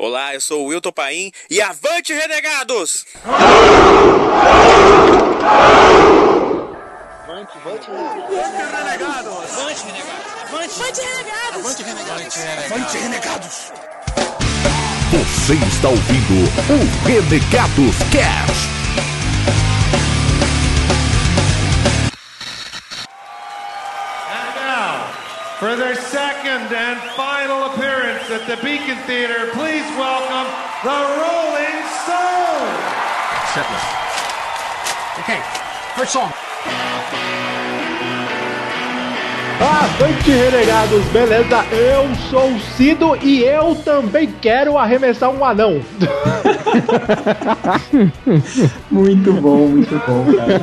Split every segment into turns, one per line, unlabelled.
Olá, eu sou o Wilton Paim e avante, renegados!
Avante, avante, renegados! Avante, renegados! Avante, renegados! Avante, renegados! Avante, renegados!
Você está ouvindo o Renegados Cast.
For their second and final appearance at the Beacon Theater, please welcome the Rolling Stones!
Setlist. Okay, first song.
Avante renegados, beleza? Eu sou o Cido e eu também quero arremessar um anão.
Muito bom, muito bom, cara.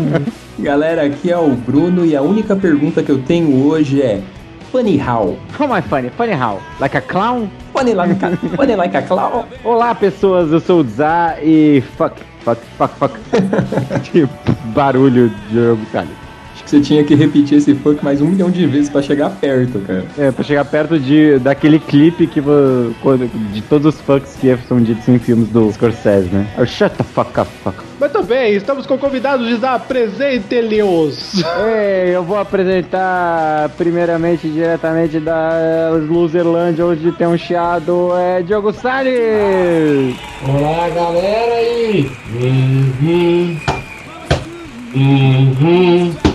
Galera, aqui é o Bruno e a única pergunta que eu tenho hoje é Funny how?
Como é funny? Funny how? Like a clown?
Funny like a, funny like a clown?
Olá pessoas, eu sou o Zá e fuck, fuck, fuck, fuck. tipo, barulho de jogo, cara.
Acho que você tinha que repetir esse funk mais um milhão de vezes pra chegar perto, cara.
É, pra chegar perto de, daquele clipe que quando- de todos os fucks que são ditos em filmes do Scorsese, né? Oh, shut the fuck up, fuck.
Mas também, estamos com convidados de apresente-lhes.
Ei, eu vou apresentar primeiramente diretamente da Luzerlândia, onde tem um chiado, é Diogo Salles!
Olá galera aí! Uhum.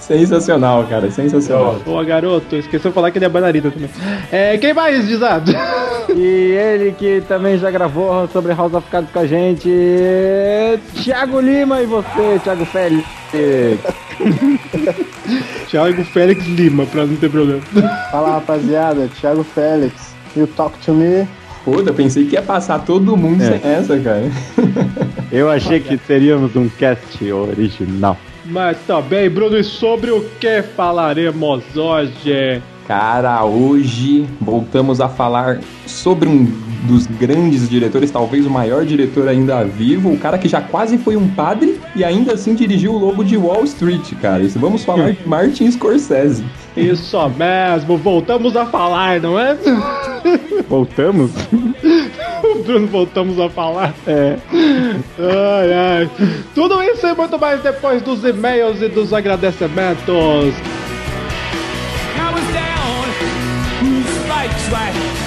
Sensacional, cara, sensacional.
Boa, garoto. Esqueceu de falar que ele é bailarina também. É, quem mais, Dizado?
E ele que também já gravou sobre House of Cards com a gente, Thiago Lima e você, Thiago Félix.
Thiago Félix Lima, pra não ter problema.
Fala rapaziada, Thiago Félix. You talk to me.
Puta, pensei que ia passar todo mundo
É.
sem essa, cara.
Eu achei que seríamos um cast original.
Mas tá bem, Bruno, e sobre o que falaremos hoje?
Cara, hoje voltamos a falar sobre um dos grandes diretores, talvez o maior diretor ainda vivo, o cara que já quase foi um padre e ainda assim dirigiu o Lobo de Wall Street, cara. Isso vamos falar de Martin Scorsese.
Isso mesmo, voltamos a falar, não é?
Voltamos?
Bruno, voltamos a falar.
É.
Ai, ai. Tudo isso e muito mais depois dos e-mails e dos agradecimentos.
I was down, right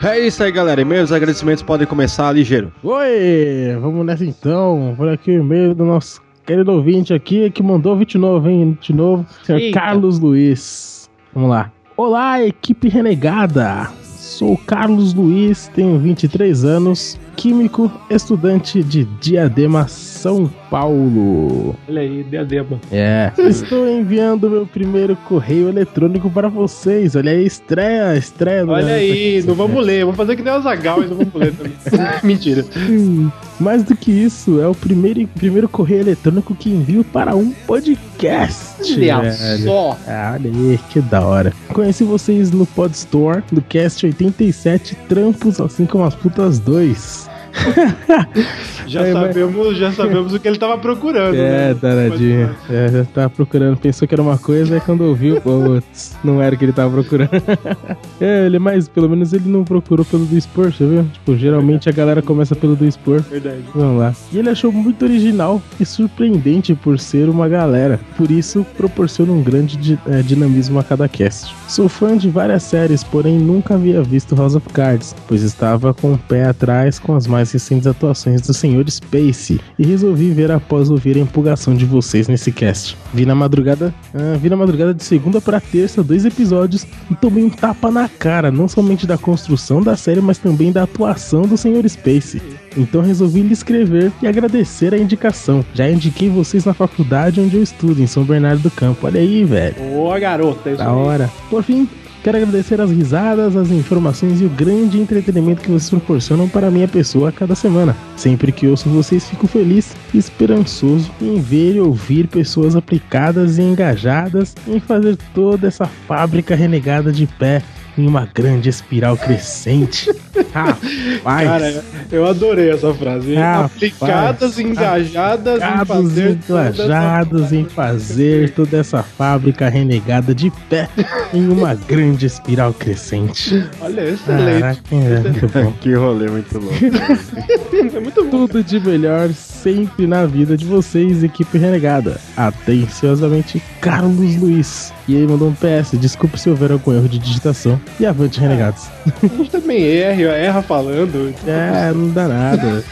É isso aí, galera. E-mails e agradecimentos podem começar ligeiro.
Oi, vamos nessa então. Por aqui o e-mail do nosso querido ouvinte aqui, que mandou 29, hein? 29, senhor
Eita.
Carlos Luiz. Vamos lá. Olá, equipe renegada. Sou Carlos Luiz, tenho 23 anos, químico, estudante de Diadema, São Paulo.
Olha aí, diadema.
É. Estou enviando meu primeiro correio eletrônico para vocês. Olha aí, estreia, estreia.
Olha aí, não vamos ler, vamos fazer que nem o Zagal e não vamos ler também. Mentira.
Hum, Mais do que isso, é o primeiro, primeiro correio eletrônico que envio para um podcast.
Olha
velho.
só.
Ah, olha aí, que da hora. Conheci vocês no Pod Store, no Cast 87, Trampos, assim como as putas 2.
Já
É, mas-
sabemos, já sabemos o que ele tava procurando,
É,
né?
danadinho. É, já tava procurando, pensou que era uma coisa, aí quando ouviu, putz, não era o que ele tava procurando. é, ele, mas pelo menos ele não procurou pelo do Spur, você viu? Tipo, geralmente a galera começa pelo do Spur.
Verdade.
Vamos lá. E ele achou muito original e surpreendente por ser uma galera. Por isso, proporciona um grande eh, dinamismo a cada cast. Sou fã de várias séries, porém nunca havia visto House of Cards, pois estava com o pé atrás com as mais recentes atuações do Sr. Space e resolvi ver após ouvir a empolgação de vocês nesse cast. Vi na madrugada, ah, vi na madrugada de segunda para terça dois episódios e tomei um tapa na cara, não somente da construção da série, mas também da atuação do Sr. Space. Então resolvi lhe escrever e agradecer a indicação. Já indiquei vocês na faculdade onde eu estudo, em São Bernardo do Campo. Olha aí, velho.
Ô, garota,
Da hora. Por fim, Quero agradecer as risadas, as informações e o grande entretenimento que vocês proporcionam para minha pessoa a cada semana. Sempre que ouço vocês, fico feliz e esperançoso em ver e ouvir pessoas aplicadas e engajadas em fazer toda essa fábrica renegada de pé em uma grande espiral crescente. Rapaz.
Cara, eu adorei essa frase.
Rapaz,
Aplicadas, engajadas em
Aplicados,
fazer. toda essa-
engajados em fazer toda essa fábrica renegada de pé em uma grande espiral crescente.
Olha, excelente.
Caraca, é muito bom.
que rolê muito louco.
É muito bom.
Tudo de melhor sempre na vida de vocês, equipe renegada. Atenciosamente, Carlos Luiz. E aí mandou um PS, desculpe se houver algum erro de digitação. E avante, renegados.
A gente também erra, erra falando.
É, não dá nada.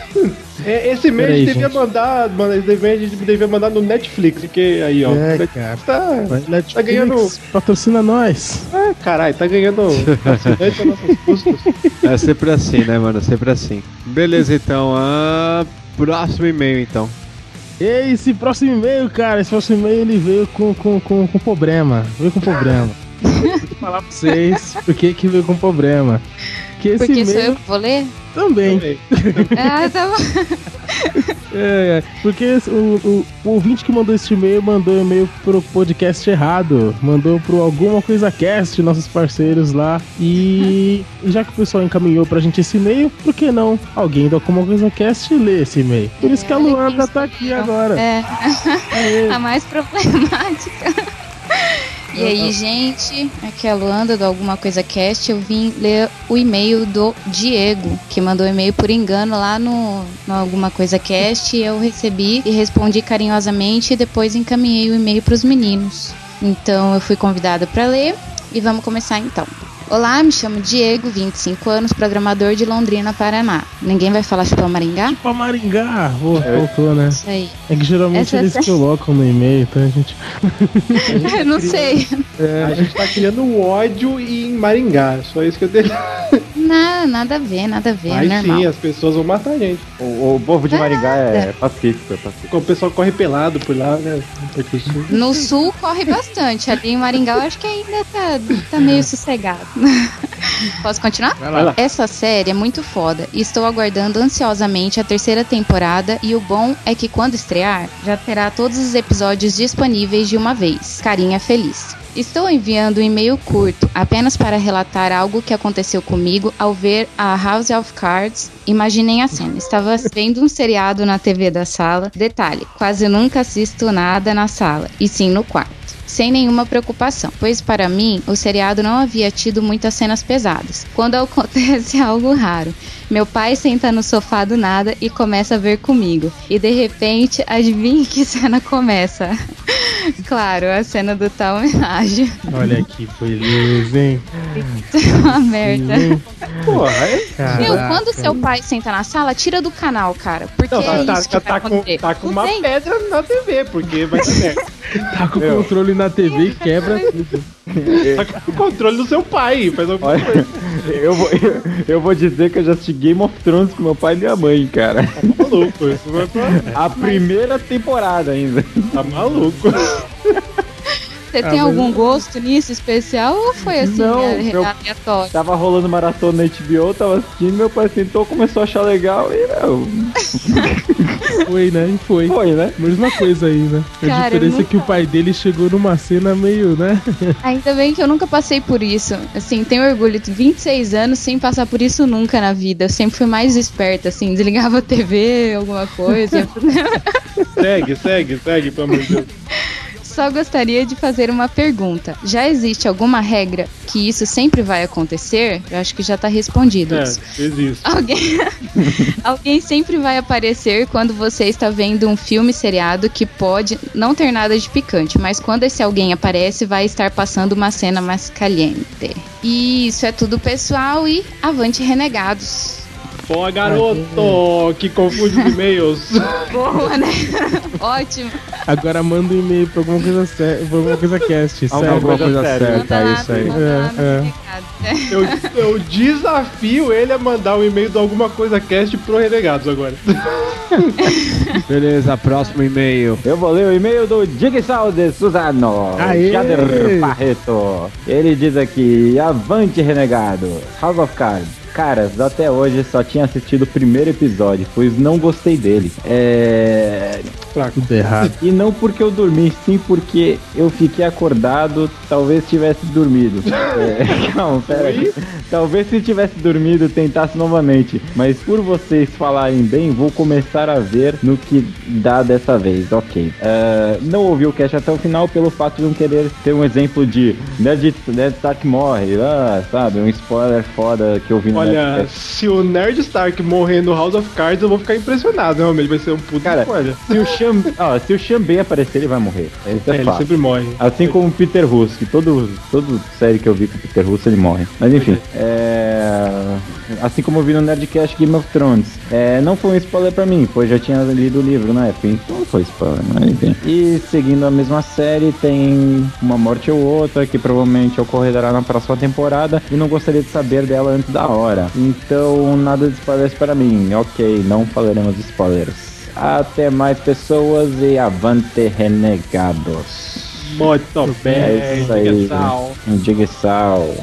É, esse mês a
Peraí,
gente devia
gente.
mandar. mano, Esse mês a gente devia mandar no Netflix, porque aí, ó.
É,
Netflix
cara.
Tá,
Netflix,
tá ganhando.
patrocina nós.
Ah, caralho, tá ganhando a.
É sempre assim, né, mano? Sempre assim. Beleza, então. Ah, próximo e-mail, então.
Esse próximo e-mail, cara, esse próximo e-mail ele veio com, com, com, com problema. Veio com problema. Vou falar pra vocês por que que veio com problema. Que esse
Porque sou eu
e-mail
que vou ler?
também.
Ah, tá bom.
É, é, porque o, o, o ouvinte que mandou esse e-mail mandou e-mail pro podcast errado. Mandou pro Alguma Coisa Cast, nossos parceiros lá. E, já que o pessoal encaminhou pra gente esse e-mail, por que não alguém do Alguma Coisa Cast lê esse e-mail? Por isso que a Luanda tá aqui agora.
É. A mais problemática. E aí, gente, aqui é a Luanda do Alguma Coisa Cast. Eu vim ler o e-mail do Diego, que mandou e-mail por engano lá no, no Alguma Coisa Cast. Eu recebi e respondi carinhosamente e depois encaminhei o e-mail pros meninos. Então eu fui convidada para ler e vamos começar então. Olá, me chamo Diego, 25 anos, programador de Londrina, Paraná. Ninguém vai falar Chupão Maringá?
Pra Maringá, Pô, voltou, né?
Isso aí.
É que geralmente
Essa-
eles colocam no e-mail, então a gente.
Eu não sei.
A gente tá criando ódio em Maringá. Só isso que eu tenho.
Não, nada a ver, nada a ver,
Aí
é normal.
sim, as pessoas vão matar a gente.
O, o povo de Maringá é pacífico, é pacífico.
O pessoal corre pelado por lá, né? Aqui sul.
No sul corre bastante. Ali em Maringá eu acho que ainda tá, tá meio sossegado. Posso continuar?
Vai lá.
Essa série é muito foda e estou aguardando ansiosamente a terceira temporada. E o bom é que quando estrear, já terá todos os episódios disponíveis de uma vez. Carinha feliz. Estou enviando um e-mail curto, apenas para relatar algo que aconteceu comigo ao ver a House of Cards. Imaginem a cena. Estava vendo um seriado na TV da sala. Detalhe, quase nunca assisto nada na sala, e sim no quarto. Sem nenhuma preocupação, pois para mim o seriado não havia tido muitas cenas pesadas. Quando acontece algo raro, meu pai senta no sofá do nada e começa a ver comigo. E de repente, adivinhe que cena começa? claro, a cena do tal homenagem.
Olha que beleza, hein?
Isso é uma merda.
Porra, é.
Meu, quando seu pai senta na sala, tira do canal, cara. Porque
Não,
é
tá, tá,
isso que
tá,
vai
com, tá com uma
tem.
pedra na TV, porque vai dar merda.
Tá com o controle na TV e quebra tudo.
Tá com o controle do seu pai, faz alguma
Olha,
coisa.
eu, vou, eu, eu vou dizer que eu já assisti Game of Thrones com meu pai e minha mãe, cara.
Tá maluco, isso.
A primeira temporada ainda.
Tá maluco.
Você tem
Ah, mas-
algum gosto nisso especial ou foi assim,
Não,
é,
meu-
aleatório?
Tava rolando maratona na HBO, tava assistindo, meu pai sentou, começou a achar legal e meu,
Foi, né? E foi.
foi, né?
Mesma coisa aí, né? A
Cara, eu
diferença é
nunca-
que o pai dele chegou numa cena meio, né?
Ainda bem que eu nunca passei por isso. Assim, tenho orgulho. 26 anos sem passar por isso nunca na vida. Eu sempre fui mais esperta, assim, desligava a TV, alguma coisa.
Segue, segue, segue, pelo amor de Deus.
Só gostaria de fazer uma pergunta. Já existe alguma regra que isso sempre vai acontecer? Eu acho que já tá respondido
É,
isso.
existe.
Alguém... Alguém sempre vai aparecer quando você está vendo um filme seriado que pode não ter nada de picante, mas quando esse alguém aparece, vai estar passando uma cena mais caliente. E isso é tudo, pessoal, e avante renegados.
Pô, garoto, que confunde os e-mails.
Boa, né? Ótimo.
Agora manda um e-mail pra alguma coisa, sé- pra alguma coisa cast.
Alguma
sério.
coisa
séria.
certa, é isso aí.
É, é.
Eu, eu desafio ele a mandar um e-mail de alguma coisa cast pro Renegados agora.
Beleza, próximo e-mail.
Eu vou ler o e-mail do Digsal de Suzano.
Aê!
Jader Barreto. Ele diz aqui: Avante, renegado. House of Cards. Caras, até hoje só tinha assistido o primeiro episódio, pois não gostei dele. É.
Tudo errado.
E não porque eu dormi, sim porque eu fiquei acordado, talvez tivesse dormido. É, calma, pera aí. Talvez se tivesse dormido tentasse novamente. Mas por vocês falarem bem, vou começar a ver no que dá dessa vez. Ok. É, não ouvi o cast até o final pelo fato de não querer ter um exemplo de Ned, Ned Stark morre. Ah, sabe? Um spoiler foda que eu vi no
Olha,
Nerdcast.
se o Nerd Stark morrer no House of Cards, eu vou ficar impressionado, realmente. Vai ser um puto
Cara,
spoiler.
Se o Sean, ó, se o Sean Bay aparecer, ele vai morrer. Isso é,
É, ele sempre morre.
Assim como o Peter Russo, que todo, todo série que eu vi com o Peter Russo ele morre. Mas enfim, é... assim como eu vi no Nerdcast Game of Thrones. É, não foi um spoiler pra mim, pois já tinha lido o livro na época, então não foi spoiler, mas enfim. E seguindo a mesma série, tem uma morte ou outra que provavelmente ocorrerá na próxima temporada e não gostaria de saber dela antes da hora. Então, nada de spoilers para mim. Ok, não falaremos spoilers. Até mais pessoas e avante renegados.
Muito bem,
É isso aí.
Digsal.
Um digsal.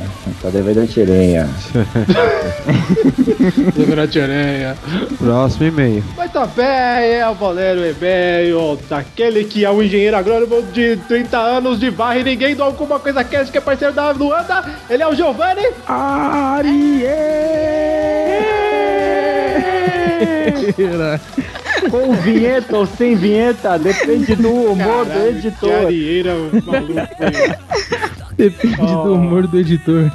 Tá devendo tirinha.
Durante a aranha.
Próximo e-mail.
Muito bem, é o Valério e-mail daquele que é um engenheiro agrônomo de 30 anos de barra e ninguém do alguma coisa que é parceiro da Luanda. Ele é o Giovanni.
Com vinheta ou sem vinheta, depende do humor do
Que
editor.
arieira, maluco.
Depende do humor do editor.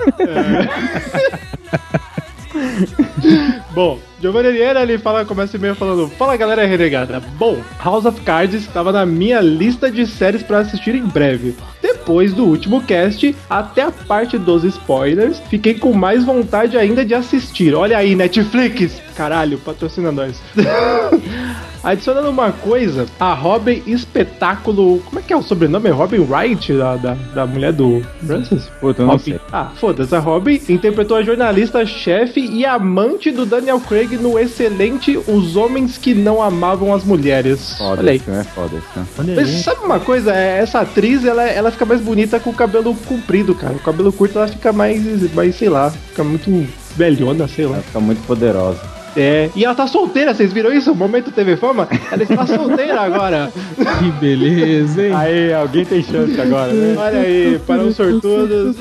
Bom, Giovanni Arieira, ele fala, começa o e-mail falando Fala galera renegada. Bom, House of Cards estava na minha lista de séries pra assistir em breve. Depois do último cast, até a parte dos spoilers, fiquei com mais vontade ainda de assistir. Olha aí, Netflix! Caralho, patrocina nós. Adicionando uma coisa, a Robin Espetáculo. Como é que é o sobrenome? É Robin Wright, da, da, da mulher do Francis?
Puta, não sei.
Ah, foda-se. A Robin interpretou a jornalista-chefe e amante do Daniel Craig no excelente Os Homens que Não Amavam as Mulheres.
Foda
Olha aí.
né? Foda isso. né?
Olha
Mas sabe uma coisa? É, Essa atriz, ela, ela fica mais bonita com o cabelo comprido, cara. O cabelo curto, ela fica mais, mais sei lá, fica muito velhona, sei lá.
Ela fica muito poderosa.
É, e ela tá solteira, vocês viram isso? Momento TV Fama? Ela está solteira agora.
Que beleza, hein?
Aí, alguém tem chance agora, né?
Olha aí, para os sortudos.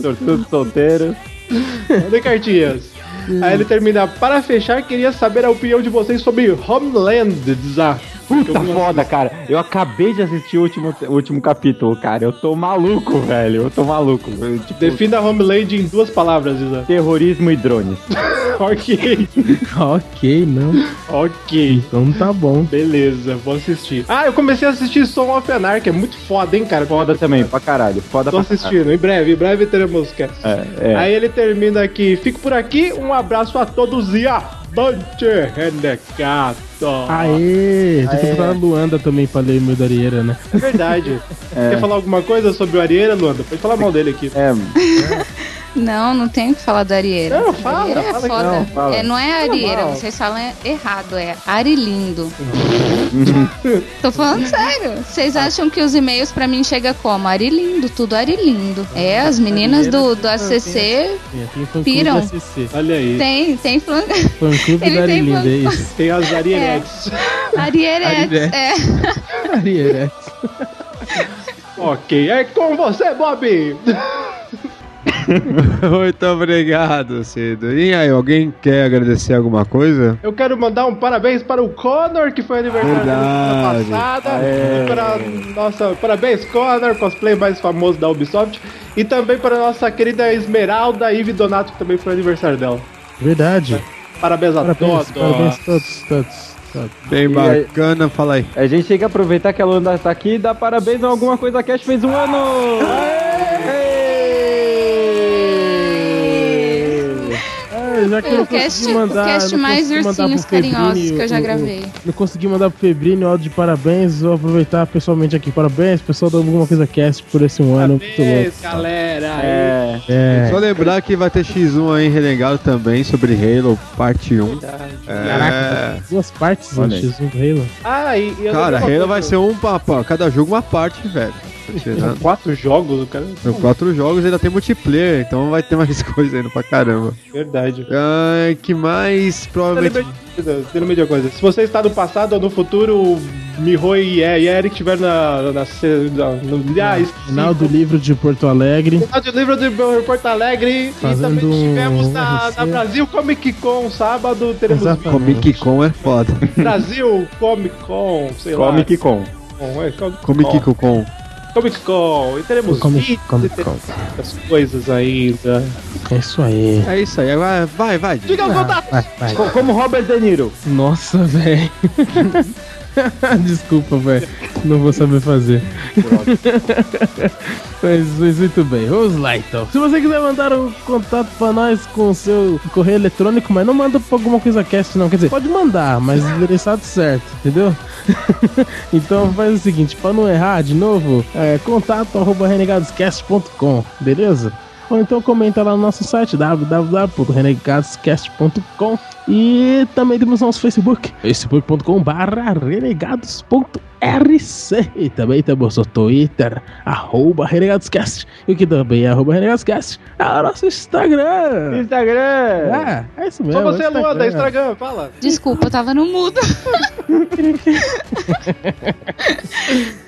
Sortudo solteiro.
Mandei cartinhas. Aí ele termina, para fechar, queria saber a opinião de vocês sobre Homeland. Desafio.
Puta foda, cara. Eu acabei de assistir o último, o último capítulo, cara. Eu tô maluco, velho. Eu tô maluco. Eu, tipo,
Defina Homeland em duas palavras, Isa.
terrorismo e drones.
ok,
ok, não.
ok.
Então tá bom.
Beleza, vou assistir. Ah, eu comecei a assistir Som of Anarchy, é muito foda, hein, cara?
Foda também, pra caralho. Foda
Tô
pra
assistindo, em breve, em breve teremos cast.
caralho. É, é.
Aí ele termina aqui, fico por aqui, um abraço a todos e avante, renegado.
Aê! Tinha que
Aê.
botar a Luanda também pra ler meu da Arieira, né?
É verdade.
É.
Quer falar alguma coisa sobre o Arieira, Luanda? Pode falar mal dele aqui.
É,
Não, não tem o que falar do Arieira.
Não, fala,
Arieira é
fala
foda.
não, fala.
É, não é Arieira,
mal.
vocês falam errado, é Arilindo. Tô falando sério. Vocês acham que os e-mails pra mim chegam como? Arilindo, tudo Arilindo. É, as meninas do, do ACC
Tem, tem fã clube
Piram.
da.
Olha aí.
tem, tem flan...
Fã clube
Ele
da
tem
Arilinda,
fã-
é isso.
Tem as Arieretes.
Arieretes.
Arieretes.
É.
Arieira.
ok, é com você, Bob!
Muito obrigado, Cido. E aí, alguém quer agradecer alguma coisa?
Eu quero mandar um parabéns para o Connor, que foi aniversário dele semana passada. Para nossa, parabéns, Connor, cosplay mais famoso da Ubisoft. E também para a nossa querida Esmeralda Ive Donato, que também foi aniversário dela.
Verdade.
Parabéns a
Parabéns,
todos.
parabéns a todos, todos.
Bem
E aí-
bacana, fala aí.
a gente tem que aproveitar que a Luanda tá aqui e dar parabéns a alguma coisa que fez um ano! Aê!
Já que eu não
O cast-
consegui mandar.
o cast
não
mais
consegui mandar
ursinhos
pro Febrini
carinhosos que eu já gravei.
Não consegui mandar pro Febrini o áudio de parabéns. Vou aproveitar pessoalmente aqui. Parabéns, pessoal da Alguma Coisa Cast, por esse um ano muito louco.
galera.
É.
É.
Só lembrar que vai ter X1 aí renegado também sobre Halo, parte 1.
Caraca,
É.
duas partes no
aí.
X1 do Halo.
Ah, e, e
Cara, Halo vai ser um papo, cada jogo uma parte, velho.
São quatro jogos, cara.
São quatro jogos e ainda tem multiplayer, então vai ter mais coisa ainda pra caramba.
Verdade.
Ai, que mais? Provavelmente.
eu lembrei de coisa. Se você está no passado ou no futuro, o Mihoi e Eric estiveram na, na, na, no, ah, esqueci.
Final do livro de Porto Alegre.
Final de livro de Porto Alegre
Fazendo
e também estivemos
um
na, na Brasil Comic Con sábado, teremos.
Comic Con é foda.
Brasil Comic Con, sei lá.
Comic Con.
Con, é, Comic
Comic
Con.
Con.
Comic Con, e teremos
Comic-
vídeos
Comic
e teremos muitas coisas ainda.
É isso aí.
É isso aí, vai, vai, vai.
Diga o contato!
Vai, vai.
Co- Como Robert De Niro.
Nossa, velho. Desculpa, velho. Não vou saber fazer. mas, mas muito bem, vamos lá então. Se você quiser mandar um contato pra nós com o seu correio eletrônico, mas não manda pra alguma coisa cast, não. Quer dizer, pode mandar, mas endereçado certo, entendeu? então faz o seguinte, pra não errar de novo, é contato arroba renegadoscast.com, beleza? Ou então comenta lá no nosso site www.renegadoscast.com e também temos nosso Facebook, facebook.com.br renegados.rc e também temos o Twitter, arroba renegadoscast e o que também é arroba renegadoscast é o nosso Instagram.
Instagram.
É, é isso mesmo.
Só você,
é
Luan, da
Instagram.
Fala.
Desculpa, eu tava no mudo.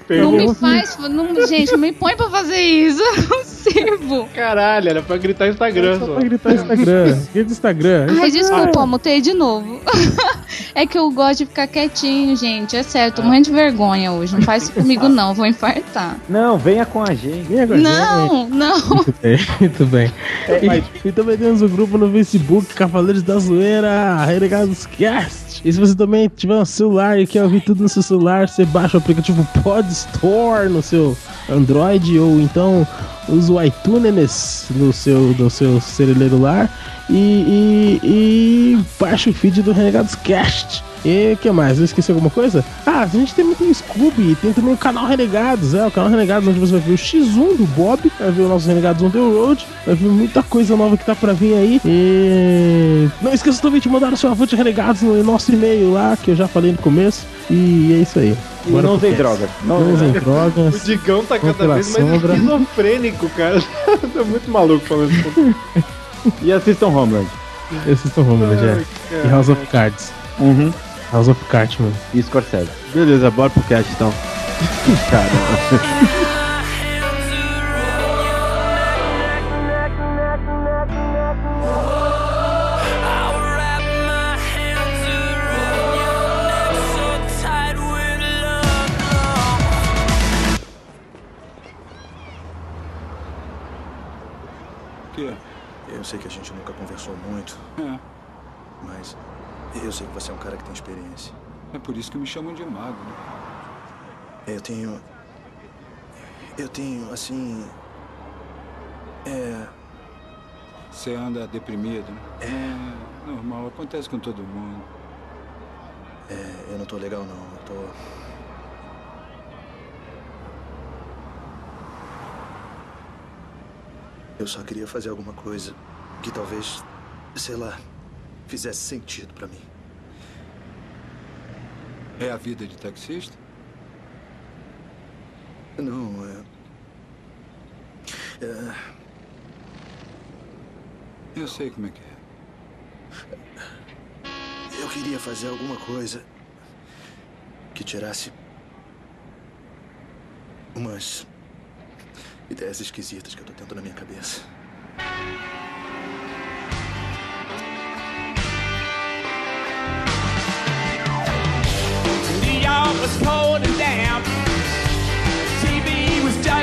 Não me faz, não, gente, não me põe pra fazer isso. Eu não sirvo.
Caralho, era pra gritar Instagram
Só
só.
pra gritar Instagram. Grita Instagram.
Ai,
Instagram.
desculpa, de novo. É que eu gosto de ficar quietinho, gente. É certo, tô morrendo de vergonha hoje. Não faz isso comigo, não. Vou infartar.
Não, venha com a gente.
Vem agora,
Não, não.
Muito bem, muito bem. E, e também temos o grupo no Facebook, Cavaleiros da Zoeira, Renegados Cast. E se você também tiver um celular e quer ouvir tudo no seu celular, você baixa o aplicativo Pod Store no seu Android ou então usa o iTunes no seu, no seu celular e, e, e baixa o feed do Renegados Cast. E o que mais? Eu esqueci alguma coisa? Ah, a gente tem muito Scooby, tem também o canal Renegados, é, o canal Renegados, onde você vai ver o X1 do Bob, vai ver o nosso Renegados on the Road, vai ver muita coisa nova que tá pra vir aí. E não esqueça também de mandar o seu avante Renegados no nosso e-mail lá, que eu já falei no começo. E é isso aí.
E não
cast.
drogas. Não
Não
usem
drogas.
O Digão tá cada vez mais
sombra.
esquizofrênico, cara. tá muito maluco falando isso.
E assistam Homeland.
Esses estão Homeland, é. E House of Cards.
Uhum.
House of Cartman.
E Scorsese.
Beleza, bora pro cast então.
Caramba.
Chamam de mago. Né?
Eu tenho. Eu tenho, assim. É.
Você anda deprimido, né? É normal, acontece com todo mundo.
É, eu não tô legal, não. Eu tô. Eu só queria fazer alguma coisa que talvez, sei lá, fizesse sentido pra mim.
É a vida de taxista?
Não, é. é
Eu sei como é que é.
eu queria fazer alguma coisa que tirasse umas ideias esquisitas que eu tô tendo na minha cabeça.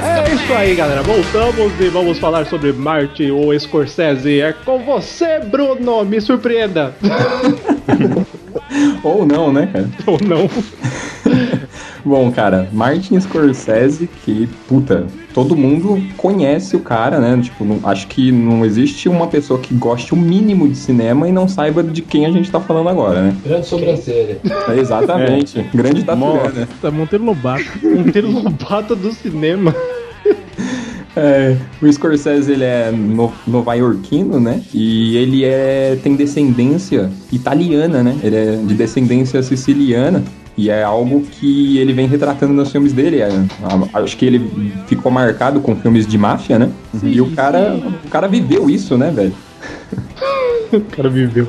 É isso aí, galera. Voltamos e vamos falar sobre Martin ou Scorsese. É com você, Bruno. Me surpreenda.
Ou não, né, cara?
ou não.
Bom, cara, Martin Scorsese, que, puta, todo mundo conhece o cara, né? Tipo, não- acho que não existe uma pessoa que goste o mínimo de cinema e não saiba de quem a gente tá falando agora, né?
Grande sobrancelha.
É, exatamente. Grande tatuagem.
Tá Monteiro Lobato.
Monteiro Lobato do cinema.
É, o Scorsese ele é no, nova-iorquino, né? E ele é tem descendência italiana, né? Ele é de descendência siciliana. E é algo que ele vem retratando nos filmes dele. É, acho que ele ficou marcado com filmes de máfia, né? e o cara, o cara viveu isso, né, velho?
o cara viveu.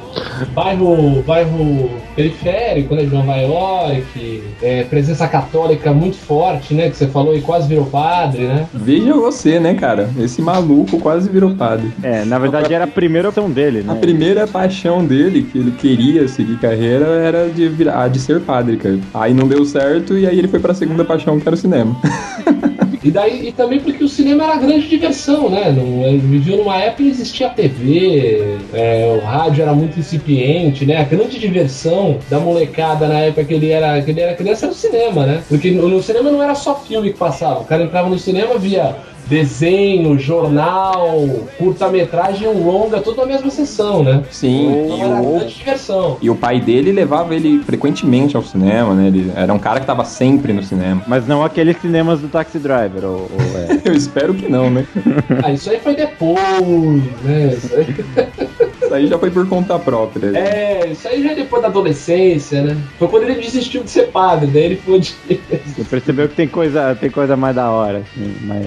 Bairro, bairro periférico, né, de Nova York, é, presença católica muito forte, né, que você falou e quase virou padre, né?
Veja você, né, cara? Esse maluco quase virou padre.
É, na verdade era a primeira opção dele,
A
né?
primeira paixão dele, que ele queria seguir carreira, era de virar, de ser padre, cara. Aí não deu certo e aí ele foi pra segunda paixão, que era o cinema.
E daí e também porque o cinema era grande diversão, né? Não, ele vivia numa época que existia TV, é, o rádio era muito incipiente, né? A grande diversão da molecada na época que ele era, que ele era criança era o cinema, né? Porque no, no cinema não era só filme que passava. O cara entrava no cinema via desenho, jornal, curta-metragem um longa, tudo na mesma sessão, né?
Sim,
Então
e
era
o-
grande diversão.
E o pai dele levava ele frequentemente ao cinema, né? Ele era um cara que tava sempre no cinema.
Mas não aqueles cinemas do Taxi Driver, ou, ou é.
Eu espero que não, né?
Ah, isso aí foi depois, né? Isso aí...
Isso aí já foi por conta própria.
É, isso aí já é depois da adolescência, né? Foi quando ele desistiu de ser padre, daí ele foi de.
Você percebeu que tem coisa, tem coisa mais da hora, assim, mas...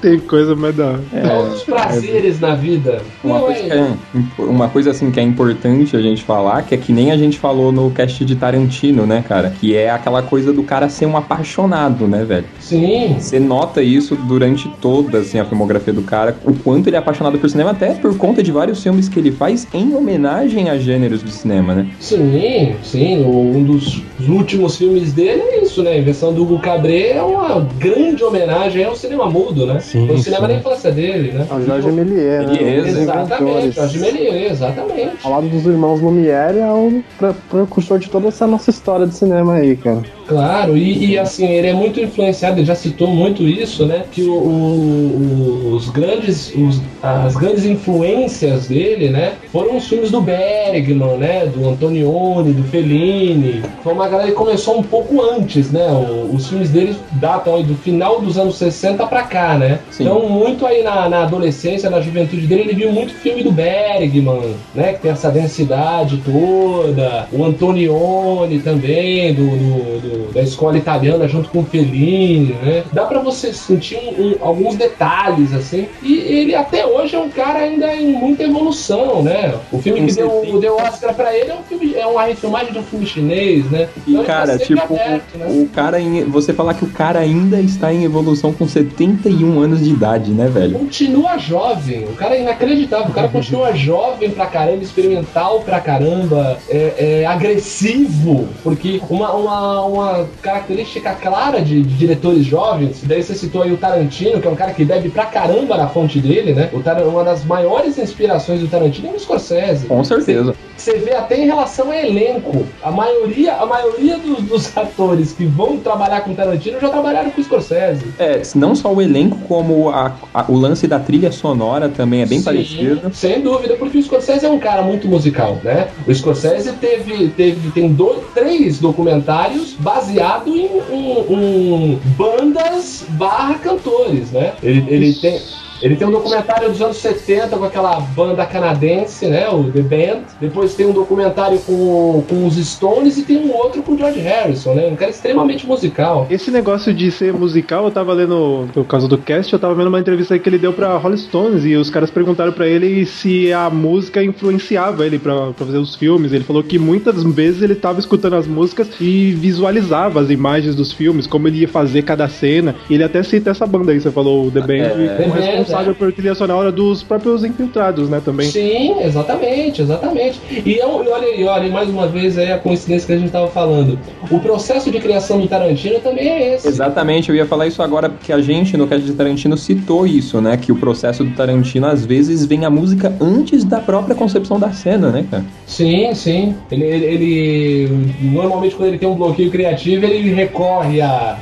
Tem coisa mais da hora.
É,
Outros prazeres na vida.
Uma
Não,
coisa,
é-
é, uma coisa assim que é importante a gente falar, que é que nem a gente falou no cast de Tarantino, né, cara? Que é aquela coisa do cara ser um apaixonado, né, velho?
Sim.
Você nota isso durante toda assim, a filmografia do cara, o quanto ele é apaixonado por cinema, até por conta de vários filmes que ele faz em homenagem a gêneros de cinema, né?
Sim, sim. Um dos últimos filmes dele é isso, né? A invenção do Hugo Cabret é uma grande homenagem ao cinema mudo, né?
Sim,
o cinema
sim.
da infância dele, né?
É o Jorge Méliès, né?
Méliès,
dos
Exatamente. Jorge Méliès, exatamente.
Ao lado dos irmãos Lumière é o pre- precursor de toda essa nossa história de cinema aí, cara.
Claro, e, e, assim, ele é muito influenciado, ele já citou muito isso, né? Que o- o- os grandes, os- as grandes influências dele, né? Foram os filmes do Bergman, né? Do Antonioni, do Fellini. Foi uma galera que começou um pouco antes, né? O- os filmes dele datam aí do final dos anos 60 pra cá, né?
Sim.
Então, muito aí na, na adolescência, na juventude dele, ele viu muito filme do Bergman, né? Que tem essa densidade toda. O Antonioni também, do, do- do- da escola italiana, junto com o Fellini, né? Dá pra você sentir um- um- alguns detalhes, assim. E ele até hoje é um cara ainda em muita evolução, né? O filme que deu, deu Oscar pra ele é um filme, é uma refilmagem de um filme chinês, né?
E
Então ele tá
cara,
sempre
tipo,
aberto, né?
o cara em, você falar que o cara ainda está em evolução com 71 anos de idade, né, velho?
continua jovem. O cara é inacreditável. O cara continua jovem pra caramba, experimental pra caramba, é, é agressivo. Porque uma, uma, uma característica clara de, de diretores jovens, daí você citou aí o Tarantino, que é um cara que bebe pra caramba na fonte dele, né? O Tar uma das maiores inspirações do Tarantino é o Scorsese.
Com certeza.
Você vê até em relação a elenco. A maioria, a maioria dos, dos atores que vão trabalhar com Tarantino já trabalharam com o Scorsese.
É, não só o elenco, como a- a- o lance da trilha sonora também é bem
Sim,
parecido.
Sem dúvida, porque o Scorsese é um cara muito musical, né? O Scorsese teve, teve tem dois, três documentários baseados em, em- em bandas barra cantores, né? Ele, ele tem. Ele tem um documentário dos anos 70 com aquela banda canadense, né? O The Band. Depois tem um documentário com, com os Stones e tem um outro com o George Harrison, né? Um cara extremamente musical.
Esse negócio de ser musical, eu tava lendo, por causa do cast, eu tava vendo uma entrevista que ele deu pra Rolling Stones e os caras perguntaram pra ele se a música influenciava ele pra, pra fazer os filmes. Ele falou que muitas vezes ele tava escutando as músicas e visualizava as imagens dos filmes, como ele ia fazer cada cena. E ele até cita essa banda aí, você falou, o The Band,
É,
The Band,
responsável por trilha sonora dos próprios infiltrados, né, também.
Sim, exatamente, exatamente. E, é um- e olha aí, olha, aí, mais uma vez aí a coincidência que a gente estava falando. O processo de criação do Tarantino também é esse.
Exatamente, eu ia falar isso agora porque a gente no cast de Tarantino citou isso, né? Que o processo do Tarantino às vezes vem a música antes da própria concepção da cena, né, cara?
Sim, sim. Ele, ele, ele- normalmente quando ele tem um bloqueio criativo, ele recorre a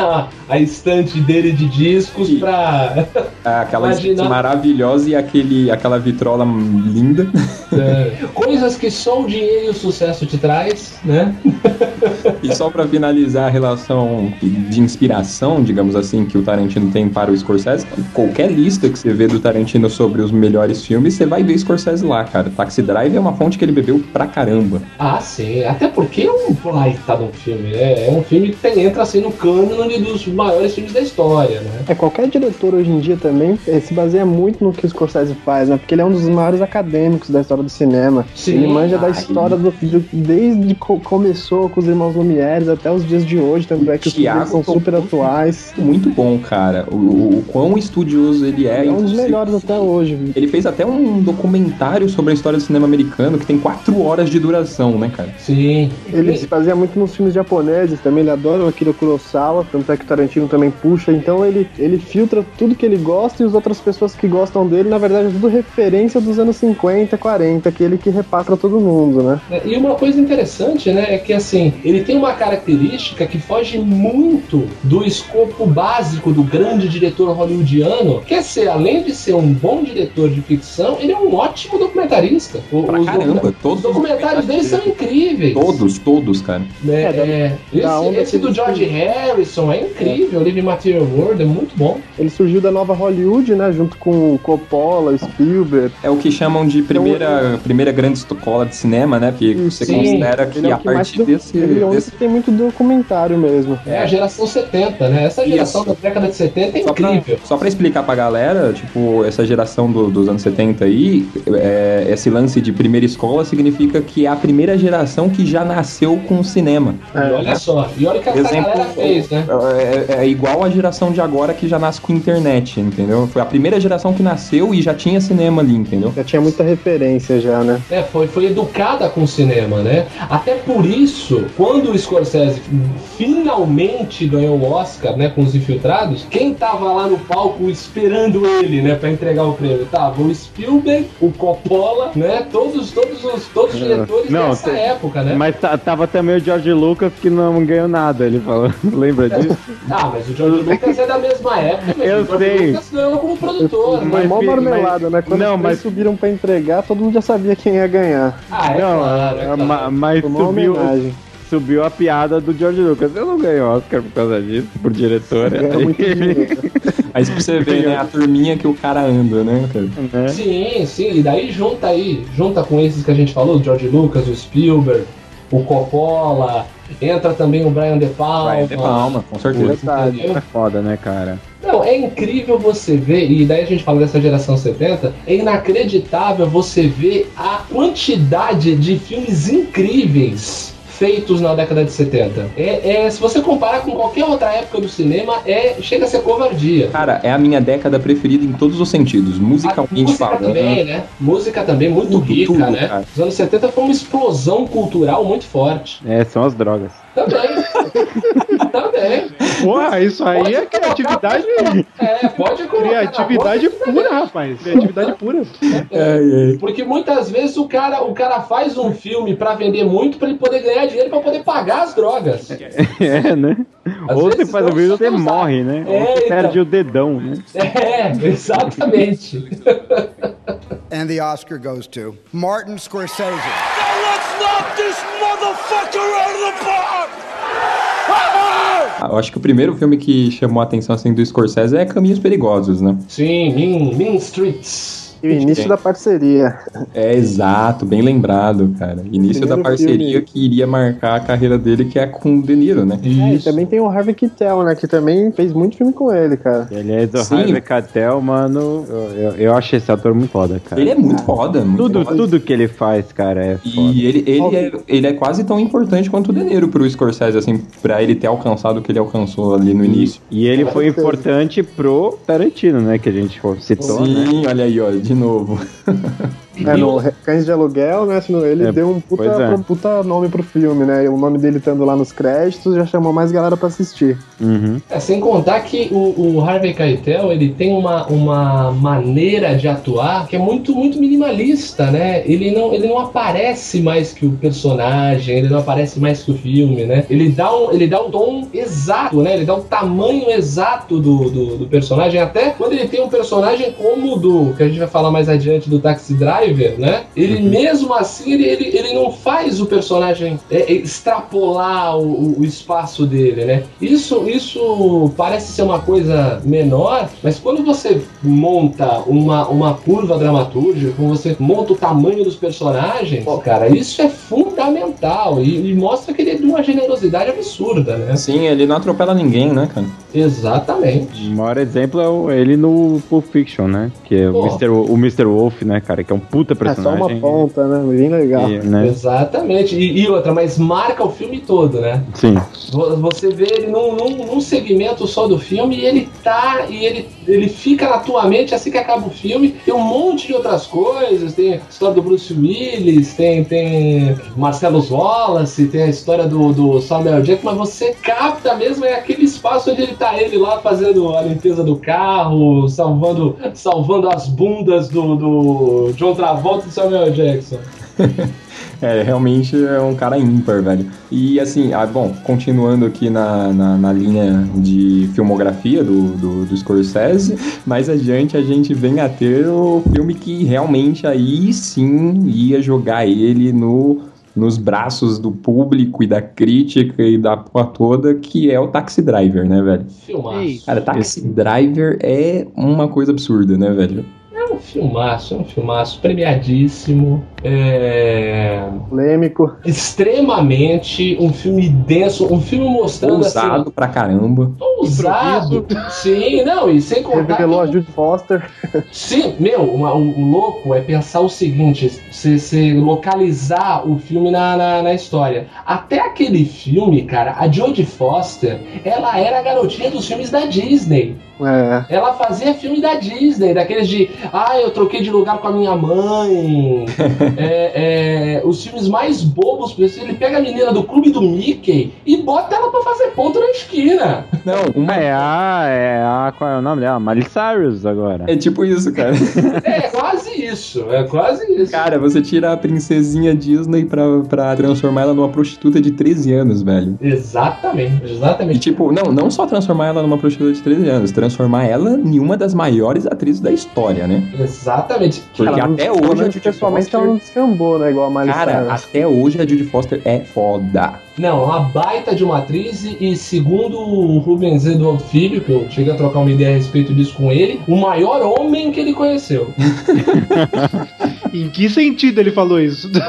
a, a estante dele de discos pra.
Aquela
Imagina.
estante maravilhosa e aquele, aquela vitrola linda.
É, coisas que só o dinheiro e o sucesso te traz, né?
E só pra finalizar a relação de inspiração, digamos assim, que o Tarantino tem para o Scorsese, qualquer lista que você vê do Tarantino sobre os melhores filmes, você vai ver Scorsese lá, cara. Taxi Drive é uma fonte que ele bebeu pra caramba.
Ah, sim. Até porque é um baita de um filme, né? É um filme que tem- entra assim no cânone dos maiores filmes da história, né?
É, qualquer diretor hoje em dia também se baseia muito no que o Scorsese faz, né? Porque ele é um dos maiores acadêmicos da história do cinema.
Sim.
ele manja da
Ai.
história do, do- desde que começou com os irmãos Lumieres até os dias de hoje, tanto é que os filmes são super atuais.
Muito bom, cara. O, o- o quão estudioso ele é.
É um dos melhores até hoje. viu?
Ele fez até um documentário sobre a história do cinema americano que tem quatro horas de duração, né, cara?
Sim.
Ele se fazia muito nos filmes japoneses também, ele adora o Akira Kurosawa, tanto é que o Tarantino também puxa, então ele, ele filtra tudo que ele gosta e as outras pessoas que gostam dele, na verdade, é tudo referência dos anos 50, 40, aquele que repassa pra todo mundo, né?
É, E uma coisa interessante, né, é que assim, ele tem uma característica que foge muito do escopo básico do grande diretor hollywoodiano, que é ser, além de ser um bom diretor de ficção, ele é um ótimo documentarista. O-
Pra
os
caramba,
docu-
todos
os documentários dele são incríveis.
Todos, todos, cara.
Né?
É, da-
É, esse, esse do George Harrison é incrível, Living Material World é muito bom.
Ele surgiu da nova Hollywood, né? Junto com Coppola, Spielberg.
É o que chamam de primeira, primeira grande escola de cinema, né? Porque você
Sim,
considera
ele
que
é
a
que
partir
do-
desse,
Ele é
desse
tem muito documentário mesmo.
É a geração 70, né? Essa geração
Isso.
da década de 70 é
Só pra,
incrível.
só pra explicar pra galera, tipo, essa geração do- dos anos 70 aí, é, esse lance de primeira escola significa que é a primeira geração que já nasceu com o cinema.
E olha só, e olha o que essa
Exemplo,
galera fez, né?
É, é igual a geração de agora que já nasce com internet, entendeu? Foi a primeira geração que nasceu e já tinha cinema ali, entendeu?
Já tinha muita referência já, né?
É, foi, foi educada com o cinema, né? Até por isso, quando o Scorsese finalmente ganhou o Oscar, né, com os infiltrados, quem tava lá no palco esperando ele, né, pra entregar o prêmio? Tava o Spielberg, o Coppola, né, todos, todos os, todos os diretores
Não,
dessa época, né?
Mas ta- tava também o George Lucas que não ganhou nada, ele falou. Lembra disso?
Ah, mas o George Lucas é da mesma época, mas
Eu
o
sei.
Lucas ganhou como produtor,
Foi
né?
mó marmelada, né? Quando
não,
três
mas-
subiram pra entregar, todo mundo já sabia quem ia ganhar.
Ah, é
não,
claro, é claro.
ma- mas subiu,
homenagem.
subiu a piada do George Lucas. Eu não ganhei Oscar por causa disso, por diretor.
Ganhou muito dinheiro.
Mas pra você ver, né, a turminha que o cara anda, né, cara?
né?
Sim, sim, e daí junta aí, junta com esses que a gente falou, o George Lucas, o Spielberg, o Coppola, entra também o Brian De Palma.
Vai, de palma, com certeza.
É foda, né, cara?
Não, é incrível você ver, e daí a gente fala dessa geração 70, é inacreditável você ver a quantidade de filmes incríveis feitos na década de 70. É, é, se você comparar com qualquer outra época do cinema, é, chega a ser covardia.
Cara, é a minha década preferida em todos os sentidos, musicalmente
Música
falando.
também, né? Música também muito
Tudo,
rica,
tudo,
né?
cara.
Os anos 70 foi uma explosão cultural muito forte.
É, são as drogas.
Também. também.
Porra, isso aí
Pode
é criatividade.
É, pode colocar.
Criatividade pura, rapaz. Criatividade pura.
Porque muitas vezes o cara, o cara faz um filme pra vender muito pra ele poder ganhar dinheiro pra poder pagar as drogas.
É, né?
Às
ou você faz o vídeo
só
você morre, né?
É,
ou você
então.
perde o dedão, né?
É, exatamente.
And the Oscar goes to Martin Scorsese.
Let's knock this motherfucker out of the park!
Eu acho que o primeiro filme que chamou a atenção assim do Scorsese é Caminhos Perigosos, né?
Sim, Mean, mean Streets.
E o início da parceria.
É exato, bem lembrado, cara. Início da parceria
filme.
que iria marcar a carreira dele, que é com o De Niro, né?
É, e também tem o Harvey Keitel, né? Que também fez muito filme com ele, cara.
Aliás, o
Sim.
Harvey Keitel, mano, eu, eu, eu acho esse ator muito foda, cara.
Ele é muito foda, muito
Tudo,
foda.
tudo que ele faz, cara, é foda.
E ele, ele, é, ele é quase tão importante quanto o De Niro pro Scorsese, assim, pra ele ter alcançado o que ele alcançou ali no início.
E ele foi importante pro Tarantino, né? Que a gente citou, né?
Sim, olha aí, ó, de novo.
É, no Cães de Aluguel, né? Ele
É,
deu um puta,
é.
puta nome pro filme, né? E o nome dele estando lá nos créditos já chamou mais galera pra assistir.
Uhum.
É, sem contar que o, o Harvey Keitel ele tem uma, uma maneira de atuar que é muito muito minimalista, né? Ele não, ele não aparece mais que o personagem, ele não aparece mais que o filme, né? Ele dá um, ele dá um tom exato, né? Ele dá um tamanho exato do, do, do personagem, até quando ele tem um personagem como o do, que a gente vai falar mais adiante, do Taxi Driver, né? Ele mesmo assim, ele, ele, ele não faz o personagem é, é, extrapolar o, o- espaço dele, né? Isso, isso parece ser uma coisa menor, mas quando você monta uma, uma curva dramatúrgica, quando você monta o tamanho dos personagens, pô, cara, isso é fundamental e, e mostra que ele é de uma generosidade absurda, né?
Sim, ele não atropela ninguém, né, cara?
Exatamente.
O maior exemplo é ele no Pulp Fiction, né? Que é o. Mr. O o Mr. Wolf, né, cara? Que é um puta
É só
personagem.
uma ponta, né? Bem legal.
E, né?
Exatamente. E, e outra, mas marca o filme todo, né?
Sim.
Vo- Você vê ele num, num, num segmento só do filme e ele tá. E ele, ele fica na tua mente assim que acaba o filme. Tem um monte de outras coisas. Tem a história do Bruce Willis, tem, tem Marcelo Wallace, tem a história do, do Samuel Jackson, mas você capta mesmo é aquele espaço onde ele tá ele lá fazendo a limpeza do carro, salvando, salvando as bundas do, do John Travolta do Samuel Jackson.
É, realmente é um cara ímpar, velho. E assim, ah, bom, continuando aqui na, na, na linha de filmografia do, do, do Scorsese, mais adiante a gente vem a ter o filme que realmente aí sim ia jogar ele no, nos braços do público e da crítica e da porra toda, que é o Taxi Driver, né, velho?
Filmaço.
Cara, Taxi Driver é uma coisa absurda, né, velho?
Um filmaço, é um filmaço premiadíssimo. É...
Polêmico.
Extremamente um filme denso, um filme mostrando
Ousado
assim.
pra caramba.
Ousado. Sim, não, e sem contar.
Revelou a Jude Foster.
Sim, meu, uma- o, o louco é pensar o seguinte: você localizar o filme na, na, na história. Até aquele filme, cara, a Jodie Foster, ela era a garotinha dos filmes da Disney.
É.
Ela fazia filme da Disney, daqueles de ah, eu troquei de lugar com a minha mãe. É, é, os filmes mais bobos, ele pega a menina do clube do Mickey e bota ela pra fazer ponto na esquina.
Não, uma...
É a, é a. Qual é o nome dela? Miley Cyrus agora.
É tipo isso, cara.
É quase isso, é quase isso.
Cara, você tira a princesinha Disney pra, pra transformar ela numa prostituta de 13 anos, velho.
Exatamente, exatamente.
E tipo, não, não só transformar ela numa prostituta de 13 anos, transformar ela em uma das maiores atrizes da história, né?
Exatamente.
Porque
Ela não-
até hoje a Judy
pessoalmente ela
Foster...
não descambou, né? Igual a Miley
Cara,
Cyrus.
até hoje a Judy Foster é foda.
Não, uma baita de uma atriz e, e segundo o Rubens Eduardo Filho, que eu cheguei a trocar uma ideia a respeito disso com ele, o maior homem que ele conheceu.
Em que sentido ele falou isso?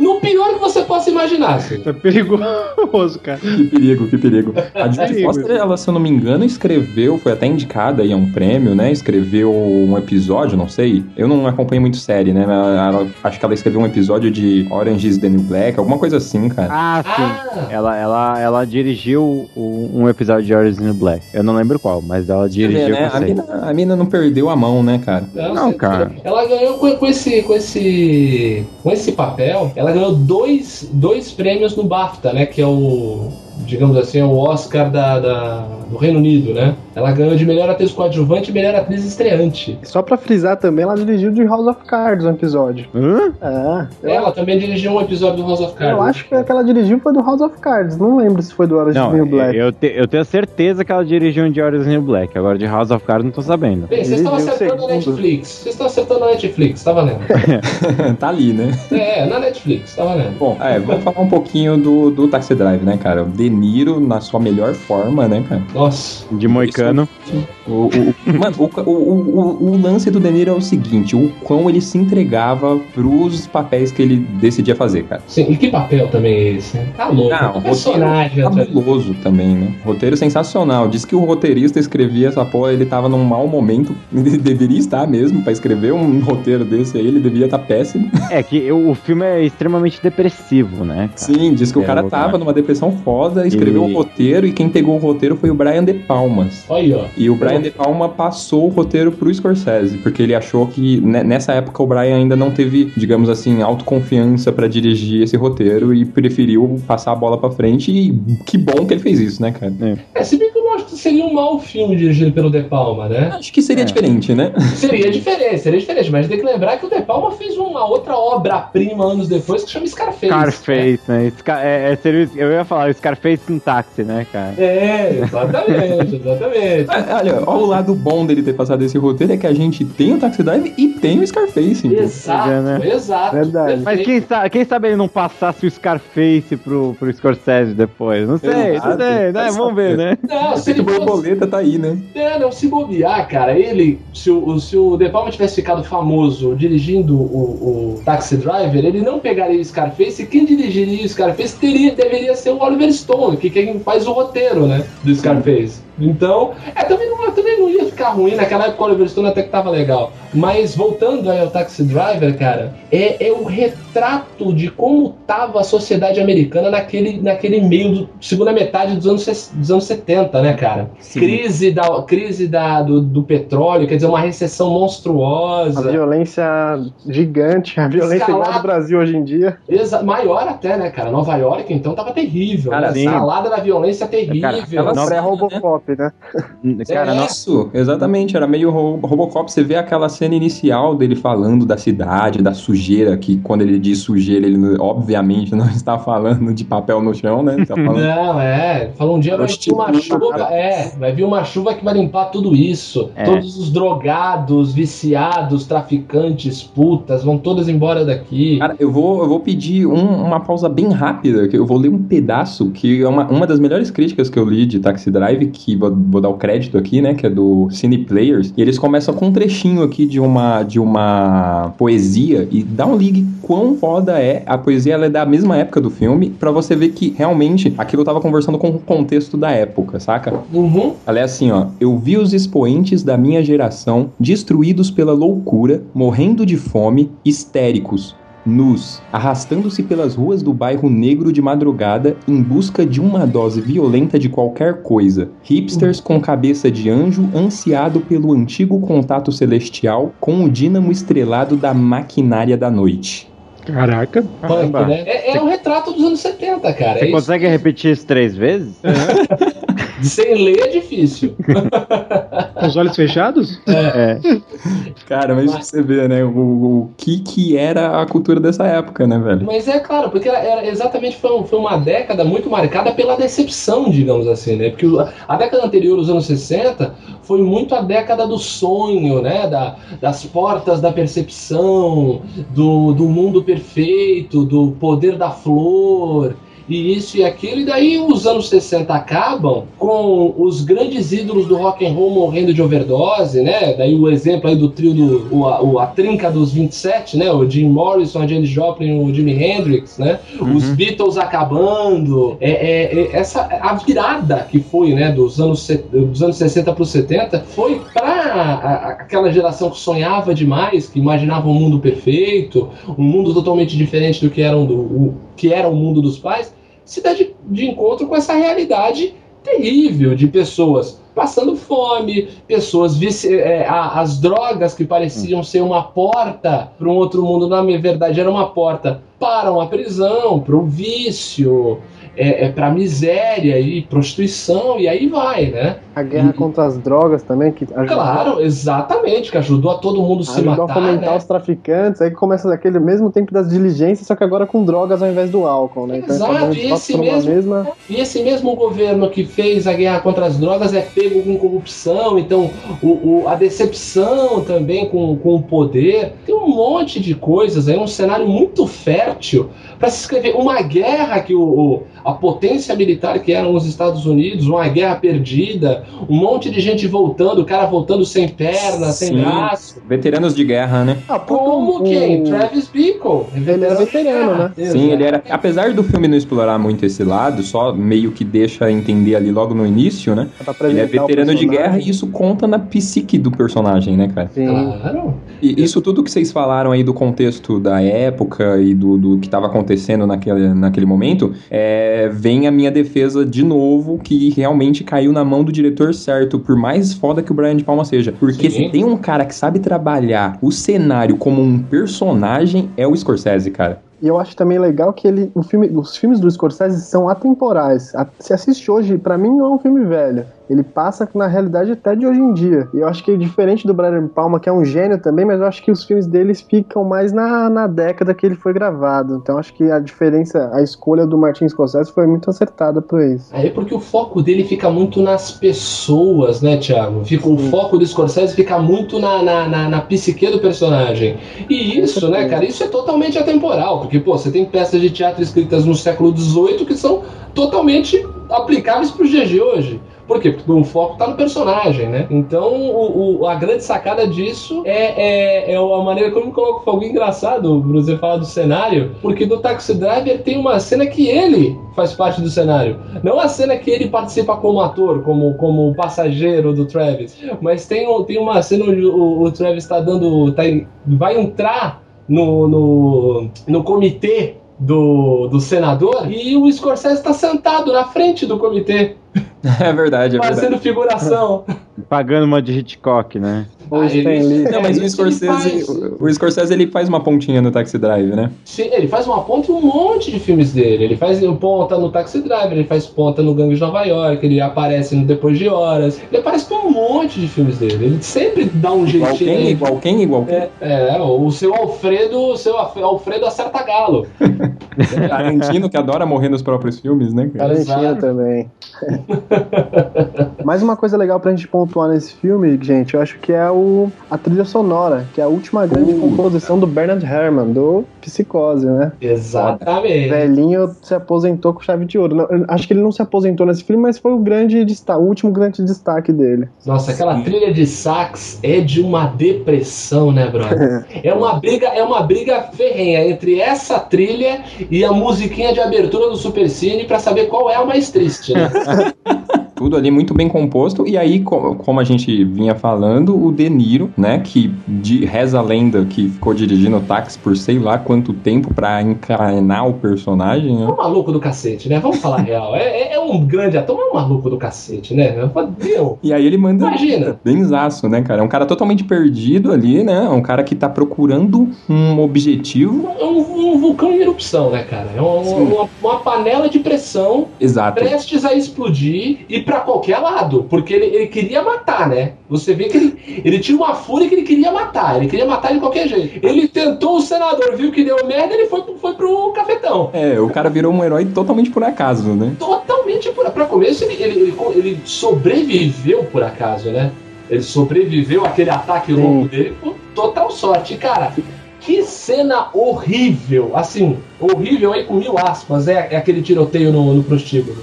No pior que você possa imaginar, assim.
É perigoso, cara.
Que perigo, que perigo. A Judy
Perigo.
Foster, ela, se eu não me engano, escreveu, foi até indicada aí a um prêmio, né? Escreveu um episódio, não sei. Eu não acompanho muito série, né? Mas ela- acho que ela escreveu um episódio de Orange is the New Black, alguma coisa assim, cara.
Ah, sim. Ela, ela, ela dirigiu um episódio de Orange is the New Black. Eu não lembro qual, mas ela dirigiu.
ver, né? A mina, a mina não perdeu a mão, né, cara?
Não, cara.
Ela ganhou com, com esse, com esse, com esse papel. Ela ganhou dois, dois prêmios no BAFTA, né? Que é o, digamos assim, é o Oscar da, da- do Reino Unido, né? Ela ganhou de melhor atriz coadjuvante e melhor atriz estreante.
Só pra frisar também, ela dirigiu de House of Cards um episódio.
Hã?
É. Eu,
Ela também dirigiu um episódio do House of Cards.
eu acho que a que ela dirigiu foi do House of Cards. Não lembro se foi do Orange is
Não,
New Black.
eu, te- eu tenho certeza que ela dirigiu um de Orange the New Black. Agora de House of Cards não tô sabendo.
Bem, vocês estão acertando na
segundo.
Netflix. Vocês estão acertando na Netflix, tá valendo.
tá ali, né?
é, na Netflix, tá valendo.
Bom, é, vamos falar um pouquinho do, do Taxi Drive, né, cara? O De Niro na sua melhor forma, né, cara?
Nossa.
De Moicano. ano. Sim.
O, o- mano, o, o, o, o lance do De Niro é o seguinte: o quão ele se entregava pros papéis que ele decidia fazer, cara.
Sim, e que papel também é esse? Tá louco.
Não,
um
o
personagem
fabuloso também, né? Roteiro sensacional. Diz que o roteirista escrevia essa porra, ele tava num mau momento. Ele deveria estar mesmo pra escrever um roteiro desse aí, ele devia estar péssimo.
É que o, o filme é extremamente depressivo, né? cara?
Sim, diz que o
É,
cara
o-
tava numa depressão foda, escreveu o
E-
roteiro e quem pegou o roteiro foi o Brian De Palmas.
Olha, ó.
E o Brian De Palma passou o roteiro pro Scorsese, porque ele achou que ne- nessa época o Brian ainda não teve, digamos assim, autoconfiança pra dirigir esse roteiro e preferiu passar a bola pra frente e que bom que ele fez isso, né, cara?
É, se bem que acho que seria um mau filme dirigido pelo De Palma, né?
Acho que seria diferente, né?
Seria diferente, seria diferente, mas tem que lembrar que o De Palma fez uma outra obra-prima anos depois que chama Scarface.
Scarface, né? Scar é, é, seria- eu ia falar, o Scarface um táxi, né, cara?
É, exatamente, exatamente.
Ah, Olha, ó, o lado bom dele ter passado esse roteiro é que a gente tem o Taxi Drive e tem o Scarface. então.
Exato,
É, né?
exato.
Verdade.
Mas quem sabe, quem sabe ele não passasse o Scarface pro, pro Scorsese depois? Não sei,
Exato.
não sei, né? Vamos ver, né?
Não,
Feito
ele fosse...
borboleta tá aí, né?
É, não, se bobear, cara, ele, se o, se o De Palma tivesse ficado famoso dirigindo o, o Taxi Driver, ele não pegaria o Scarface e quem dirigiria o Scarface teria, deveria ser o Oliver Stone, que quem faz o roteiro, né, do Scarface. Então, é, também não, também não ia ficar ruim, naquela época o Oliver Stone até que tava legal. Mas voltando aí ao Taxi Driver, cara, é, é o retrato de como tava a sociedade americana naquele, naquele meio do segunda metade dos anos, dos anos 70, né, cara? Crise, da, crise da, do, do petróleo, quer dizer, uma recessão
A
monstruosa.
violência gigante, a violência igual a
Escalada.
do Brasil hoje em dia.
Exa- maior até, né, cara? Nova York, então, tava terrível.
Cara,
né?
sim.
Salada da violência terrível.
Cara, aquela
Nova-
Né?
Cara,
É
não-
Isso, exatamente. Era meio ro- Robocop. Você vê aquela cena inicial dele falando da cidade, da sujeira, que quando ele diz sujeira, ele obviamente não está falando de papel no chão, né? Tá falando.
Não, é. Falou um dia vai vir uma chuva. É, vai vir uma chuva que vai limpar tudo isso.
É.
Todos os drogados, viciados, traficantes, putas, vão todas embora daqui.
Cara, eu vou, eu vou pedir um- uma pausa bem rápida, que eu vou ler um pedaço, que é uma, uma das melhores críticas que eu li de Taxi Drive, que vou, vou dar o crédito aqui, né, que é do Cine Players, e eles começam com um trechinho aqui de uma, de uma poesia, e dá um ligue quão foda é, a poesia ela é da mesma época do filme, pra você ver que realmente aquilo tava conversando com o contexto da época, saca?
Uhum.
Ela é assim, ó. Eu vi os expoentes da minha geração destruídos pela loucura, morrendo de fome, histéricos, nus, arrastando-se pelas ruas do bairro negro de madrugada em busca de uma dose violenta de qualquer coisa. Hipsters com cabeça de anjo, ansiado pelo antigo contato celestial com o dínamo estrelado da maquinária da noite.
Caraca.
Punk, né? É, é um retrato dos anos 70, cara.
Você
É isso.
consegue repetir isso três vezes?
Sem ler é difícil.
Com os olhos fechados?
É.
Cara, mas pra você ver, né, o, o que que era a cultura dessa época, né, velho?
Mas é claro, porque era, era exatamente foi, um- foi uma década muito marcada pela decepção, digamos assim, né? Porque a década anterior, os anos 60, foi muito a década do sonho, né? Da, das portas da percepção, do, do mundo perfeito, do poder da flor. E isso e aquilo, e daí os anos 60 acabam com os grandes ídolos do rock and roll morrendo de overdose, né? Daí o exemplo aí do trio do o, a, o- a trinca dos 27, né? O Jim Morrison, a Janis Joplin, o Jimi Hendrix, né? Os Beatles acabando. É, é- é- essa a virada que foi, né, dos anos dos anos 60 para os 70 foi para aquela geração que sonhava demais, que imaginava um mundo perfeito, um mundo totalmente diferente do que era, um do, o, que era o mundo dos pais, se dá de, de encontro com essa realidade terrível de pessoas passando fome, pessoas vici- é, as drogas que pareciam ser uma porta para um outro mundo, na verdade era uma porta para uma prisão, para o vício, é, é para miséria e prostituição e aí vai, né?
A guerra contra as drogas também, que ajudou,
Claro, exatamente, que ajudou a todo mundo se
ajudou a
matar,
fomentar
né?
os traficantes, aí começa aquele mesmo tempo das diligências, só que agora com drogas ao invés do álcool, né? Então
Exato,
fazendo
e esse mesmo-
mesma...
E esse mesmo governo que fez a guerra contra as drogas é pego com corrupção, então o, o- a decepção também com, com o poder. Tem um monte de coisas aí, um cenário muito fértil para se escrever uma guerra que o- a potência militar que eram os Estados Unidos, uma guerra perdida, Um monte de gente voltando, o cara voltando sem perna, sem
Sim.
braço.
Veteranos de guerra, né?
Ah,
Como
o-
quem?
o-
Travis Bickle.
Ele era veterano, né?
Sim, ele era. Apesar do filme não explorar muito esse lado, só meio que deixa entender ali logo no início, né? Ele é veterano de guerra e isso conta na psique do personagem, né, cara?
Sim.
Claro.
E isso tudo que vocês falaram aí do contexto da época e do, do que estava acontecendo naquele, naquele momento, é, vem a minha defesa de novo, que realmente caiu na mão do diretor certo, por mais foda que o Brian de Palma seja. Porque
Sim.
se tem um cara que sabe trabalhar o cenário como um personagem, é o Scorsese, cara.
E eu acho também legal que ele, o filme, os filmes do Scorsese são atemporais. A- Se assiste hoje, pra mim não é um filme velho. Ele passa na realidade até de hoje em dia. E eu acho que diferente do Brian Palma, que é um gênio também, mas eu acho que os filmes deles ficam mais na, na década que ele foi gravado. Então eu acho que a diferença, a escolha do Martin Scorsese foi muito acertada por isso.
Aí porque o foco dele fica muito nas pessoas, né, Thiago? Fica, o foco do Scorsese fica muito na, na, na, na psique do personagem. E isso, né, cara, isso é totalmente atemporal. Porque, pô, você tem peças de teatro escritas no século XVIII que são totalmente aplicáveis para os dias de hoje. Por quê? Porque o foco tá no personagem, né? Então, o, o- a grande sacada disso é, é, é a maneira como coloca algo engraçado, Bruno, você fala do cenário, porque do Taxi Driver tem uma cena que ele faz parte do cenário. Não a cena que ele participa como ator, como, como passageiro do Travis, mas tem, tem uma cena onde o, o Travis tá dando. Tá, vai entrar no, no, no comitê do, do senador e o Scorsese tá sentado na frente do comitê,
É verdade, é
fazendo
verdade.
figuração.
Pagando uma de Hitchcock, né?
Ou
Ah, ele-.
Não, mas
É,
o
ele
Scorsese,
faz.
o, Scorsese ele faz uma pontinha no Taxi Drive, né?
Sim, ele faz uma ponta em um monte de filmes dele. Ele faz ponta no Taxi Driver, ele faz ponta no Gangue de Nova York, ele aparece no Depois de Horas. Ele aparece com um monte de filmes dele. Ele sempre dá um
Igual
jeitinho.
quem,
aí.
igual quem, igual quem.
É, é, o seu Alfredo, o seu Alfredo acerta galo.
Tarantino que adora morrer nos próprios filmes, né, cara?
Tarantino também. Mais uma coisa legal pra gente pontuar nesse filme, gente, eu acho que é o, a trilha sonora, que é a última grande
Uh.
composição do Bernard Herrmann, do Psicose, né?
Exatamente.
Velhinho se aposentou com chave de ouro. Não, acho que ele não se aposentou nesse filme, mas foi o grande destaque, o último grande destaque dele.
Nossa, aquela trilha de sax é de uma depressão, né, brother? É uma briga, é uma briga ferrenha entre essa trilha e a musiquinha de abertura do Supercine pra saber qual é a mais triste, né?
Tudo ali muito bem composto. E aí, co- como a gente vinha falando, o De Niro, né? Que de, reza a lenda que ficou dirigindo o táxi por sei lá quanto tempo pra encarnar o personagem.
É
Né?
um maluco do cacete, né? Vamos falar real. É, é- é um grande ator, mas é um maluco do cacete, né? Meu,
E aí ele manda
Imagina.
benzaço, né, cara? É um cara totalmente perdido ali, né? É um cara que tá procurando um objetivo.
é um, um vulcão em erupção, né, cara? É uma,
Sim.
uma, uma panela de pressão
Exato.
prestes a explodir e pra qualquer lado, porque ele, ele queria matar, né? Você vê que ele, ele tinha uma fúria que ele queria matar, ele queria matar de qualquer jeito. Ele tentou o senador, viu que deu merda, ele foi, pro- foi pro cafetão.
É, o cara virou um herói totalmente por acaso, né?
Totalmente por Pra começo, ele, ele, ele, ele sobreviveu por acaso, né? Ele sobreviveu àquele ataque louco dele por total sorte. Cara, que cena horrível! Assim, horrível aí com mil aspas, é, é aquele tiroteio no, no prostíbulo.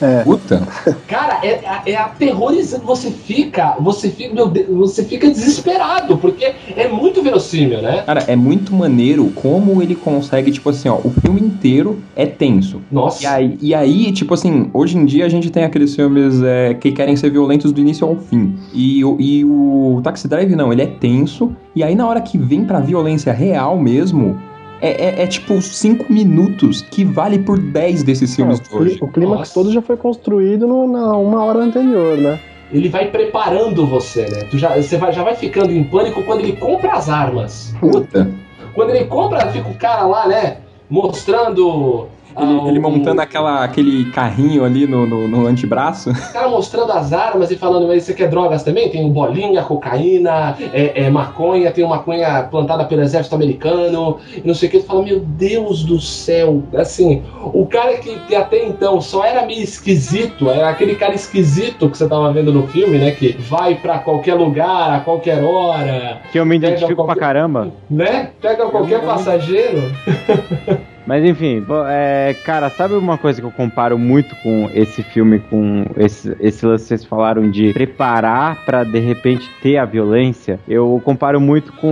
É.
Puta.
Cara, é, é aterrorizante. Você fica, você fica, meu Deus, você fica desesperado, porque é muito verossímil, né?
Cara, é muito maneiro como ele consegue, tipo assim, ó, o filme inteiro é tenso.
Nossa.
E aí, e aí, tipo assim, hoje em dia a gente tem aqueles filmes é, que querem ser violentos do início ao fim. E, o- e o Taxi Drive não, ele é tenso. E aí na hora que vem pra violência real mesmo, é, é- é tipo 5 minutos que vale por 10 desses filmes de
o,
hoje.
o clímax
Nossa.
todo já foi construído no- na uma hora anterior, né?
Ele vai preparando você, né? Tu já, você vai, já vai ficando em pânico quando ele compra as armas.
Puta.
Quando ele compra, fica o cara lá, né? Mostrando. Ah,
Ele, ele
o-
montando aquela, aquele carrinho ali no, no, no antebraço.
O cara mostrando as armas e falando, mas você quer drogas também? Tem bolinha, cocaína, é, é maconha, tem uma maconha plantada pelo exército americano, e não sei o que. Tu fala, meu Deus do céu. Assim, o cara que, que até então só era meio esquisito, era aquele cara esquisito que você tava vendo no filme, né? Que vai pra qualquer lugar, a qualquer hora,
Que eu me identifico
qualquer-
pra caramba.
né? Pega qualquer passageiro.
Mas enfim, é, cara, sabe uma coisa que eu comparo muito com esse filme, com esse, esse lance que vocês falaram de preparar pra de repente ter a violência? Eu comparo muito com,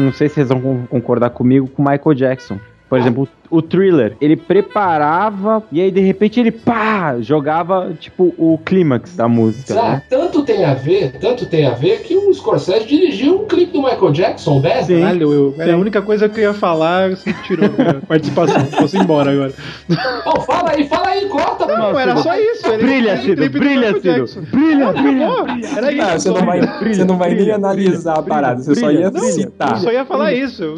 não sei se vocês vão con- concordar comigo, com Michael Jackson. Por exemplo, o thriller, ele preparava e aí de repente ele pá, jogava tipo o clímax da música.
Ah,
Né?
tanto tem a ver, tanto tem a ver que o Scorsese dirigiu um clipe do Michael Jackson, Bad.
Caralho, eu, era a única coisa que eu ia falar, você tirou minha participação. Posso ir embora agora.
Oh, fala aí, fala aí, corta.
Não,
pô.
era só isso. ele
Brilha,
fez o
Cido,
clipe do
brilha.
Jackson.
Brilha, brilha, brilha.
Era isso.
Ah, você não vai, você não vai nem analisar a parada, você só ia
Não,
citar.
Eu só ia falar isso.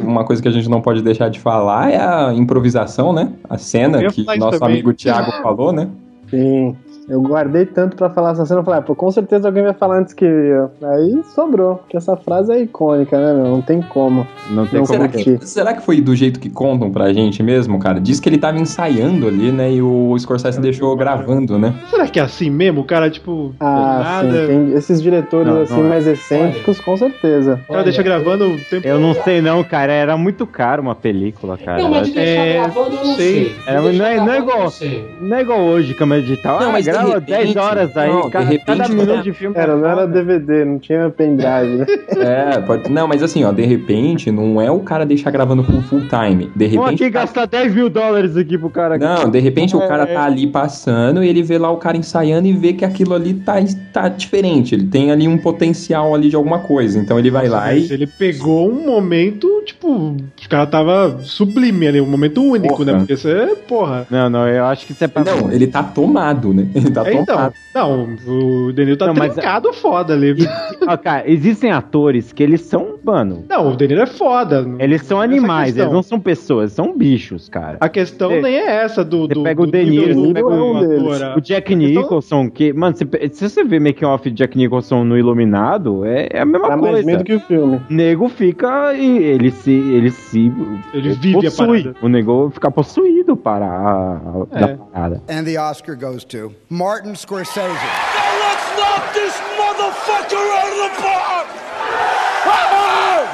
Uma coisa que a gente não pode deixar de falar é a improvisação, né? A cena que nosso
também.
amigo Thiago falou, né?
Sim. Eu guardei tanto pra falar essa cena, eu falei, ah, pô, com certeza alguém vai falar antes que eu. Aí sobrou, porque essa frase é icônica, né, meu? Não tem como.
Não
tem como
será, que, será que foi do jeito que contam pra gente mesmo, cara? Diz que ele tava ensaiando ali, né? E o Scorsese deixou gravando, né?
Será que é assim mesmo? O cara, tipo,
Ah,
nada.
sim. Tem esses diretores
Não,
assim
não é.
mais excêntricos, com certeza.
O cara deixa gravando o tempo
Eu não sei não, cara, era muito caro uma película, cara.
Não, mas de deixar
É,
gravando eu não
sei.
sei. De
Era- não, é, não é igual,
não sei.
não é igual hoje, câmera digital.
Não,
ah,
mas de repente-
10 horas aí,
não, de
cada,
repente
cada minuto
é.
de filme.
Era, não era DVD, não tinha pendrive, né?
É, pode... Não, mas assim, ó, de repente, não é o cara deixar gravando por full time. De
Vamos
repente.
aqui gastar 10 mil dólares aqui pro cara. aqui.
Não, de repente o cara
É.
tá ali passando e ele vê lá o cara ensaiando e vê que aquilo ali tá, tá diferente. Ele tem ali um potencial ali de alguma coisa. Então ele vai lá
Mas
e.
ele pegou um momento, tipo, o cara tava sublime ali, um momento único,
Porra.
né? Porque você, porra.
Não, não, eu acho que isso é pra.
Não, ele tá tomado, né? Ele tá
É, então, não, o Denil tá
Não, mas-
foda ali.
Ó, cara, existem atores que eles são, mano.
Não, o Denil é foda.
Eles são animais, eles não são pessoas, são bichos, cara.
A questão
Você-
nem é essa do.
Você
do
pega o
do
De
nível
Niro, você pega o,
ator, a-
o Jack
a
Nicholson, que, mano, se, se você vê making off de Jack Nicholson no Iluminado, é, é a mesma
Dá mais
coisa.
medo que o filme.
Nego fica e ele se. Ele se.
Ele vive a
possui.
parada.
O nego fica possuído para a, a-
É.
da parada.
And the Oscar goes to Martin Scorsese.
Let's knock this motherfucker out of the park!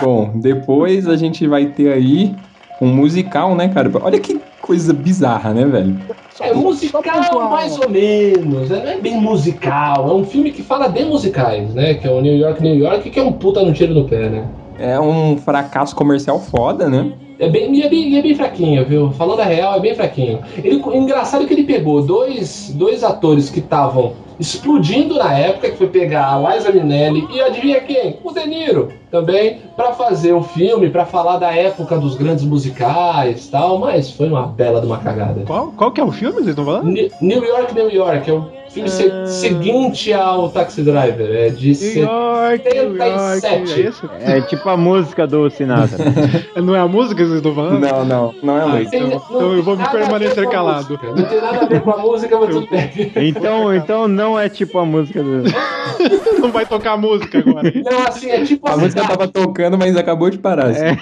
Bom, depois a gente vai ter aí um musical, né, cara? Olha que coisa bizarra, né, velho?
É musical mais ou menos, né? não é bem musical, é um filme que fala de musicais, né? Que é o New York, New York, que é um puta no tiro no pé, né?
É um fracasso comercial foda, né?
É bem, é bem, é bem fraquinho, viu? Falando a real, é bem fraquinho. Ele, o engraçado é que ele pegou dois, dois atores que estavam explodindo na época, que foi pegar a Liza Minnelli e adivinha quem? O De Niro também, pra fazer o filme, pra falar da época dos grandes musicais e tal, mas foi uma bela de uma cagada.
Qual, qual que é o filme? Vocês estão falando?
New York, New York, é o filme se- seguinte ao Taxi Driver, é de
New York, New York.
77.
É?
É tipo a música do Sinatra.
Não é a música que vocês estão falando?
Não, não, não é
Não
muito.
tem-
Então, então eu vou
a ver
permanecer
a
calado.
música, Não tem nada a ver com a música, mas tudo bem.
Então, então não é tipo a música do.
Não vai tocar música agora.
Não, assim, é tipo a,
A música tava tocando, mas acabou de parar. assim.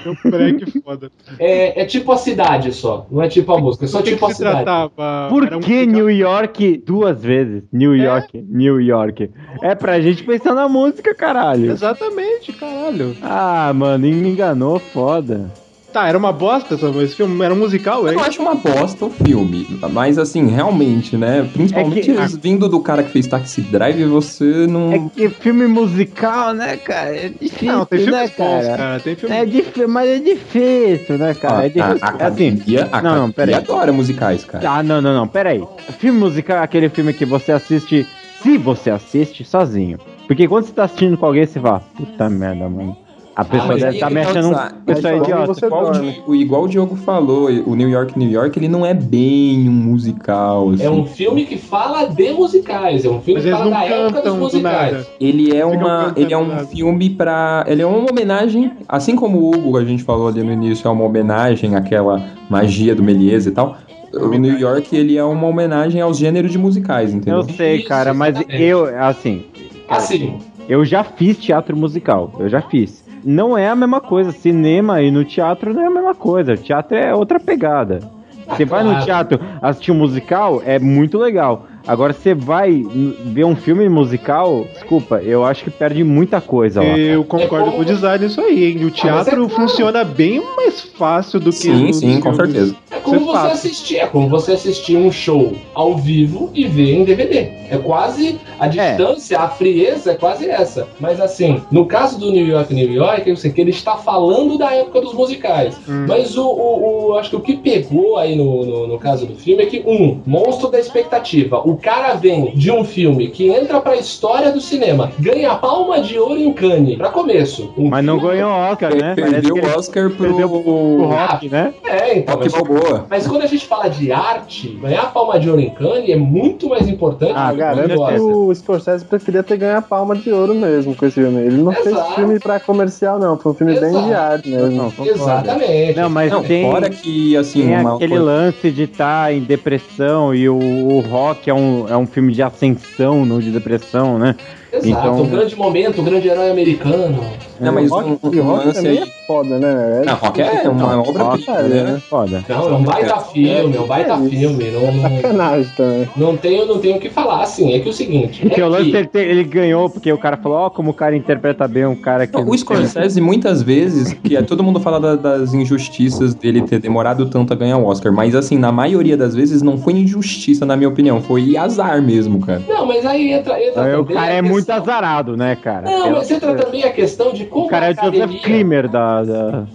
Foda.
É, é tipo a cidade só. Não é tipo a música, é só tipo
que
a cidade.
tratava?
Por
um
que
musical?
New York duas vezes? New York, New York. É pra gente pensar na música, caralho.
Exatamente, caralho.
Ah, mano, me enganou, foda.
Tá, era uma bosta essa- esse filme, era um musical, é?
Eu não acho uma bosta o filme, mas assim, realmente, né? Principalmente
É que-
vindo do cara que fez Taxi Drive, você não.
É que filme musical, né, cara? É difícil,
Não, tem
né,
filmes bons,
cara?
cara. Tem filme...
É difícil, mas é difícil, né, cara?
Ó,
é difícil.
a, a
assim,
a
não, não, peraí.
adora musicais, cara.
Ah, não, não, não, peraí. Filme musical é aquele filme que você assiste, se você assiste, sozinho. Porque quando você tá assistindo com alguém, você fala, puta merda, mano. A pessoa
mas
deve estar
tá
achando
o-
um pessoa
aí
idiota.
Igual o, igual o Diogo falou, o New York, New York, ele não é bem um musical. Assim.
É um filme que fala de musicais, é um filme
Mas
que fala da época dos
do
musicais.
nada.
Ele é uma, ele é um filme pra. Ele é uma homenagem, assim como o Hugo a gente falou ali no início, é uma homenagem àquela magia do Méliès e tal. O New York ele é uma homenagem aos gêneros de musicais, entendeu?
Eu sei, cara, mas eu, assim,
Assim,
eu já fiz teatro musical, eu já fiz. Não é a mesma coisa, cinema e no teatro não é a mesma coisa, teatro é outra pegada. Você vai no teatro assistir um musical, é muito legal. Agora, você vai ver um filme musical, desculpa, eu acho que perde muita coisa lá.
Eu concordo com o design nisso aí, hein? O teatro funciona bem mais fácil do que.
Sim, sim, com certeza.
É como
Isso é
você assistir, é como você assistir um show ao vivo e ver em DVD. É quase a distância, a frieza é quase essa. Mas assim, no caso do New York, New York, eu sei que ele está falando da época dos musicais.
Hum.
Mas o, o, o- acho que o que pegou aí no, no, no caso do filme é que um monstro da expectativa. O cara vem de um filme que entra pra história do cinema, ganha a palma de ouro em Cannes, pra começo. Um
Mas não ganhou o Oscar, né?
Perdeu o Oscar pro,
perdeu pro Rock, né?
É, então.
Rock
Mas,
Balboa.
mas quando a gente fala de arte, ganhar a palma de ouro em Cannes é muito mais importante
Ah,
do que
garanto
o
que o Scorsese preferia ter ganho a palma de ouro mesmo com esse filme. Ele não fez
Exato.
filme pra comercial, não. Foi um filme bem
Exato.
de arte mesmo.
Exatamente.
Não, mas
Não,
tem,
fora que, assim,
tem aquele
coisa-
lance de estar em depressão e o, o Rock é um, é um filme de ascensão, não de depressão, né?
Exato,
Então-
um grande momento, um grande herói americano.
Não, mas
Rock,
um, um
Rock também
aí.
é foda, né?
Não, Rock é uma obra-prima,
Rock,
né?
Foda.
Não, é um baita filme, é um baita filme. Não, não,
Sacanagem também.
não tenho não tenho o que falar, assim, é que o seguinte.
Porque
é
o lance
que-
ele, tem- ele ganhou porque o cara falou, ó, como o cara interpreta bem um cara que.
Não, o Scorsese, muitas vezes, que é, todo mundo fala da- das injustiças dele ter demorado tanto a ganhar o Oscar, mas assim, na maioria das vezes não foi injustiça, na minha opinião, foi azar mesmo, cara.
Não, mas aí entra. entra
Aí o cara é
questão-
muito azarado, né, cara?
Não, mas entra também a questão de como
O cara é o Joseph. Klimer da. da-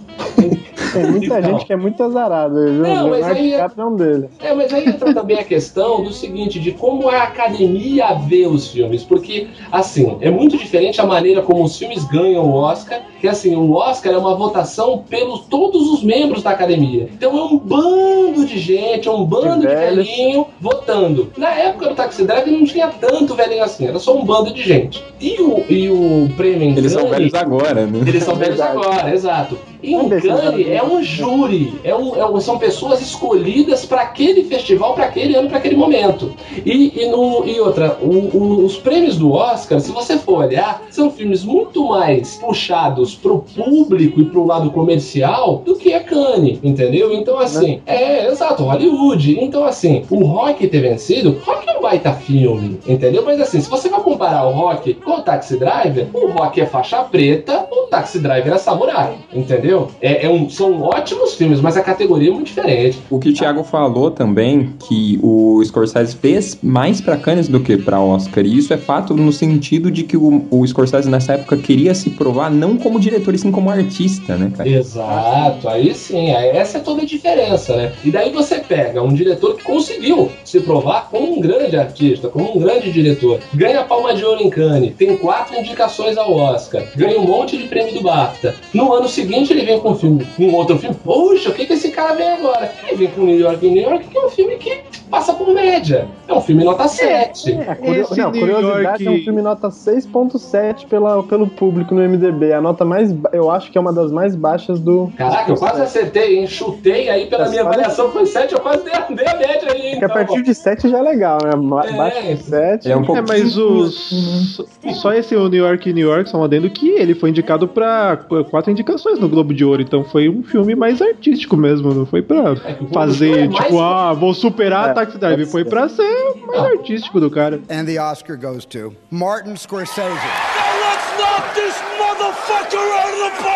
Tem muita
Então.
gente que é muito azarada, viu?
Não, mas
Leonardo
aí é-
é um deles.
É, mas aí entra também a questão do seguinte, de como a academia vê os filmes, porque, assim, é muito diferente a maneira como os filmes ganham o Oscar, que assim, o Oscar é uma votação pelos todos os membros da academia. Então é um bando de gente, é um bando de,
velhos.
velhinho votando. Na época do Taxi Driver não tinha tanto velhinho assim, era só um bando de gente. E o, e o prêmio
Eles são velhos agora, né?
eles são velhos agora, exato. E
eles
Cannes é um júri, é um, é um- são pessoas escolhidas para aquele festival, para aquele ano, para aquele momento. E, e, no, e outra, o- o- os prêmios do Oscar, se você for olhar, são filmes muito mais puxados pro público e pro lado comercial do que a Cannes, entendeu? Então, assim, é, exato, Hollywood. Então, assim, o Rock ter vencido, Rock é um baita filme, entendeu? Mas, assim, se você vai comparar o Rock com o Taxi Driver, o Rock é faixa preta, o Taxi Driver é samurai, entendeu? É, é um, são ótimos filmes, mas a categoria é muito diferente.
O que o Thiago falou também, que o Scorsese fez mais pra Cannes do que pra Oscar, e isso é fato no sentido de que o, o Scorsese nessa época queria se provar não como diretor, e sim como artista, né, cara?
Exato, aí sim, essa é toda a diferença, né? E daí você pega um diretor que conseguiu se provar como um grande artista, como um grande diretor, ganha a palma de ouro em Cannes, tem quatro indicações ao Oscar, ganha um monte de prêmio do BAFTA. No ano seguinte ele vem com um filme, com um outro filme, poxa, o que, que esse cara vem agora? Ele vem com New York New York, que é um filme que passa por média. É um filme nota 7.
É, curio-
Esse
não, curiosidade
York-
é um filme nota 6.7 pela, pelo público no MDB. A nota mais, eu acho que é uma das mais baixas do.
Caraca, eu quase acertei, hein? Chutei aí pela minha avaliação foi 7, eu quase dei, a- média aí, hein?
Porque a partir de 7 já é legal, né?
É.
Abaixo de 7.
É um pouco
É, mas os. Só esse New York New York, só um adendo que ele foi indicado pra qu- quatro indicações no Globo de Ouro, então foi um filme mais artístico mesmo, não foi pra
o Globo Ouro
fazer,
é mais-
tipo, ah, vou superar
É,
a Taxi Drive, foi pra ser mais artístico do cara.
And the Oscar goes to Martin Scorsese.
Let's knock this motherfucker out of the park!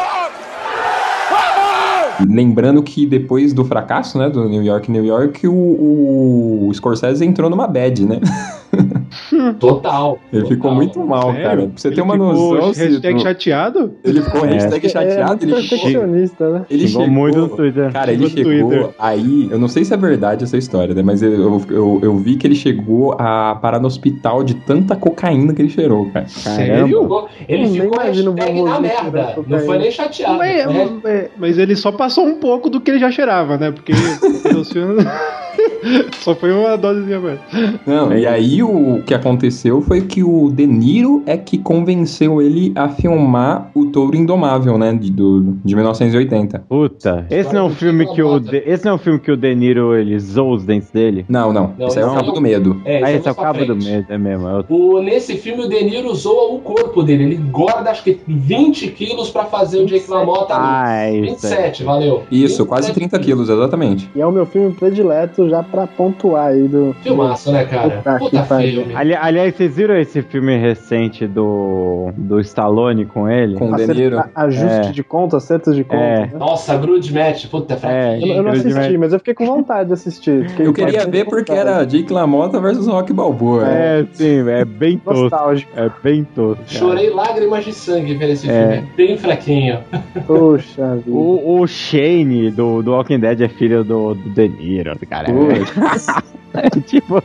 Lembrando que depois do fracasso, né, do New York, New York, o, o Scorsese entrou numa bad, né?
Total.
Ele ficou muito mal,
Sério?
cara. Pra você ter
Ele
uma
ficou
noção,
Hashtag
Cito,
chateado?
ele ficou
É.
hashtag chateado,
é
ele chegou,
perfeccionista, né?
ele
Xingou
chegou,
muito no Twitter.
Cara, ele
Xingou no
chegou
Twitter.
aí, eu não sei se é verdade essa história, né? Mas eu, eu, eu, eu vi que ele chegou a parar no hospital de tanta cocaína que ele cheirou, cara.
Sério?
Ele ficou hashtag na merda. Não foi nem chateado.
Mas,
né?
é, mas ele só passou um pouco do que ele já cheirava, né? Porque os filmes. só foi uma dosezinha mais.
Não, e aí o que aconteceu foi que o De Niro é que convenceu ele a filmar o Touro Indomável, né? De, do, de 1980.
Puta, esse não é um filme que o De, esse não é um filme que o De Niro ele zoou os dentes dele?
Não, não.
Não,
Esse é o. Cabo do Medo.
É,
ah,
isso
esse é o cabo do mês, é mesmo. é o-
O, nesse filme, o De Niro usou o corpo dele. Ele engorda, acho que 20 quilos pra fazer o Jake LaMotta ali.
Ah, é isso.
27, valeu.
Isso, quase
27
30 quilos, exatamente.
E é o meu filme predileto já pra pontuar aí do.
Filmaço, né, cara?
Puta
Puta filme.
Ali- aliás, vocês viram esse filme recente do, do Stallone com ele?
Com o
Acerta-
De Niro.
Ajuste
É.
de conta, acertos de conta.
É.
né?
Nossa, Grudge Match, puta, é
É,
fraquinho.
Eu, eu não assisti,
demais.
mas eu fiquei com vontade de assistir. Fiquei
Eu queria ver porque
vontade.
era Jake LaMotta versus Rock Balboa.
É, sim, é bem tosco.
Nostálgico.
É bem tosco.
Chorei lágrimas de sangue vendo esse
É.
filme. Bem fraquinho.
Poxa vida.
O, o Shane do, do Walking Dead é filho do, do De Niro, cara. É, tipo.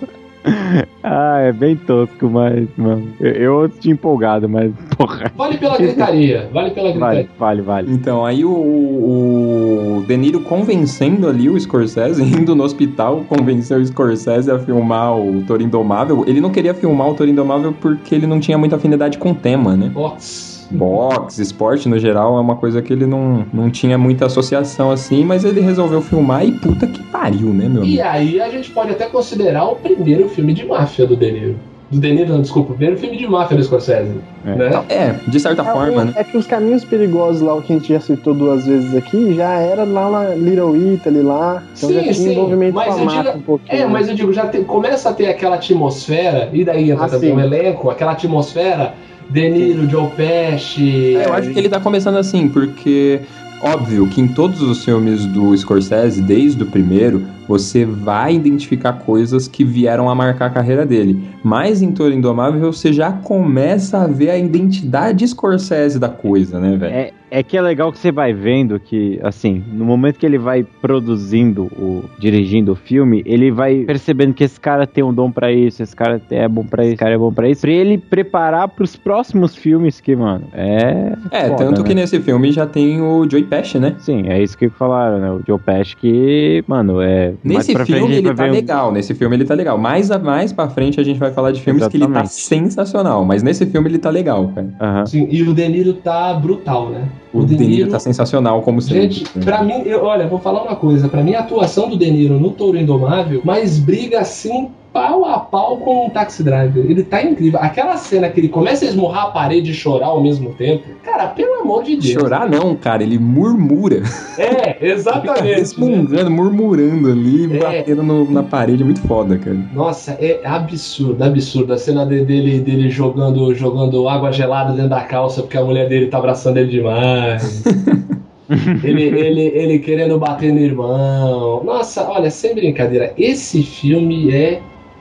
Ah, é bem tosco, mas, mano. Eu, eu assisti empolgado, mas, porra.
Vale pela gritaria. Vale pela gritaria.
Vale, vale, vale.
Então, aí o, o De Niro convencendo ali o Scorsese, indo no hospital, convenceu o Scorsese a filmar o Toro Indomável. Ele não queria filmar o Toro Indomável porque ele não tinha muita afinidade com o tema, né?
Box.
Boxe, esporte no geral é uma coisa que ele não, não tinha muita associação assim, mas ele resolveu filmar e puta que pariu, né, meu amigo?
E aí a gente pode até considerar o primeiro filme de máfia do De Niro. Do De Niro, não, desculpa, o primeiro filme de máfia do Scorsese. Né?
É, de certa forma, né?
É que os caminhos perigosos lá, o que a gente já citou duas vezes aqui, já era lá na Little Italy lá. Então já tinha envolvimento
mas
com a
digo,
um pouquinho.
É, mas eu digo, já tem- começa a ter aquela atmosfera, e daí entra
Ah,
também
sim.
o elenco, aquela atmosfera, De Niro, Joe Pesci.
É, eu acho que ele tá começando assim, porque óbvio que em todos os filmes do Scorsese, desde o primeiro, você vai identificar coisas que vieram a marcar a carreira dele. Mas em Toro Indomável você já começa a ver a identidade Scorsese da coisa, né, velho?
É, é que é legal que você vai vendo que, assim, no momento que ele vai produzindo, o, dirigindo o filme, ele vai percebendo que esse cara tem um dom pra isso, esse cara é bom pra isso, esse cara é bom pra isso, pra ele preparar pros próximos filmes que, mano, é.
É,
foda,
tanto
né?
que nesse filme já tem o Joey Pesci, né?
Sim, é isso que falaram, né? O Joe Pesci que, mano, é.
Nesse filme ele tá
um-
legal, nesse filme ele tá legal. Mais, a, mais pra frente a gente vai falar de filmes que ele tá
Exatamente.
sensacional, mas nesse filme ele tá legal, cara.
Sim, e o De Niro tá brutal, né?
O, De Niro tá sensacional como sempre.
Gente, pra mim, eu, olha, vou falar uma coisa. Pra mim, a atuação do De Niro no Touro Indomável, mas briga assim, pau a pau com o Taxi Driver. Ele tá incrível. Aquela cena que ele começa a esmurrar a parede e chorar ao mesmo tempo. Cara, pelo amor de Deus.
Chorar não, cara, ele murmura.
É, exatamente. né?
resmungando, murmurando ali,
É.
batendo no- na parede, é muito foda, cara.
Nossa, é absurdo, absurdo. A cena de- dele, dele jogando, jogando água gelada dentro da calça porque a mulher dele tá abraçando ele demais. ele, ele, ele querendo bater no irmão. Nossa, olha, sem brincadeira, esse filme é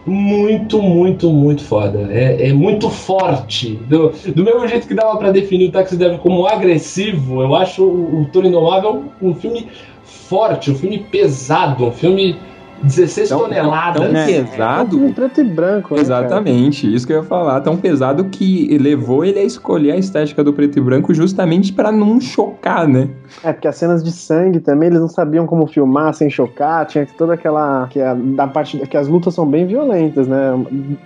muito, muito, muito foda. É, é muito forte. Do, do mesmo jeito que dava pra definir o Taxi Driver como agressivo, eu acho o, o Toro Indomável um filme forte, um filme pesado, um filme 16
Tão-
toneladas.
tão
É um
pesado.
filme preto e branco, né, cara?
Exatamente, isso que eu ia falar. Tão pesado que levou ele a escolher a estética do preto e branco justamente pra não chocar, né?
É, porque as cenas de sangue também, eles não sabiam como filmar sem chocar, tinha toda aquela. Que, a, da parte, que as lutas são bem violentas, né?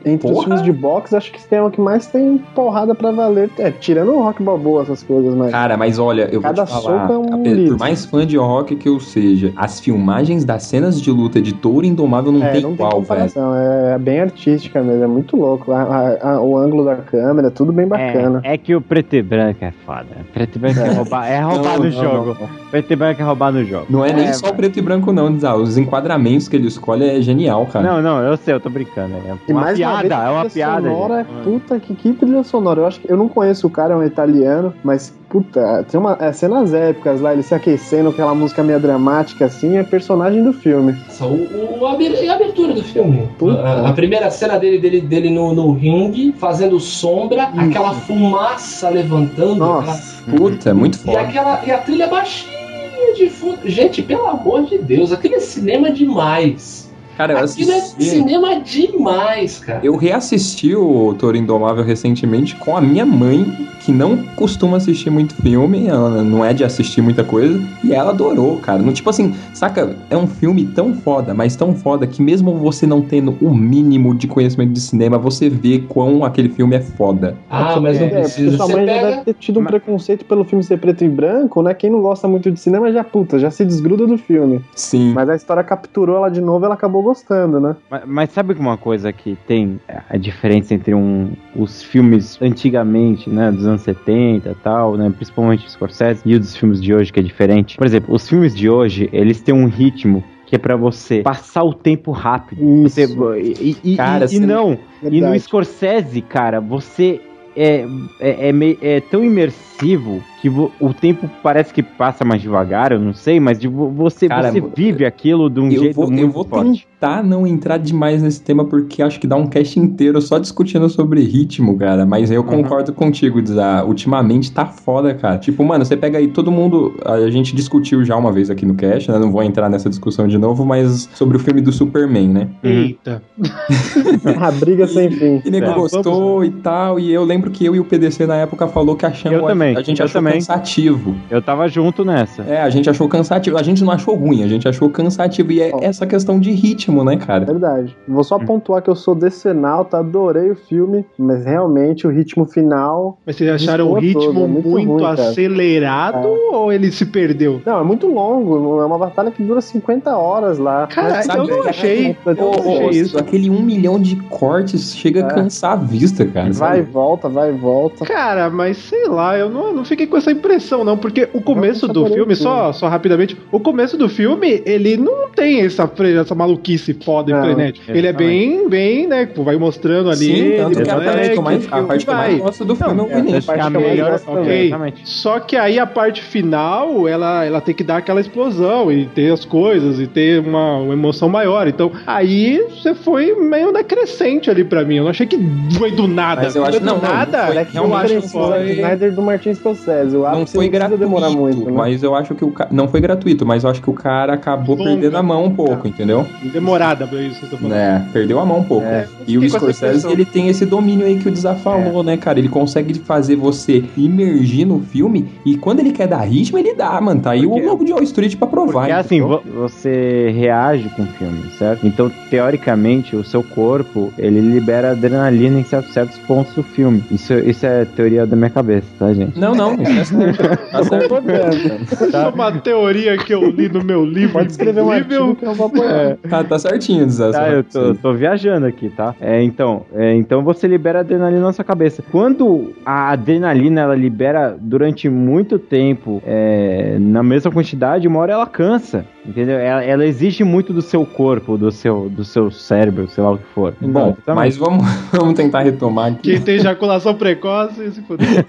Entre os
Porra!
filmes de boxe, acho que tem o que mais tem porrada pra valer. É, tirando o rock balboa, essas coisas, mas.
Cara, mas olha, eu
Cada
vou te falar,
soco é um
por mais fã de rock que eu seja, as filmagens das cenas de luta de Touro Indomável não
É,
tem
não tem
igual, velho.
comparação, é bem artística mesmo, é muito louco. A- a- a- o ângulo da câmera, tudo bem bacana.
É, é que o preto e branco é foda. Preto e branco é roubar, é roubar
Não,
no
não,
jogo. Preto e branco é roubar no jogo.
Não é nem só
mano.
preto e branco, não, Dizal. Os enquadramentos que ele escolhe é genial, cara.
Não, não, eu sei, eu tô brincando. É
E
uma
uma
piada,
vez, a
é uma piada.
Sonora,
gente.
é puta que, que trilha sonora. Eu acho que eu não conheço o cara, é um italiano, mas puta, tem uma é, cenas épicas lá, ele se aquecendo, aquela música meio dramática assim, é personagem do filme.
O, o, a aber- a abertura do filme.
Puta.
A, a primeira cena dele, dele, dele no, no ringue, fazendo sombra, aquela fumaça levantando.
Nossa.
Puta, é muito
aquela- e,
foda.
aquela, e a trilha baixinha de fundo. Gente, pelo amor de Deus, aquilo é cinema demais.
Cara, eu
Aquilo é
assisti...
cinema demais, cara.
Eu reassisti o Toro Indomável recentemente com a minha mãe, que não costuma assistir muito filme, ela não é de assistir muita coisa, e ela adorou, cara. No, tipo assim, saca? É um filme tão foda, mas tão foda que mesmo você não tendo o mínimo de conhecimento de cinema, você vê quão aquele filme é foda.
Ah, mas não
É,
precisa.
sua mãe já
pega.
deve ter tido um preconceito pelo filme ser preto e branco, né? Quem não gosta muito de cinema já, puta, já se desgruda do filme.
Sim.
Mas a história capturou ela de novo e ela acabou gostando, né?
Mas, mas sabe que uma coisa que tem a diferença entre um, os filmes antigamente, né, dos anos 70 e tal, né, principalmente os Scorsese, e os dos filmes de hoje que é diferente? Por exemplo, os filmes de hoje, eles têm um ritmo que é pra você passar o tempo rápido. Você, e, e-
Cara,
e- e não. E no. Scorsese, cara, você é, é, é, é tão imersivo que vo- o tempo parece que passa mais devagar, eu não sei, mas de vo- você,
Cara,
você vive aquilo de um
eu
jeito
vou,
muito
eu vou
forte.
tentar não entrar demais nesse tema, porque acho que dá um cast inteiro só discutindo sobre ritmo, cara. Mas eu concordo contigo, Dizá. Ultimamente tá foda, cara. Tipo, mano, você pega aí todo mundo. A gente discutiu já uma vez aqui no cast, né? Não vou entrar nessa discussão de novo, mas sobre o filme do Superman, né?
Eita.
A briga sem fim.
E nego
É,
gostou e tal. E eu lembro que eu e o PDC na época falou que achamos.
Eu também,
A gente
eu
achou
também.
cansativo.
Eu tava junto nessa.
É, a gente achou cansativo. A gente não achou ruim, a gente achou cansativo. E é essa questão de ritmo, né, cara?
Verdade. Vou só pontuar que eu sou decenalta, adorei o filme, mas realmente o ritmo final.
Mas vocês acharam o ritmo
todo, é
muito,
ruim, cara.
acelerado ou ele se perdeu?
Não, é muito longo. É uma batalha que dura 50 horas lá.
Cara,
Mas,
eu
sabe,
não
é-
achei.
é-
Eu não achei isso.
Aquele um milhão de cortes chega a
É.
cansar a vista, cara.
Vai e volta, vai e volta.
Cara, mas sei lá, eu não, não fiquei com essa impressão, não, porque o começo do filme, só, só rapidamente, o começo do filme, ele não tem essa, essa maluquice foda e
Não,
frenética. Ele é bem, bem, né, tipo, vai mostrando ali.
Sim, tanto
ele
que a parte
moleque,
mais, a parte que mais gosto do filme é o
é,
início.
a
mais
melhor-
gosto
ok,
também.
exatamente.
Só que aí a parte final, ela, ela tem que dar aquela explosão e ter as coisas e ter uma, uma emoção maior. Então, aí você foi meio na crescente ali pra mim. Eu não achei que foi do nada.
Mas eu acho-
é do
não, não,
nada.
não
eu
Eu
acho
não
que
foi-
Snyder do Martin Scorsese. O
Não foi
precisa demorar
gratuito,
muito, né?
mas eu acho que o ca... não foi gratuito, mas eu acho que o cara acabou
Longa.
perdendo a mão um pouco, entendeu?
Demorada pra isso que eu tô falando.
É, perdeu a mão um pouco.
É,
e o Scorsese, ele tem esse domínio aí que o Dizá falou, né, cara? Ele consegue fazer você imergir no filme e quando ele quer dar ritmo, ele dá, mano. Tá aí
Porque-
o Lobo de Wall Street pra provar.
Porque assim, vo- você reage com o filme, certo? Então, teoricamente, o seu corpo, ele libera adrenalina em certos, certos pontos do filme. Isso, isso é teoria da minha cabeça, tá, gente?
Não, não, isso é certo. Tá certo.
Isso é uma teoria que eu li no meu livro.
Pode escrever um artigo que eu vou apoiar.
Tá, tá certinho, Dizá.
Tá, eu tô, tô viajando aqui, tá? É, então, é, então você libera adrenalina na sua cabeça. Quando a adrenalina ela libera durante muito tempo, é, na mesma quantidade, uma hora ela cansa, entendeu? Ela, ela exige muito do seu corpo, do seu, do seu cérebro, sei lá o que for.
Bom,
Exatamente.
mas vamos, vamos tentar retomar aqui.
Quem tem ejaculação precoce, se fuder.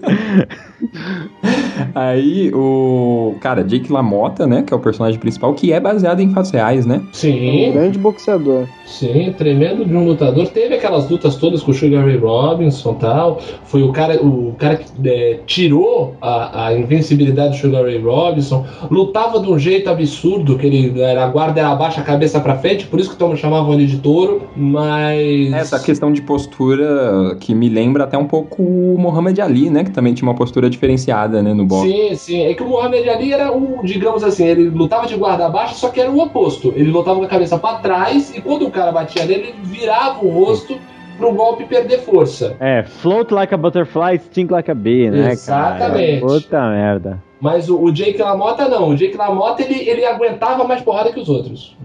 Aí, o. Cara, Jake LaMotta, né? Que é o personagem principal, que é baseado em fatos reais, né?
Um
Sim,
grande boxeador.
sim, tremendo de um lutador. Teve aquelas lutas todas com o Sugar Ray Robinson e tal. Foi o cara, o cara que é, tirou a, a invencibilidade do Sugar Ray Robinson. Lutava de um jeito absurdo, que ele era a guarda era baixa, a cabeça pra frente, por isso que todos chamavam ele de touro. Mas.
Essa questão de postura que me lembra até um pouco o Muhammad Ali, né? Que também tinha uma postura diferenciada, né? No boxe.
Sim, sim. É que o Muhammad Ali era o, digamos assim, ele lutava de guarda baixa, só que era o oposto. Ele lutava com a cabeça pra trás e quando o cara batia nele, ele virava o rosto pro golpe perder força.
É, float like a butterfly, sting like a bee, né,
Exatamente.
cara? Puta merda.
Mas o, o Jake LaMotta não. O Jake LaMotta ele, ele aguentava mais porrada que os outros.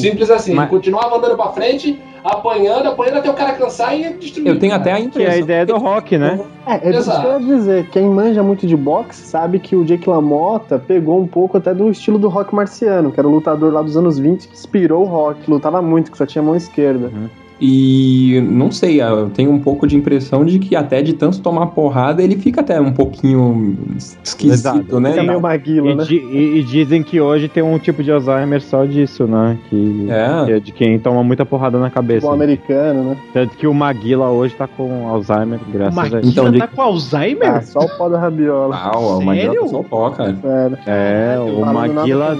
Simples assim.
Mas-
Ele continuava andando pra frente, apanhando, apanhando até o cara cansar e destruir.
Eu tenho até a
Que é a
impressão.
ideia do rock, né?
É, é isso que eu ia dizer. Quem manja muito de boxe sabe que o Jake LaMotta pegou um pouco até do estilo do rock marciano, que era um lutador lá dos anos 20 que inspirou o rock, lutava muito, que só tinha mão esquerda.
E não sei, eu tenho um pouco de impressão de que até de tanto tomar porrada, ele fica até um pouquinho esquisito,
Exato.
né?
Fica meio maguila,
E,
né?
di- e- e dizem que hoje tem um tipo de Alzheimer só disso, né? Que
É.
que é de quem toma muita porrada na cabeça.
Bom americano, né?
Tanto que o Maguila hoje tá com Alzheimer, graças a
Maguila
isso.
Então, de-
tá com Alzheimer?
Ah, só o pó da rabiola.
Ah, o Maguila tá só pó, cara.
Sério.
É, o Maguila,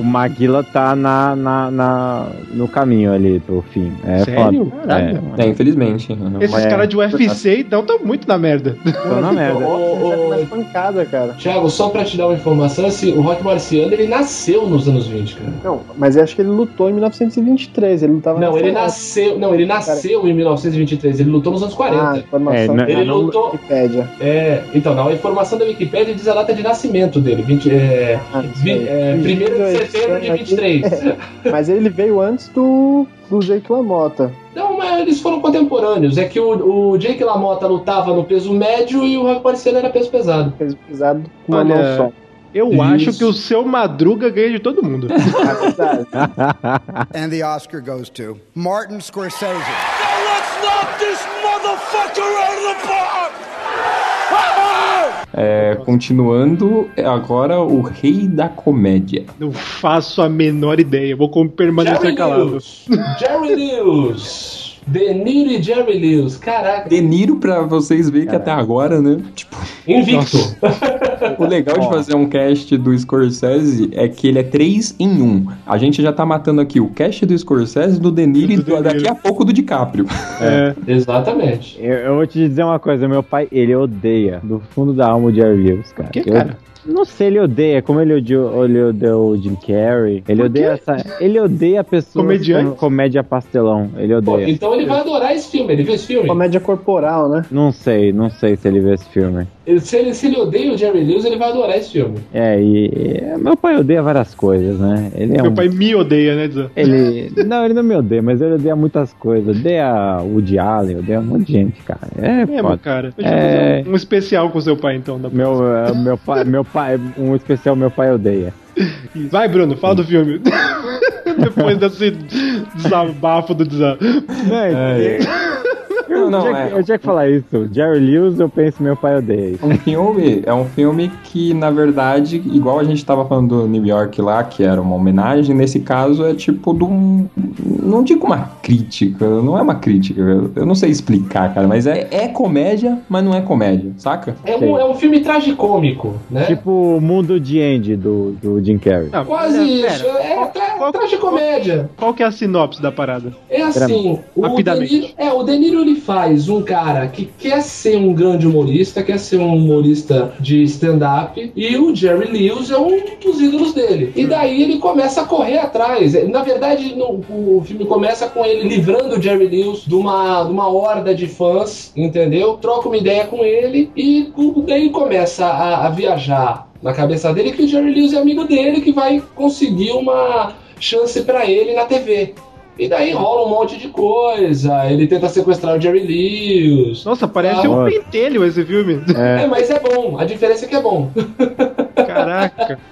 o Maguila tá na, na, na- no caminho ali pro fim. É
Sério?
foda.
Caralho.
É,
É, infelizmente.
Esses
É.
caras de UFC, então, estão muito na merda.
tô na merda.
Ô, ô,
Mais pancada, cara.
Thiago, só pra te dar uma informação, assim, o Rock Marciano ele nasceu nos anos 20, cara.
Não, mas eu acho que ele lutou em 1923, ele lutava
Não, ele nasceu. Não, ele nasceu em 1923, ele lutou nos anos 40.
Ah, informação
É,
Ele
no
lutou-
Wikipédia.
É, então, na informação da Wikipedia diz a data de nascimento dele, 20, é,
Ah,
vi, é, 1 de setembro de 23.
Mas ele veio antes do, do Jake LaMotta.
Não, mas eles foram contemporâneos. É que o, o Jake LaMotta lutava no peso médio e o Rock Marciano era peso pesado.
Peso pesado com uma
Olha,
mão só.
Eu
Isso.
acho que o seu Madruga ganha de todo mundo.
And the Oscar goes to Martin Scorsese.
Let's knock this motherfucker out of the park!
É, continuando, agora o rei da comédia.
Não faço a menor ideia. Vou com- permanecer
Jerry
calado.
Lewis. Jerry Lewis. De Niro e Jerry Lewis. Caraca.
De Niro, pra vocês verem que até agora, né? Tipo,
Invicto.
o legal de fazer um cast do Scorsese é que ele é 3 em 1. A gente já tá matando aqui o cast do Scorsese, do De Niro e do- daqui a pouco do DiCaprio.
É.
Exatamente.
Eu, eu vou te dizer uma coisa, meu pai, ele odeia do fundo da alma o Jerry Lewis, cara.
Que,
Eu-
cara?
Não sei, ele odeia, como ele odiou, ele odeia o Jim Carrey, ele odeia essa, ele odeia pessoas
Comediante?
com comédia pastelão, ele
Pô,
odeia.
então ele vai adorar esse filme. Ele viu esse filme?
Comédia corporal, né?
Não sei, não sei se ele vê esse filme.
Ele- Se ele, se ele odeia o Jerry Lewis, ele vai adorar esse filme.
É, e, e meu pai odeia várias coisas, né? Ele é
Meu
um
pai me odeia, né?
Ele. Não, ele não me odeia, mas ele odeia muitas coisas. Odeia o Woody Allen, odeia um monte de gente, cara. É,
É, meu cara. Deixa eu
É.
fazer um especial com seu pai, então. da
Meu, é, meu pai, meu pai, um especial meu pai odeia.
próxima. Vai, Bruno, fala do filme. Depois desse desabafo do Dzan.
Eu,
não,
tinha,
é-
eu tinha que falar isso. Jerry Lewis, eu penso meu pai odeia.
Um filme, é um filme que, na verdade, igual a gente tava falando do New York lá, que era uma homenagem, nesse caso é tipo de um. Não digo uma crítica, não é uma crítica, eu, eu não sei explicar, cara, mas é, é comédia, mas não é comédia, saca?
É um, é um filme tragicômico, né?
Tipo o Mundo de Andy do, do Jim Carrey.
Não,
Quase
pera,
isso. É tra tragicomédia.
Qual que é a sinopse da parada?
É assim, o
Rapidamente.
De Niro, é, o De Niro ele faz um cara que quer ser um grande humorista, quer ser um humorista de stand-up, e o Jerry Lewis é um dos ídolos dele. E daí ele começa a correr atrás. Na verdade, no- o filme começa com ele livrando o Jerry Lewis de uma, de uma horda de fãs, entendeu? Troca uma ideia com ele e daí começa a, a viajar na cabeça dele que o Jerry Lewis é amigo dele que vai conseguir uma chance pra ele na TV. E daí rola um monte de coisa. Ele tenta sequestrar o Jerry Lewis.
Nossa, parece
Ah,
um pentelho esse filme.
É, mas é bom. A diferença é que é bom.
Caraca.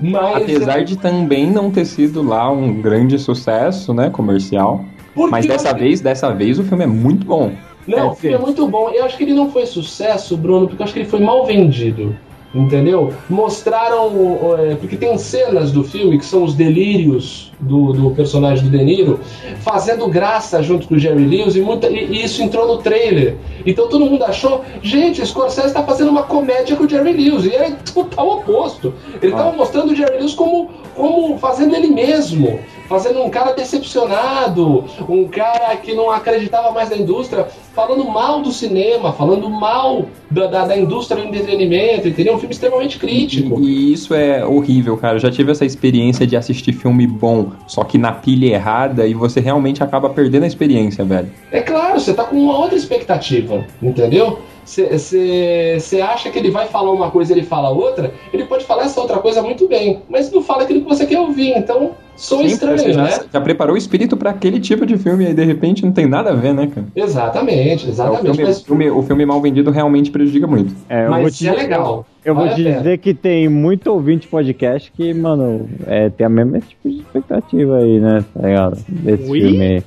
Mas
Apesar de também não ter sido lá um grande sucesso, né, comercial.
Porque
Mas
eu
dessa
que-
vez, dessa vez o filme é muito bom.
Não, o filme é muito bom. Eu acho que ele não foi sucesso, Bruno, porque eu acho que ele foi mal vendido. Entendeu? Mostraram. é, porque tem cenas do filme que são os delírios do, do personagem do De Niro fazendo graça junto com o Jerry Lewis e, muita, e, e isso entrou no trailer. Então todo mundo achou, gente, o Scorsese está fazendo uma comédia com o Jerry Lewis. E é total oposto. Ele estava mostrando o Jerry Lewis como, como fazendo ele mesmo. Fazendo um cara decepcionado, um cara que não acreditava mais na indústria, falando mal do cinema, falando mal da, da, da indústria do entretenimento, entendeu? Um filme extremamente crítico.
E isso é horrível, cara. Eu já tive essa experiência de assistir filme bom, só que na pilha errada e você realmente acaba perdendo a experiência, velho.
É claro, você tá com uma outra expectativa, entendeu? Você acha que ele vai falar uma coisa e ele fala outra, ele pode falar essa outra coisa muito bem, mas não fala aquilo que você quer ouvir, então sou
Sim,
estranho,
você já,
né?
já preparou o espírito pra aquele tipo de filme e aí de repente não tem nada a ver, né, cara?
Exatamente,
É, o,
exatamente.
filme,
mas
o filme- o filme mal vendido realmente prejudica muito.
É, eu
Mas
vou te
é legal.
Eu vou
Vale
te dizer que tem muito ouvinte podcast que, mano, é, tem a mesma tipo de expectativa aí, né? Tá ligado? Desse
Ui?
filme aí.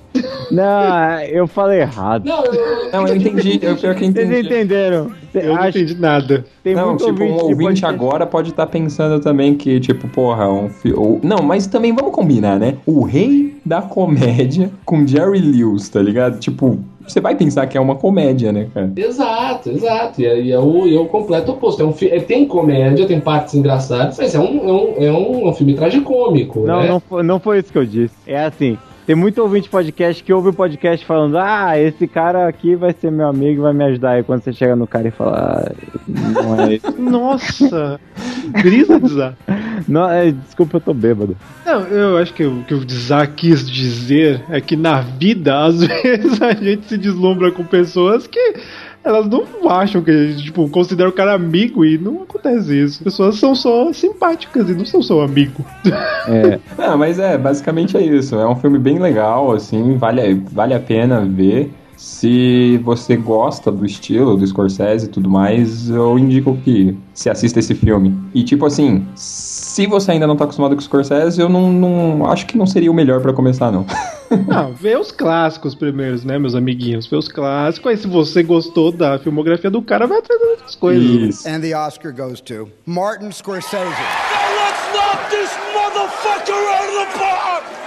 Não, eu falei errado.
Não, eu,
Não, eu entendi, eu pior que entendi.
Vocês entenderam?
Eu não
Acho-
entendi nada.
Tem
não,
muito
tipo, um
de
ouvinte
podcast-
agora pode estar pensando também que, tipo, porra, um fi... Não, mas também vamos combinar, né? O rei da comédia com Jerry Lewis, tá ligado? Tipo, você vai pensar que é uma comédia, né, cara?
Exato, exato. E é, e é o, e é o completo oposto. É um, é, tem comédia, tem partes engraçadas, mas é um, é um, é um, é um filme tragicômico,
Não,
né?
não foi, não foi isso que eu disse. É assim, tem muito ouvinte podcast que ouve o podcast falando, ah, esse cara aqui vai ser meu amigo e vai me ajudar. E quando você chega no cara e fala, ah, não é isso.
Nossa. que Brisa, Dzan.
Não, é, desculpa, eu tô bêbado.
Não, eu acho que o que o Dzan quis dizer é que na vida, às vezes, a gente se deslumbra com pessoas que elas não acham que tipo, considera o cara amigo e não acontece isso. As pessoas são só simpáticas e não são só amigo.
É,
Ah, mas é, basicamente é isso. É um filme bem legal, assim, vale, vale a pena ver. Se você gosta do estilo do Scorsese e tudo mais, eu indico que se assista esse filme. E tipo assim, se você ainda não tá acostumado com o Scorsese, eu não, não acho que não seria o melhor para começar, não.
Não, vê os clássicos primeiros, né, meus amiguinhos? Vê os clássicos. Aí, se você gostou da filmografia do cara, vai atrás de outras coisas.
Isso.
And the Oscar goes to Martin Scorsese.
Let's knock this motherfucker out of the park!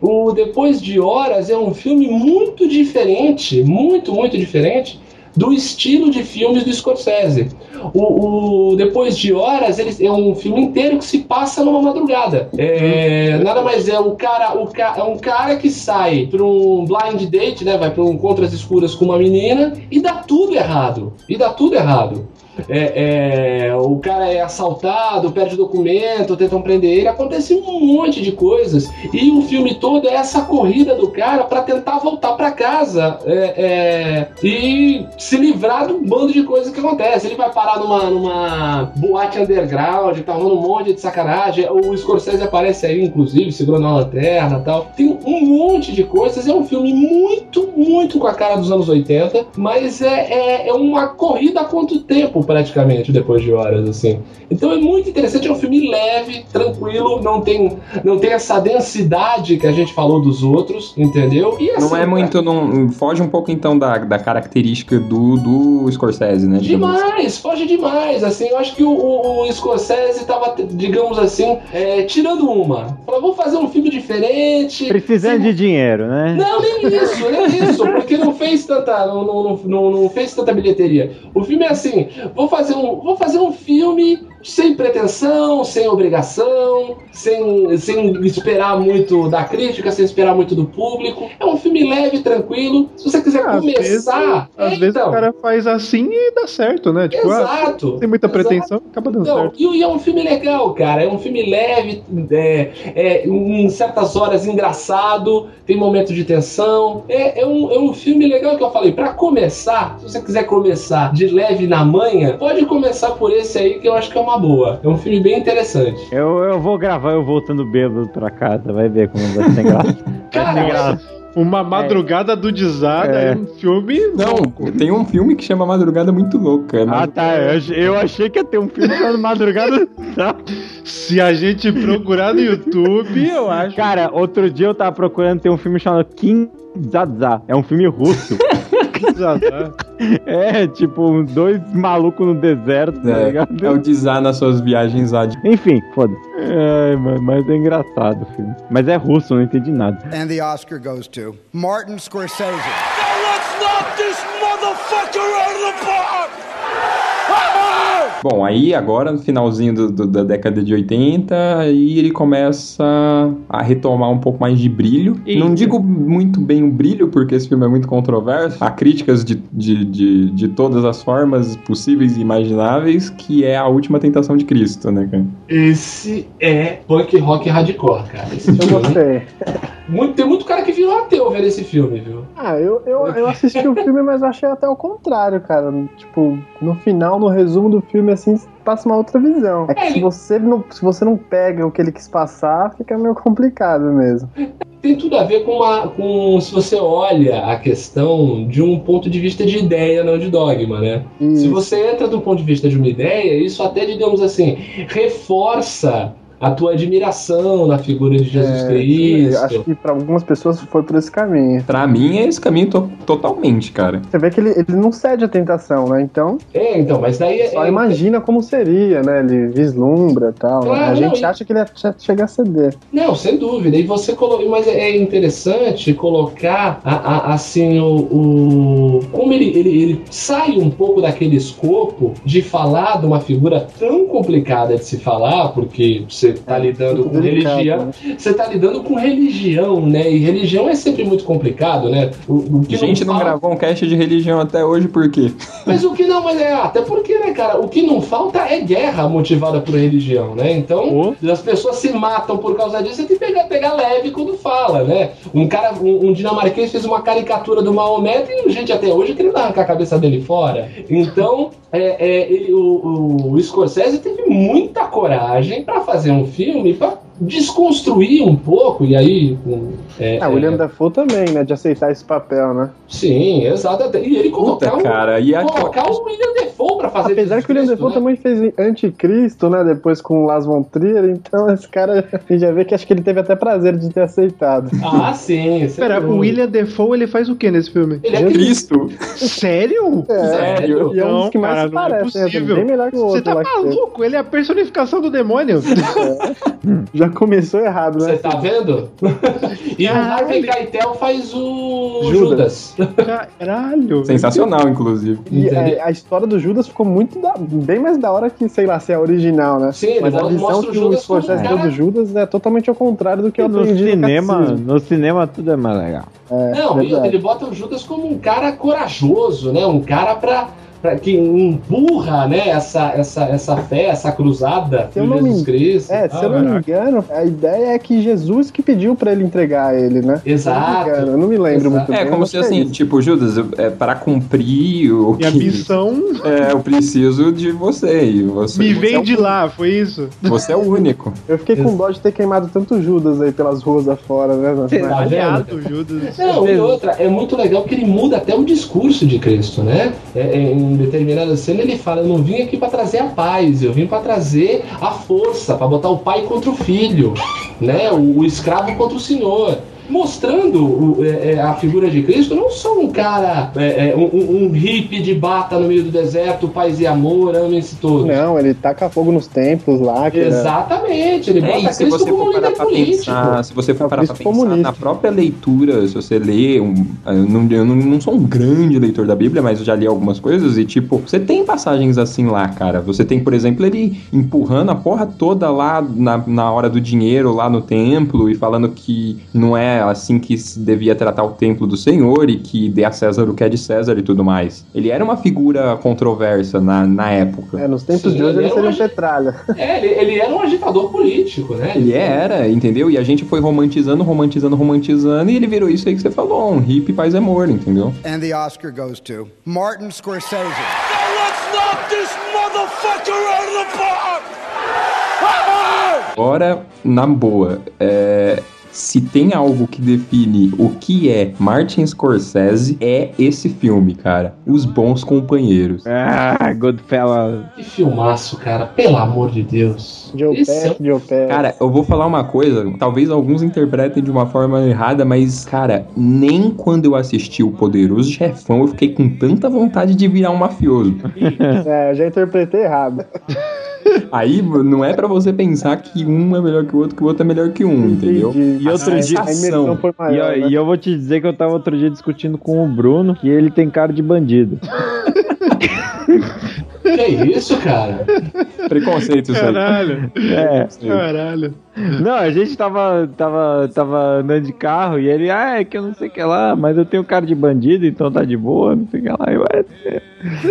O Depois de Horas é um filme muito diferente, muito, muito diferente do estilo de filmes do Scorsese. O, o Depois de Horas ele é um filme inteiro que se passa numa madrugada. É, nada mais é o cara, o ca, é um cara que sai para um blind date, né? Vai para um contras escuras com uma menina e dá tudo errado. E dá tudo errado. É, é, o cara é assaltado, perde documento, tentam prender ele, acontece um monte de coisas. E o filme todo é essa corrida do cara para tentar voltar para casa é, é, e se livrar do bando de coisas que acontece. Ele vai parar numa, numa boate underground, tá rolando um monte de sacanagem. O Scorsese aparece aí, inclusive, segurando uma lanterna tal. Tem um monte de coisas. É um filme muito, muito com a cara dos anos 80, mas é, é, é uma corrida contra o tempo praticamente depois de horas assim. Então é muito interessante, é um filme leve, tranquilo, não tem não tem essa densidade que a gente falou dos outros, entendeu? E assim,
Não é muito. Não, foge um pouco então da, da característica do, do Scorsese, né? assim.
Demais, foge demais. Assim, eu acho que o, o, o Scorsese tava, digamos assim, é, tirando uma. Falou, vou fazer um filme diferente.
Precisando de dinheiro, né?
Não, nem isso, nem isso, porque não fez tanta, não, não, não, não fez tanta bilheteria. O filme é assim, vou fazer um, vou fazer um filme sem pretensão, sem obrigação, sem, sem esperar muito da crítica, sem esperar muito do público. É um filme leve, tranquilo. Se você quiser
Às vezes,
começar,
às
é,
vezes
então.
o cara faz assim e dá certo, né? Tipo, ah,
Exato.
sem muita
Exato.
pretensão, acaba dando
Não,
certo.
e, e é um filme legal, cara. É um filme leve, é, é, em certas horas engraçado, tem momento de tensão. É, é, um, é um filme legal que eu falei. Pra começar, se você quiser começar de leve na manha, pode começar por esse aí que eu acho que é uma boa. É um filme bem interessante.
Eu, eu vou gravar eu voltando bêbado pra casa, vai ver como vai ser graça.
Cara,
vai ser graça.
Uma madrugada do Desada
É.
é um filme.
Não, tem um filme que chama Madrugada Muito Louca. né?
Ah tá, eu achei, que ia ter um filme chamado Madrugada. Tá.
Se a gente procurar no YouTube, eu acho.
Cara, outro dia eu tava procurando ter um filme chamado King Zaza. É um filme russo.
Desada.
é, tipo, dois malucos no deserto, tá
É,
ligado?
é o Dizar nas suas viagens lá de.
Enfim, foda. É, mano, mas é engraçado o filme. Mas é russo, eu não entendi nada.
And the Oscar goes to Martin Scorsese.
Let's knock this motherfucker out of the park!
Bom, aí agora, no finalzinho do- do- da década de 80, aí ele começa a retomar um pouco mais de brilho. Não digo muito bem o brilho, porque esse filme é muito controverso. Há críticas de, de, de, de todas as formas possíveis e imagináveis, que é a última tentação de Cristo, né, cara?
Esse é punk rock hardcore, cara. Esse
Eu
filme.
gostei.
Muito, tem muito cara que virou ateu vendo esse filme, viu?
Ah, eu, eu, eu assisti o filme, mas eu achei até o contrário, cara. Tipo, no final, no resumo do filme, assim, passa uma outra visão. É que se você não, se você não pega o que ele quis passar, fica meio complicado mesmo.
tem tudo a ver com, uma, com se você olha a questão de um ponto de vista de ideia, não de dogma, né? Se você entra do ponto de vista de uma ideia, isso até, digamos assim, reforça a tua admiração na figura de Jesus
É,
Cristo.
Acho que pra algumas pessoas foi por esse caminho.
Pra mim é esse caminho to- totalmente, cara.
Você vê que ele, ele não cede à tentação, né? Então.
É, então, mas daí.
Só
é-
imagina como seria, né? Ele vislumbra e tal.
Claro,
a gente
não, e-
acha que ele ia che- chegar a ceder.
Não, sem dúvida. E você colo... Mas é interessante colocar a- a- assim o, o- como ele, ele, ele sai um pouco daquele escopo de falar de uma figura tão complicada de se falar, porque você está lidando com
delicado,
religião, você está lidando com religião, né? E religião é sempre muito complicado, né? O, o que
A gente não
fala-
gravou um cast de religião até hoje, por quê?
mas o que não, mas é, até porque, né, cara, o que não falta é guerra motivada por religião, né? Então, as pessoas se matam por causa disso, você tem que pegar, pegar leve quando fala, né? Um cara, um, um dinamarquês fez uma caricatura do Maomé e gente até hoje querendo arrancar a cabeça dele fora. Então, é, é, ele- o, o Scorsese teve muita coragem pra fazer um filme pra desconstruir um pouco, e aí. com- É,
Ah, o William
é,
Dafoe também, né? De aceitar esse papel, né?
Sim, exato. E ele colocar,
Puta,
um-
cara, e a-
colocar o William Defoe pra fazer
Apesar que o William Dafoe
né?
também fez Anticristo, né? Depois com o Las von Trier, então esse cara, a gente já vê que acho que ele teve até prazer de ter aceitado.
Ah, sim.
Pera, o William Defoe, ele faz o que nesse filme?
Ele é
Cristo.
Sério?
É,
Sério?
E é um dos que mais
cara, é
parece, né?
possível.
Bem melhor que o outro
Você tá maluco? Ele é a personificação do demônio.
Já começou errado, né?
Você tá vendo? e o Harvey Keitel faz o
Judas.
Judas.
Caralho.
Sensacional, inclusive.
E a, a história do Judas ficou muito da- bem mais da hora que, sei lá, se é a original, né?
Sim,
Mas a visão
o
que
Judas
o Scorsese deu do Judas é totalmente ao contrário do que eu
No cinema, no cinema tudo é mais legal.
É,
Não, e
verdade.
ele bota o Judas como um cara corajoso, né? Um cara pra, pra que empurra, né? Essa, essa, essa fé, essa cruzada
Se não me-
Jesus Cristo.
É, se eu não me engano, a ideia é que Jesus que pediu pra ele entregar ele, né?
Exato.
Eu não eu não me lembro
Exato.
muito
É,
bem.
como
mas
se
que é
assim,
isso.
tipo, Judas, é, para cumprir o
E a
que.
missão
É, eu preciso de você. E você
me
você
vem
é o-
de lá, foi isso?
Você é o único.
Eu fiquei com dó de ter queimado tanto Judas aí pelas ruas afora, né?
Tá
Aliado,
vendo?
Judas.
Não, e outra, é muito legal que ele muda até o discurso de Cristo, né? É, é, determinada cena ele fala: Eu não vim aqui pra trazer a paz, eu vim pra trazer a força, pra botar o pai contra o filho, né? O, o escravo contra o senhor. Mostrando o- é, é, a figura de Cristo, não só um cara, é, é, um, um- hippie de bata no meio do deserto, paz e amor, amem-se todos.
Não, ele taca fogo nos templos lá. Que
Exatamente, ele
É,
bota
se
Cristo
você
como
for
líder
parar pra
político.
pensar, se você for parar pra pensar
comunista.
na própria leitura, se você lê, um, eu, não, eu não, não sou um grande leitor da Bíblia, mas eu já li algumas coisas e tipo, você tem passagens assim lá, cara. Você tem, por exemplo, ele empurrando a porra toda lá na, na hora do dinheiro, lá no templo, e falando que não é assim que se devia tratar o templo do Senhor e que dê a César o que é de César e tudo mais. Ele era uma figura controversa na, na época.
É, nos tempos
Sim,
de hoje
ele
ele
é
seria
um
petralha.
É, ele, ele era um agitador político, né?
Ele era, entendeu? E a gente foi romantizando, romantizando, romantizando, e ele virou isso aí que você falou, um hippie paz e amor, entendeu?
And the Oscar goes to Martin Scorsese.
Let's knock this motherfucker out of the park!
Agora, na boa, é, se tem algo que define o que é Martin Scorsese, é esse filme, cara. Os Bons Companheiros.
Ah, Goodfellas.
Que filmaço, cara. Pelo amor de Deus.
Joe
Esse é
Pesci, Joe Pesci.
Cara, eu vou falar uma coisa, talvez alguns interpretem de uma forma errada, mas, cara, nem quando eu assisti o Poderoso Chefão eu fiquei com tanta vontade de virar um mafioso.
É, eu já interpretei errado.
Aí não é pra você pensar que um é melhor que o outro, que o outro é melhor que um, entendeu?
Entendi.
E outro
A-
dia-
foi
E,
maior,
eu-
né?
e eu vou te dizer que eu tava outro dia discutindo com o Bruno que ele tem cara de bandido.
Que isso, cara?
Preconceito isso.
Caralho.
É.
Caralho.
Não, a gente tava, tava, tava andando de carro e ele, ah, é que eu não sei o que lá, mas eu tenho cara de bandido, então tá de boa, não sei o que lá. Eu, é,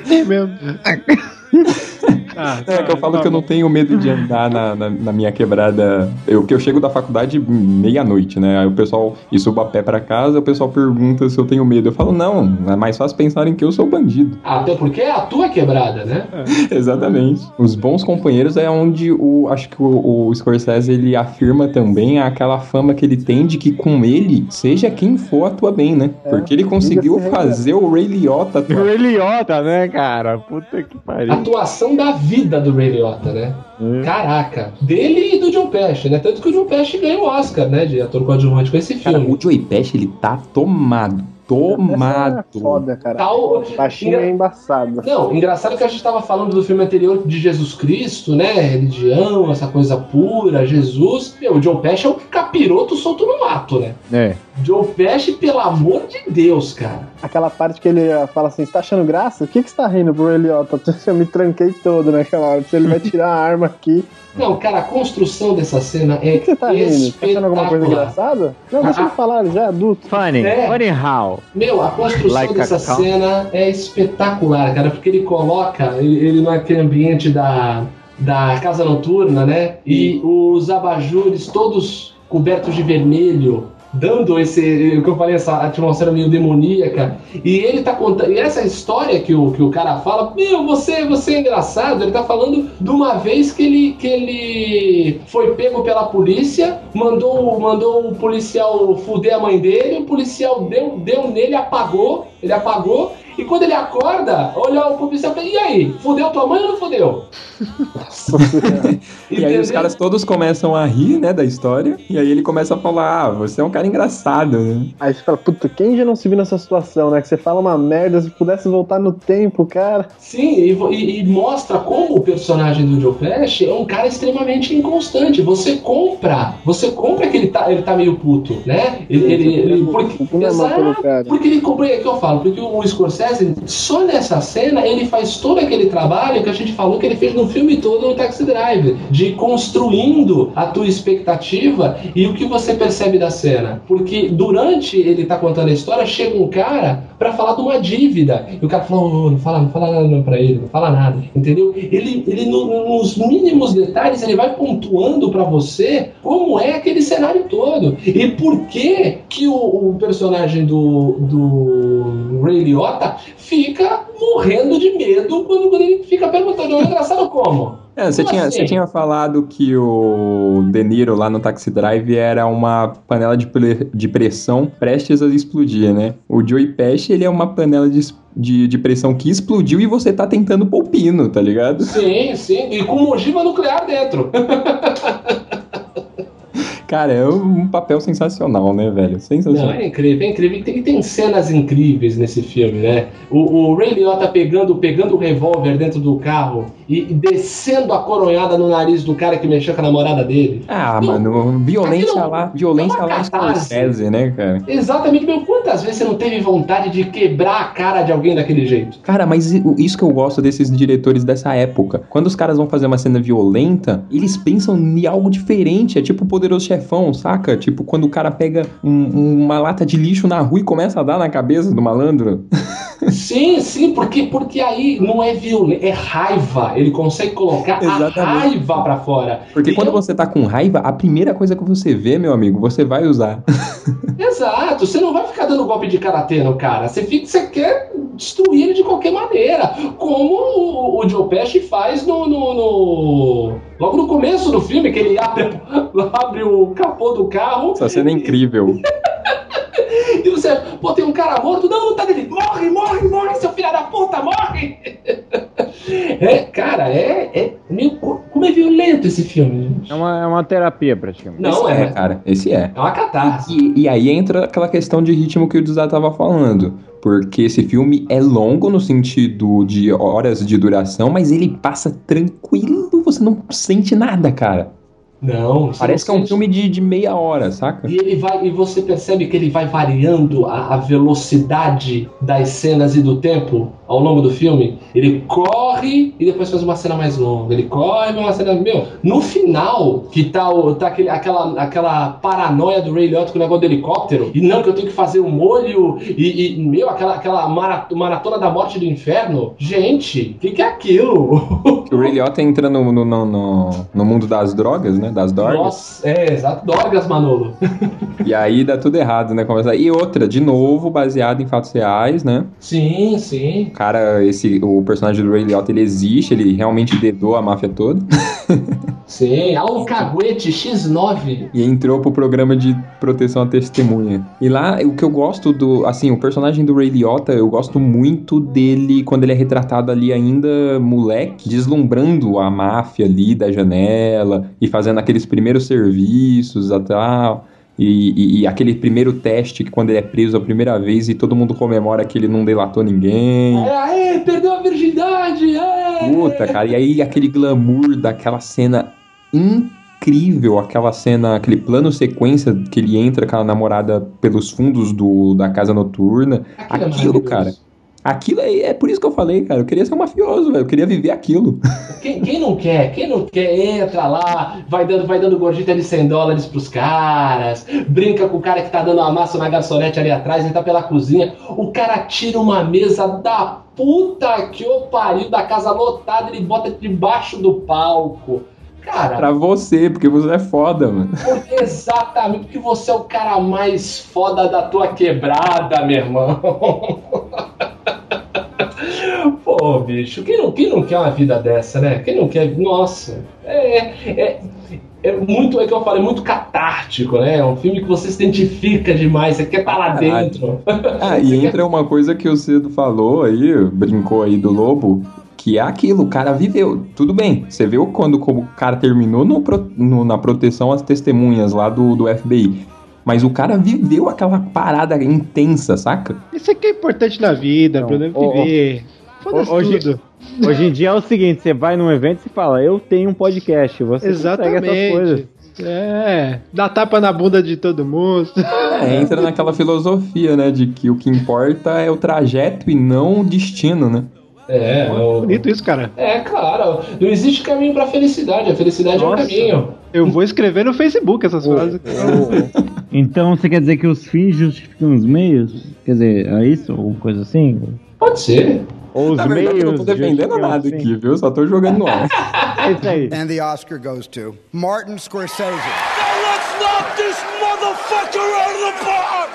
Tem mesmo. Ah,
É que eu falo
tá
que eu não tenho medo de andar na, na, na minha quebrada. Eu que eu chego da faculdade meia-noite, né? Aí o pessoal e subo a pé pra casa, o pessoal pergunta se eu tenho medo. Eu falo, não, é mais fácil pensarem que eu sou bandido.
Até porque é a tua quebrada, né?
Exatamente. Os bons companheiros é onde o acho que o, o Scorsese ele afirma também aquela fama que ele tem de que com ele, seja quem for, atua bem, né? Porque ele conseguiu fazer o Ray Liotta
o. Ray Liotta, né, cara? Puta que pariu.
Atuação da vida do Ray Liotta, né?
É.
Caraca. Dele e do John Pesci, né? Tanto que o John Pesci ganhou o Oscar, né? De ator coadjuvante com esse
Cara,
filme.
o Joey Pesci, ele tá tomado. Tomado.
É foda, cara.
Tal-
Baixinho é embaçado.
Não, engraçado que a gente tava falando do filme anterior de Jesus Cristo, né? Religião, essa coisa pura, Jesus. Meu, o John Pesci é o capiroto solto no mato, né?
É.
John Pesci, pelo amor de Deus, cara.
Aquela parte que ele fala assim, você tá achando graça? O que que você tá rindo pro Eliota? Eu me tranquei todo naquela hora. Se ele vai tirar a arma aqui.
Não, cara, a construção dessa cena é
O que você tá rindo? Tá achando alguma coisa engraçada? Não, deixa
Ah,
ele falar, ele já é adulto.
Funny,
É.
funny how?
Meu, a construção
Like
dessa cena é espetacular, cara, porque ele coloca ele, ele naquele ambiente da, da casa noturna, né? E os abajures todos cobertos de vermelho, dando esse, o que eu falei, essa atmosfera meio demoníaca. E ele tá contando, e essa história que o, que o cara fala, meu, você, você é engraçado, ele tá falando de uma vez que ele, que ele foi pego pela polícia, mandou, mandou o policial fuder a mãe dele, o policial deu, deu nele, apagou, ele apagou, e quando ele acorda, olha o policial e fala, e aí, fudeu tua mãe ou não fudeu?
e aí os caras todos começam a rir, né, da história, e aí ele começa a falar, ah, você é um cara engraçado, né?
Aí você fala, puta, quem já não se viu nessa situação, né? Que você fala uma merda, se pudesse voltar no tempo, cara.
Sim, e, e, e mostra como o personagem do Joe Flash é um cara extremamente inconstante. Você compra, você compra que ele tá, ele tá meio puto, né? Ele, ele, ele porque, exato, porque ele compra, é que eu falo, porque o Scorsese, só nessa cena, ele faz todo aquele trabalho que a gente falou que ele fez no filme todo no Taxi Driver, de construindo a tua expectativa e o que você percebe da cena. Porque durante ele tá contando a história, chega um cara para falar de uma dívida. E o cara falou, oh, não fala, não fala nada pra ele, não fala nada. Entendeu? Ele, ele no, nos mínimos detalhes, ele vai pontuando para você como é aquele cenário todo. E por que que o, o personagem do, do Ray Liotta fica morrendo de medo quando, ele fica perguntando. É engraçado como?
É, você, tinha, assim? você tinha falado que o De Niro lá no Taxi Drive era uma panela de, de pressão prestes a explodir, né? O Joey Pesci, ele é uma panela de, de, de pressão que explodiu e você tá tentando pôr pino, tá ligado?
Sim, sim. E com ogiva nuclear dentro.
Cara, é um papel sensacional, né, velho? Sensacional.
Não, é incrível, é incrível. Tem, tem cenas incríveis nesse filme, né? O, o Ray Liotta pegando, pegando o revólver dentro do carro e, descendo a coronhada no nariz do cara que mexeu com a namorada dele.
Ah, Não, mano, violência lá, violência é lá Scorsese, né, cara?
Exatamente, meu. Quantas vezes você não teve vontade de quebrar a cara de alguém daquele jeito?
Cara, mas isso que eu gosto desses diretores dessa época. Quando os caras vão fazer uma cena violenta, eles pensam em algo diferente. É tipo o poderoso chefão, saca? Tipo, quando o cara pega um, uma lata de lixo na rua e começa a dar na cabeça do malandro.
Sim, sim, porque, porque aí não é violência, é raiva. Ele consegue colocar Exatamente. a raiva pra fora.
Porque e quando eu... você tá com raiva, a primeira coisa que você vê, meu amigo, você vai usar.
Exato, você não vai ficar dando golpe de karatê no cara. Você, fica, você quer destruir ele de qualquer maneira. Como o, o Joe Pesci faz no, no, no, Logo no começo do filme, que ele abre, abre o capô do carro.
Essa cena é incrível.
e você, pô, tem um cara morto, não, não tá dele, morre, morre, morre, seu filho da puta, morre! É, cara, é, é meio, como é violento esse filme, gente.
É uma, é uma terapia, praticamente.
Não,
esse
é.
é. cara, esse é.
É uma catarse.
E, e aí entra aquela questão de ritmo que o Duzá tava falando. Porque esse filme é longo no sentido de horas de duração, mas ele passa tranquilo, você não sente nada, cara.
Não,
parece que é um filme de, de meia hora, saca?
E ele vai e você percebe que ele vai variando a, a, velocidade das cenas e do tempo ao longo do filme. Ele corre e depois faz uma cena mais longa. Ele corre e uma cena meu. No final que tá, o, tá aquele, aquela, aquela paranoia do Ray Liotta com o negócio do helicóptero e não que eu tenho que fazer um molho e, e meu aquela aquela maratona da morte do inferno. Gente, o que, que é aquilo?
O Ray Liotta entra no, no, no, no mundo das drogas, né? Das dorgas.
Nossa, é, exato. Dorgas, Manolo.
e aí dá tudo errado, né? Começa... E outra, de novo, baseado em fatos reais, né?
Sim, sim.
Cara, esse, o personagem do Ray Liotta, ele existe, ele realmente dedou a máfia toda.
Sim, Alcaguete X9.
E entrou pro programa de proteção à testemunha. E lá, o que eu gosto do. Assim, o personagem do Ray Liotta, eu gosto muito dele quando ele é retratado ali ainda moleque, deslumbrando a máfia ali da janela e fazendo aqueles primeiros serviços e tal. E, e, e, aquele primeiro teste que quando ele é preso a primeira vez e todo mundo comemora que ele não delatou ninguém.
É, aê, perdeu a virgindade! Aê.
Puta, cara, e aí aquele glamour daquela cena incrível, aquela cena, aquele plano sequência que ele entra com a namorada pelos fundos do, da casa noturna. Aquilo, é aquilo cara. Aquilo é, é por isso que eu falei, cara. Eu queria ser um mafioso, velho. Eu queria viver aquilo.
Quem, quem, não quer? Quem não quer, entra lá, vai dando, vai dando gorjeta de 100 dólares pros caras, brinca com o cara que tá dando uma massa na garçonete ali atrás, ele tá pela cozinha. O cara tira uma mesa da puta que o pariu da casa lotada, ele bota debaixo do palco Cara,
Pra você, porque você é foda, mano.
exatamente porque você é o cara mais foda da tua quebrada, meu irmão. Pô, bicho, quem não, quem não quer uma vida dessa, né? Quem não quer. Nossa, é, é, é muito, é que eu falei, muito catártico, né? É um filme que você se identifica demais, você quer estar lá dentro.
Ah, e entra uma coisa que o Cedo falou aí, brincou aí do lobo, que é aquilo, o cara viveu. Tudo bem, você viu quando como o cara terminou no no- na proteção às testemunhas lá do, do FBI. Mas o cara viveu aquela parada intensa, saca?
Isso aqui é importante na vida, Bruno.
ô, ô.
Viver. Foda-se
Hoje,
tudo.
hoje em dia é o seguinte, você vai num evento e fala, eu tenho um podcast, você consegue essas
Exatamente.
coisas.
É, dá tapa na bunda de todo mundo.
É, entra naquela filosofia, né? De que o que importa é o trajeto e não o destino, né?
É, o-
Bonito isso, cara.
é claro, não existe caminho pra felicidade, a felicidade é o
Nossa.
caminho.
Eu vou escrever no Facebook essas frases.
Então você quer dizer que os fins justificam os meios? Quer dizer, é isso? Ou coisa assim?
Pode ser.
Ou os
Na verdade, eu não
meios
tô defendendo nada
fins?
aqui, viu? Só tô jogando no ar.
É isso aí.
And the Oscar goes to Martin Scorsese.
Let's knock this motherfucker out of the park!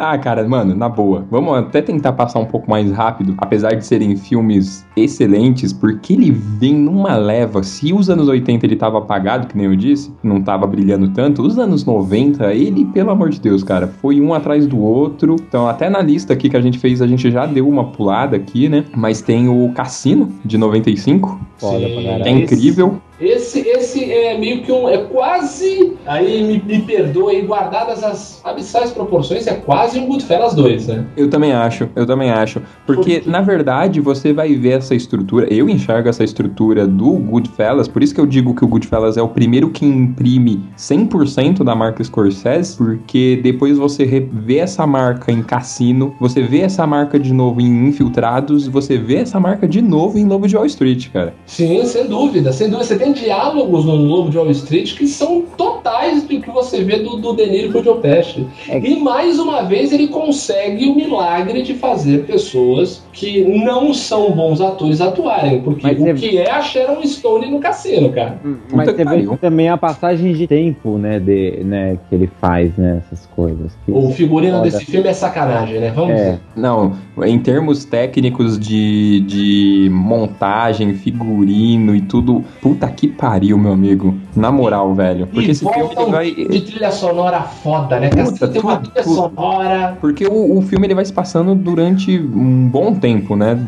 Ah, cara, mano, na boa. Vamos até tentar passar um pouco mais rápido, apesar de serem filmes excelentes, porque ele vem numa leva. Se os anos 80 ele tava apagado, que nem eu disse, não tava brilhando tanto, os anos 90, ele, pelo amor de Deus, cara, foi um atrás do outro. Então, até na lista aqui que a gente fez, a gente já deu uma pulada aqui, né? Mas tem o Cassino, de 95.
Foda pra
Sim.
caralho.
É incrível.
Esse, esse é meio que um. É quase. Aí me, me perdoa aí, guardadas as abissais proporções, é quase um Goodfellas 2, né?
Eu também acho, eu também acho. Porque, na verdade, você vai ver essa estrutura. Eu enxergo essa estrutura do Goodfellas, por isso que eu digo que o Goodfellas é o primeiro que imprime 100% da marca Scorsese, porque depois você vê essa marca em Cassino, você vê essa marca de novo em Infiltrados, você vê essa marca de novo em Lobo de Wall Street, cara.
Sim, sem dúvida, sem dúvida. Você tem diálogos no Lobo de Wall Street que são totais do que você vê do, do De Niro e do Pesci. E mais uma vez ele consegue o milagre de fazer pessoas que não são bons atores atuarem. Porque
Mas
o que é a Sharon Stone no cassino, cara?
Mas
Puta
você vê
pariu.
também a passagem de tempo, né, de, né, que ele faz, né, essas coisas. Que-
O figurino
Foda.
desse filme é sacanagem, né? Vamos
É.
dizer.
Não, em termos técnicos de, de montagem, figurino e tudo, puta que pariu, meu amigo. Na moral, velho. Porque
e
esse filme ele vai.
de trilha sonora foda, né?
Puta,
Cassino tem uma trilha
tudo.
sonora.
Porque o, o filme ele vai se passando durante um bom tempo, né?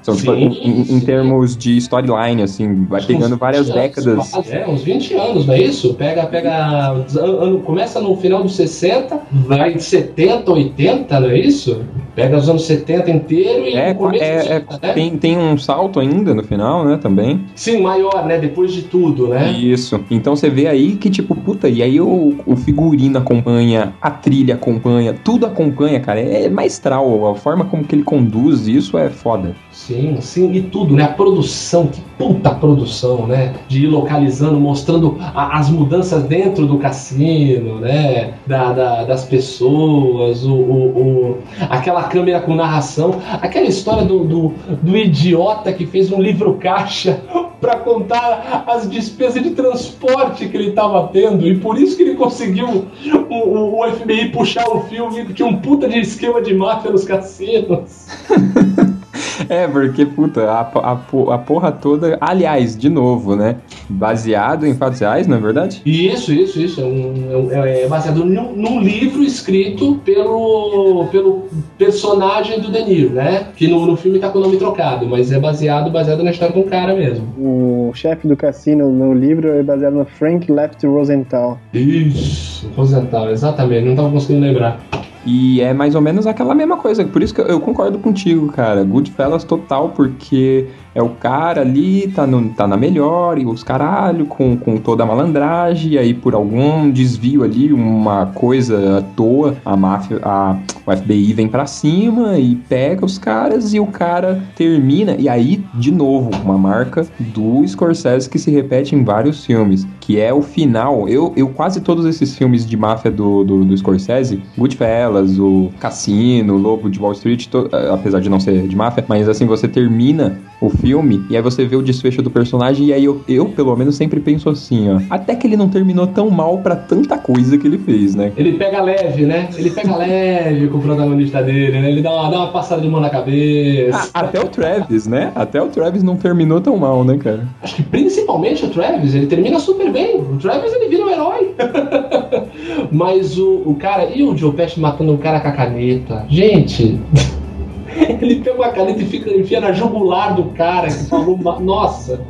Então, tipo,
Sim,
em,
sim.
termos de storyline, assim, vai pegando várias
20 anos,
décadas.
quase, É, uns 20 anos, não é isso? Pega, pega. an- ano- começa no final dos 60, vai de 70, 80, não é isso? Pega os anos 70 inteiro e
É,
começo
é-
dos
é-
80, né?
tem, tem um salto ainda no final, né? Também.
Sim, maior, né? Depois de tudo, né?
Isso. Então você vê aí que, tipo, puta, e aí o, o figurino acompanha, a trilha acompanha, tudo acompanha, cara. É maestral. A forma como que ele conduz isso é foda.
Sim, sim, e tudo, né? A produção, que puta produção, né? De ir localizando, mostrando a- as mudanças dentro do cassino, né? Da, da- das pessoas, o, o- o- aquela câmera com narração, aquela história do, do, do idiota que fez um livro caixa pra contar as despesas de transporte que ele tava tendo, e por isso que ele conseguiu o, o- o FBI puxar o filme que tinha um puta de esquema de máfia nos cassinos.
É, porque, puta, a, a, a porra toda. Aliás, de novo, né? Baseado em fatos reais, não é verdade?
Isso, isso, isso. É, um- é um- é baseado num, num livro escrito pelo, pelo personagem do De Niro, né? Que no, no filme tá com o nome trocado, mas é baseado, baseado na história do cara mesmo.
O chefe do cassino no livro é baseado no Frank Left Rosenthal.
Isso, Rosenthal, exatamente, não tava conseguindo lembrar.
E é mais ou menos aquela mesma coisa. Por isso que eu, eu concordo contigo, cara. Goodfellas total, porque é o cara ali, tá, no, tá na melhor, e os caralho, com, com toda a malandragem, e aí por algum desvio ali, uma coisa à toa, a máfia, a, o FBI vem pra cima e pega os caras, e o cara termina. E aí, de novo, uma marca do Scorsese que se repete em vários filmes, que é o final. Eu, eu quase todos esses filmes de máfia do, do, do Scorsese, Goodfellas, o Cassino, o Lobo de Wall Street, to- apesar de não ser de máfia, mas assim, você termina o filme, e aí você vê o desfecho do personagem, e aí eu, eu pelo menos, sempre penso assim, ó. Até que ele não terminou tão mal pra tanta coisa que ele fez, né?
Ele pega leve, né? Ele pega leve com o protagonista dele, né? Ele dá uma, dá uma passada de mão na cabeça.
Ah, até o Travis, né? Até o Travis não terminou tão mal, né, cara?
Acho que principalmente o Travis, ele termina super bem. O Travis, ele vira um herói. Mas o, o cara... E o Joe Pesci matando um cara com a caneta? Gente... Ele pega uma caneta e fica, enfia na jugular do cara que falou, nossa.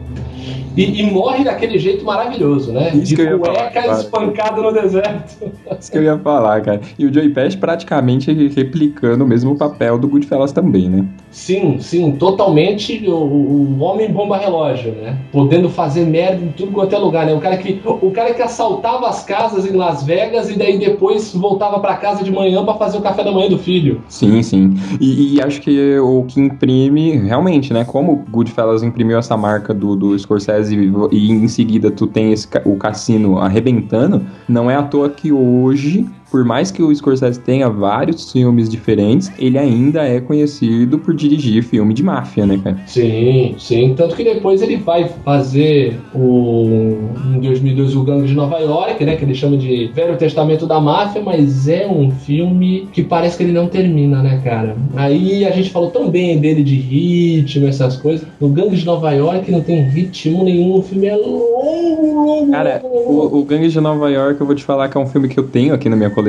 E, e, morre daquele jeito maravilhoso, né?
Isso
de
que eu ia
cueca
falar,
espancado no deserto.
Isso que eu ia falar, cara. E o Joey Pesci praticamente replicando o mesmo papel do Goodfellas também, né?
Sim, sim, totalmente o, o homem bomba relógio, né? Podendo fazer merda em tudo quanto é lugar, né? O cara que, o cara que assaltava as casas em Las Vegas e daí depois voltava para casa de manhã para fazer o café da manhã do filho.
Sim, sim. E, e, acho que o que imprime, realmente, né? Como o Goodfellas imprimiu essa marca do, do Scorsese e em seguida tu tem esse, o cassino arrebentando, não é à toa que hoje por mais que o Scorsese tenha vários filmes diferentes, ele ainda é conhecido por dirigir filme de máfia, né, cara?
Sim, sim. Tanto que depois ele vai fazer o em 2002 o Gangue de Nova York, né, que ele chama de Velho Testamento da Máfia, mas é um filme que parece que ele não termina, né, cara? Aí a gente falou tão bem dele de ritmo, essas coisas. O Gangue de Nova York não tem ritmo nenhum, o filme é longo, longo.
Cara, o, o Gangue de Nova York, eu vou te falar que é um filme que eu tenho aqui na minha coleção.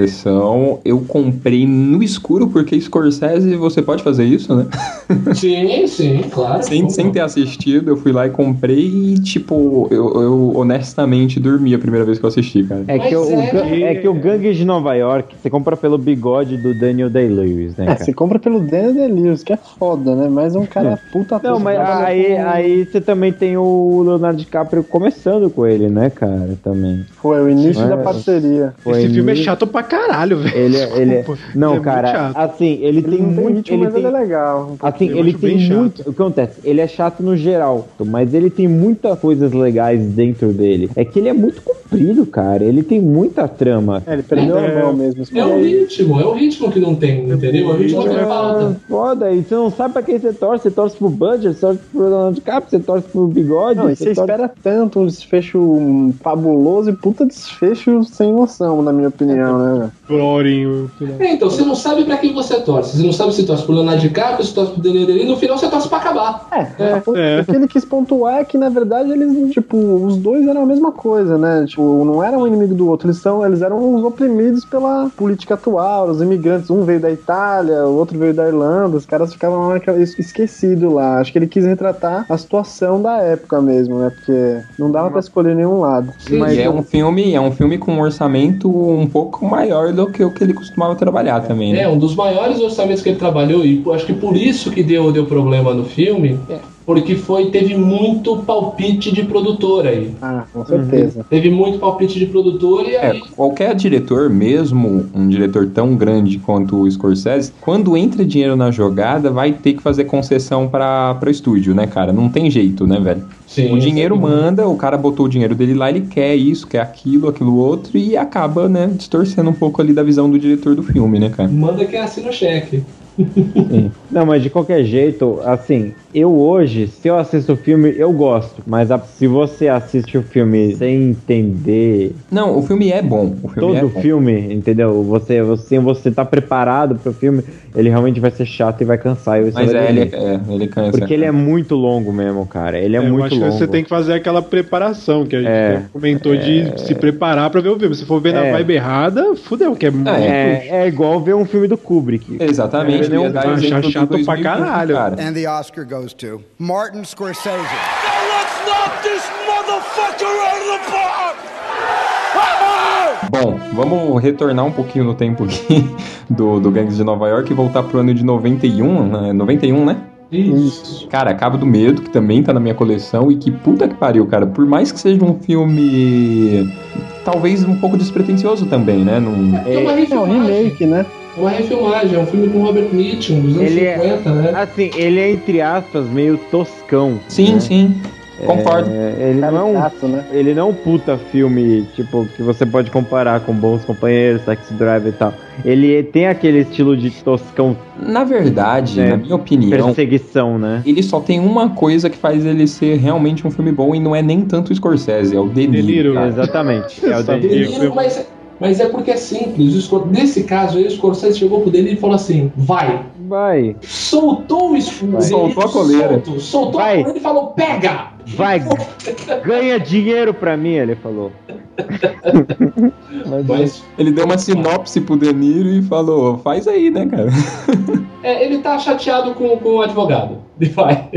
Eu comprei no escuro, porque Scorsese você pode fazer isso, né?
Sim, sim, claro.
sem, sem ter assistido, eu fui lá e comprei e, tipo, eu, eu honestamente dormi a primeira vez que eu assisti, cara.
É que, o,
é...
é que o Gangue de Nova York, você compra pelo bigode do Daniel Day-Lewis, né,
É,
cara?
você compra pelo Daniel Day-Lewis, que é foda, né? Mas é um cara puta
Não, mas aí,
com-
aí você também tem o Leonardo DiCaprio começando com ele, né, cara? Também.
Foi o início
É.
da parceria.
Foi
Esse filme é chato pra caralho, velho.
Ele, é- ele é-
Desculpa.
Não,
Ele é muito
cara,
chato.
assim, ele, tem
não tem
muito.
ritmo,
ele
mas
tem,
ele é legal. um
Assim,
Eu
ele tem
chato.
muito. O que acontece? Ele é chato no geral, mas ele tem muitas coisas legais dentro dele. É que ele é muito comprido, cara. Ele tem muita trama.
É, ele perdeu a mão mesmo.
É o ritmo, é o ritmo que não tem, entendeu? É o ritmo que falta.
foda, e você não sabe pra quem você torce. Você torce pro Budget, você torce pro Leonardo DiCaprio, você torce pro Bigode.
Não, e você
torce-
espera tanto um desfecho fabuloso e puta desfecho sem noção, na minha opinião, né?
Florinho.
É, então, você não sabe pra quem você torce. Você não sabe se torce pro Leonardo DiCaprio, se torce pro Daniel Day, no final você torce pra acabar.
É, o que ele quis pontuar é que, na verdade, eles, tipo, os dois eram a mesma coisa, né? Tipo, não era um inimigo do outro, eles, são, eles eram os oprimidos pela política atual, os imigrantes. Um veio da Itália, o outro veio da Irlanda, os caras ficavam lá esquecidos lá. Acho que ele quis retratar a situação da época mesmo, né? Porque não dava pra escolher nenhum lado.
Mas é um filme, é um filme com um orçamento um pouco maior do que o que ele costumava trabalhar também, né?
É, um dos maiores orçamentos que ele trabalhou, e acho que por isso que deu, deu problema no filme, porque foi, teve muito palpite de produtor aí.
Ah, com certeza.
Teve muito palpite de produtor e
É,
aí.
qualquer diretor, mesmo um diretor tão grande quanto o Scorsese, quando entra dinheiro na jogada, vai ter que fazer concessão para o estúdio, né, cara? Não tem jeito, né, velho?
Sim,
o dinheiro
sim.
manda, o cara botou o dinheiro dele lá, ele quer isso, quer aquilo, aquilo outro, e acaba, né, distorcendo um pouco ali da visão do diretor do filme, né, cara?
Manda quem assina o cheque.
Sim. Não, mas de qualquer jeito, assim, eu hoje, se eu assisto o filme, eu gosto. Mas a- se você assiste o filme sem entender
Não, o filme é bom. O filme
todo
é
o
bom.
filme, entendeu? Você, você, você tá preparado pro filme, ele realmente vai ser chato e vai cansar. E você
Mas
vai
é, ele, é, ele cansa.
Porque ele é muito longo mesmo, cara. Ele é,
eu
muito
acho
longo.
que você tem que fazer aquela preparação que a gente
É.
comentou de se preparar pra ver o filme. Se for ver na
É.
vibe errada, fudeu, que é muito.
É, é igual ver um filme do Kubrick.
Exatamente,
É,
eu ia dar
Ah,
exemplo do
chato pra
2020,
caralho.
cara.
And the Oscar goes to Martin Scorsese.
Let's knock this motherfucker out of the park!
Bom, vamos retornar um pouquinho no tempo aqui do, do Gangs de Nova York e voltar pro ano de 91, né? 91, né?
Isso.
Cara, Cabo do Medo, que também tá na minha coleção, e que puta que pariu, cara. Por mais que seja um filme. Talvez um pouco despretensioso também, né? Num...
É uma
É um remake, né?
É uma refilmagem, é um filme com Robert Mitchum, dos anos
Ele é-
50, né?
Assim, ele é, entre aspas, meio toscão.
Sim,
né?
sim. Concordo.
É, ele não é um,
né?
ele não é um puta filme, tipo, que você pode comparar com Bons Companheiros, Taxi Driver e tal. Ele tem aquele estilo de toscão.
Na verdade,
É,
na minha opinião,
Perseguição, né?
ele só tem uma coisa que faz ele ser realmente um filme bom e não é nem tanto o Scorsese, é o De Niro.
Niro.
cara.
Exatamente. É o
Sabia.
De Niro.
Deniro, mas, mas é porque é simples. Nesse caso aí, o Scorsese chegou pro Deniro e falou assim: vai.
Vai,
Soltou o escudo.
Soltou a coleira.
Soltou, soltou
Vai.
a coleira e falou: pega!
vai, ganha dinheiro pra mim, ele falou.
Mas
Ele deu uma sinopse pro De Niro e falou, faz aí, né, cara?
é, ele tá chateado com, com o advogado. E vai.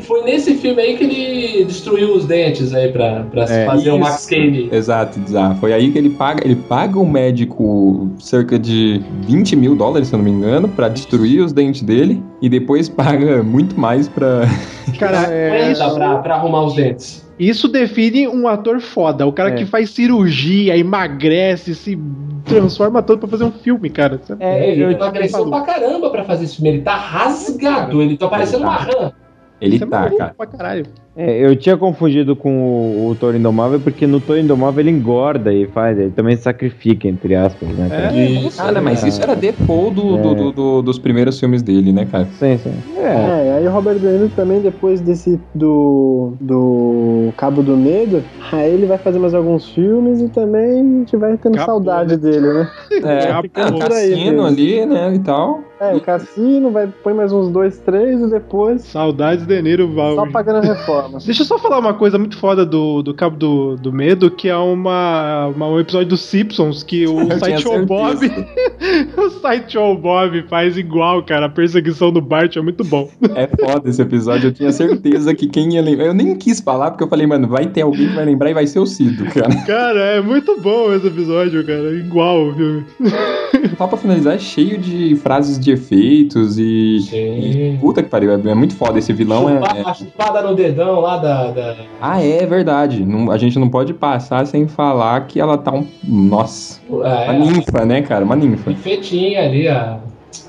Foi nesse filme aí que ele destruiu os dentes aí pra, pra se
É,
fazer o
isso.
Max Cady.
Exato, exato. Foi aí que ele paga, ele paga o médico cerca de 20 mil dólares, se eu não me engano, pra destruir os dentes dele e depois paga muito mais pra.
Cara, é isso,
pra, pra arrumar os dentes.
isso define um ator foda. O cara
É.
que faz cirurgia, emagrece, se transforma todo pra fazer um filme, cara.
É, ele
eu-
emagreceu pra caramba pra fazer esse filme. Ele tá rasgado, ele tá parecendo uma rã.
Ele
é
tá,
maluco
cara.
pra caralho.
É, eu tinha confundido com o, o Toro Indomável, porque no Toro Indomável ele engorda e faz, ele também sacrifica, entre aspas, né? cara?
Isso,
Ah, não, mas isso era default do, do- do- do- dos primeiros filmes dele, né, cara?
Sim, sim. É,
É, aí o Robert De Niro também, depois desse do, do Cabo do Medo, aí ele vai fazer mais alguns filmes e também a gente vai tendo
Acabou,
saudade
né?
dele, né?
É, é,
por aí
cassino
mesmo.
ali, né, e tal.
É, o Cassino, vai põe mais uns dois, três e depois
Saudades de Niro Val.
só pagando a reforma.
Deixa eu só falar uma coisa muito foda do, do Cabo do, do Medo, que é uma, uma- um episódio dos Simpsons que o Sideshow Bob. o Sideshow Bob faz igual, cara. A perseguição do Bart é muito bom.
É foda esse episódio, eu tinha certeza que quem ia lembrar. Eu nem quis falar, porque eu falei, mano, vai ter alguém que vai lembrar e vai ser o Cido, cara.
Cara, é muito bom esse episódio, cara. Igual o filme.
Só pra finalizar, é cheio de frases de efeitos e. e puta que pariu, é, é muito foda. Esse vilão é.
Chupa-
é-
A chupada no dedão lá da. da-
Ah, é, é verdade. Não- a gente não pode passar sem falar que ela tá um. Nossa.
É,
Uma ninfa, né, cara? Uma ninfa.
Fetinha ali, a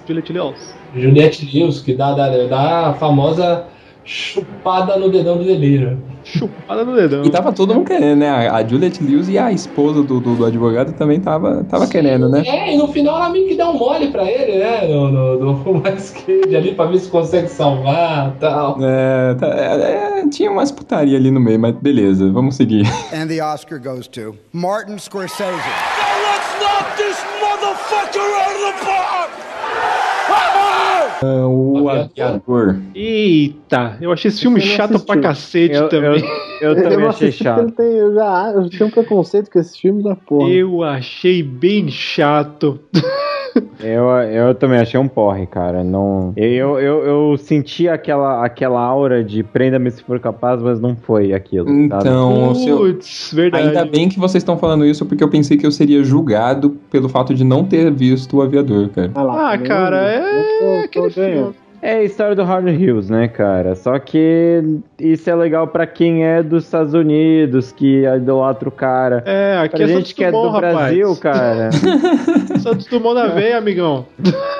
Juliette Leals.
Juliette Lewis, que dá, dá, dá a famosa chupada no dedão do delírio.
Chupada no dedão.
E tava todo mundo querendo, né? A, a Juliette Lewis e a esposa do, do, do advogado também tava, tava querendo, né?
É, e no final ela meio que dá um mole pra ele, né? No, no, no Max Cage ali, pra ver se consegue salvar e tal.
É, tá- é, é, tinha umas putaria ali no meio, mas beleza, vamos seguir.
And the Oscar goes to Martin Scorsese.
Let's knock this motherfucker out of the park!
Ah, o aviador.
Eita, eu achei esse filme
eu
chato pra cacete
Eu-
também.
eu também
não
achei
assisti porque
chato.
ele tem, eu, já, eu tenho um preconceito com esse filme da porra.
Eu achei bem chato.
Eu, eu também achei um porre, cara. Não, eu, eu, eu senti aquela, aquela aura de prenda-me se for capaz, mas não foi aquilo. sabe?
Então, eu-
Putz, verdade.
ainda bem que vocês estão falando isso, porque eu pensei que eu seria julgado pelo fato de não ter visto o aviador, cara.
Lá,
Ah,
também
cara, é
tô-
aquele filme.
É a história do Hard Hills, né, cara? Só que isso é legal pra quem é dos Estados Unidos, que idolatra o cara.
É, aqui
Pra
é
gente
Santos
que é do
Dumont, rapaz.
Brasil, cara.
Santos Dumont na veia, amigão.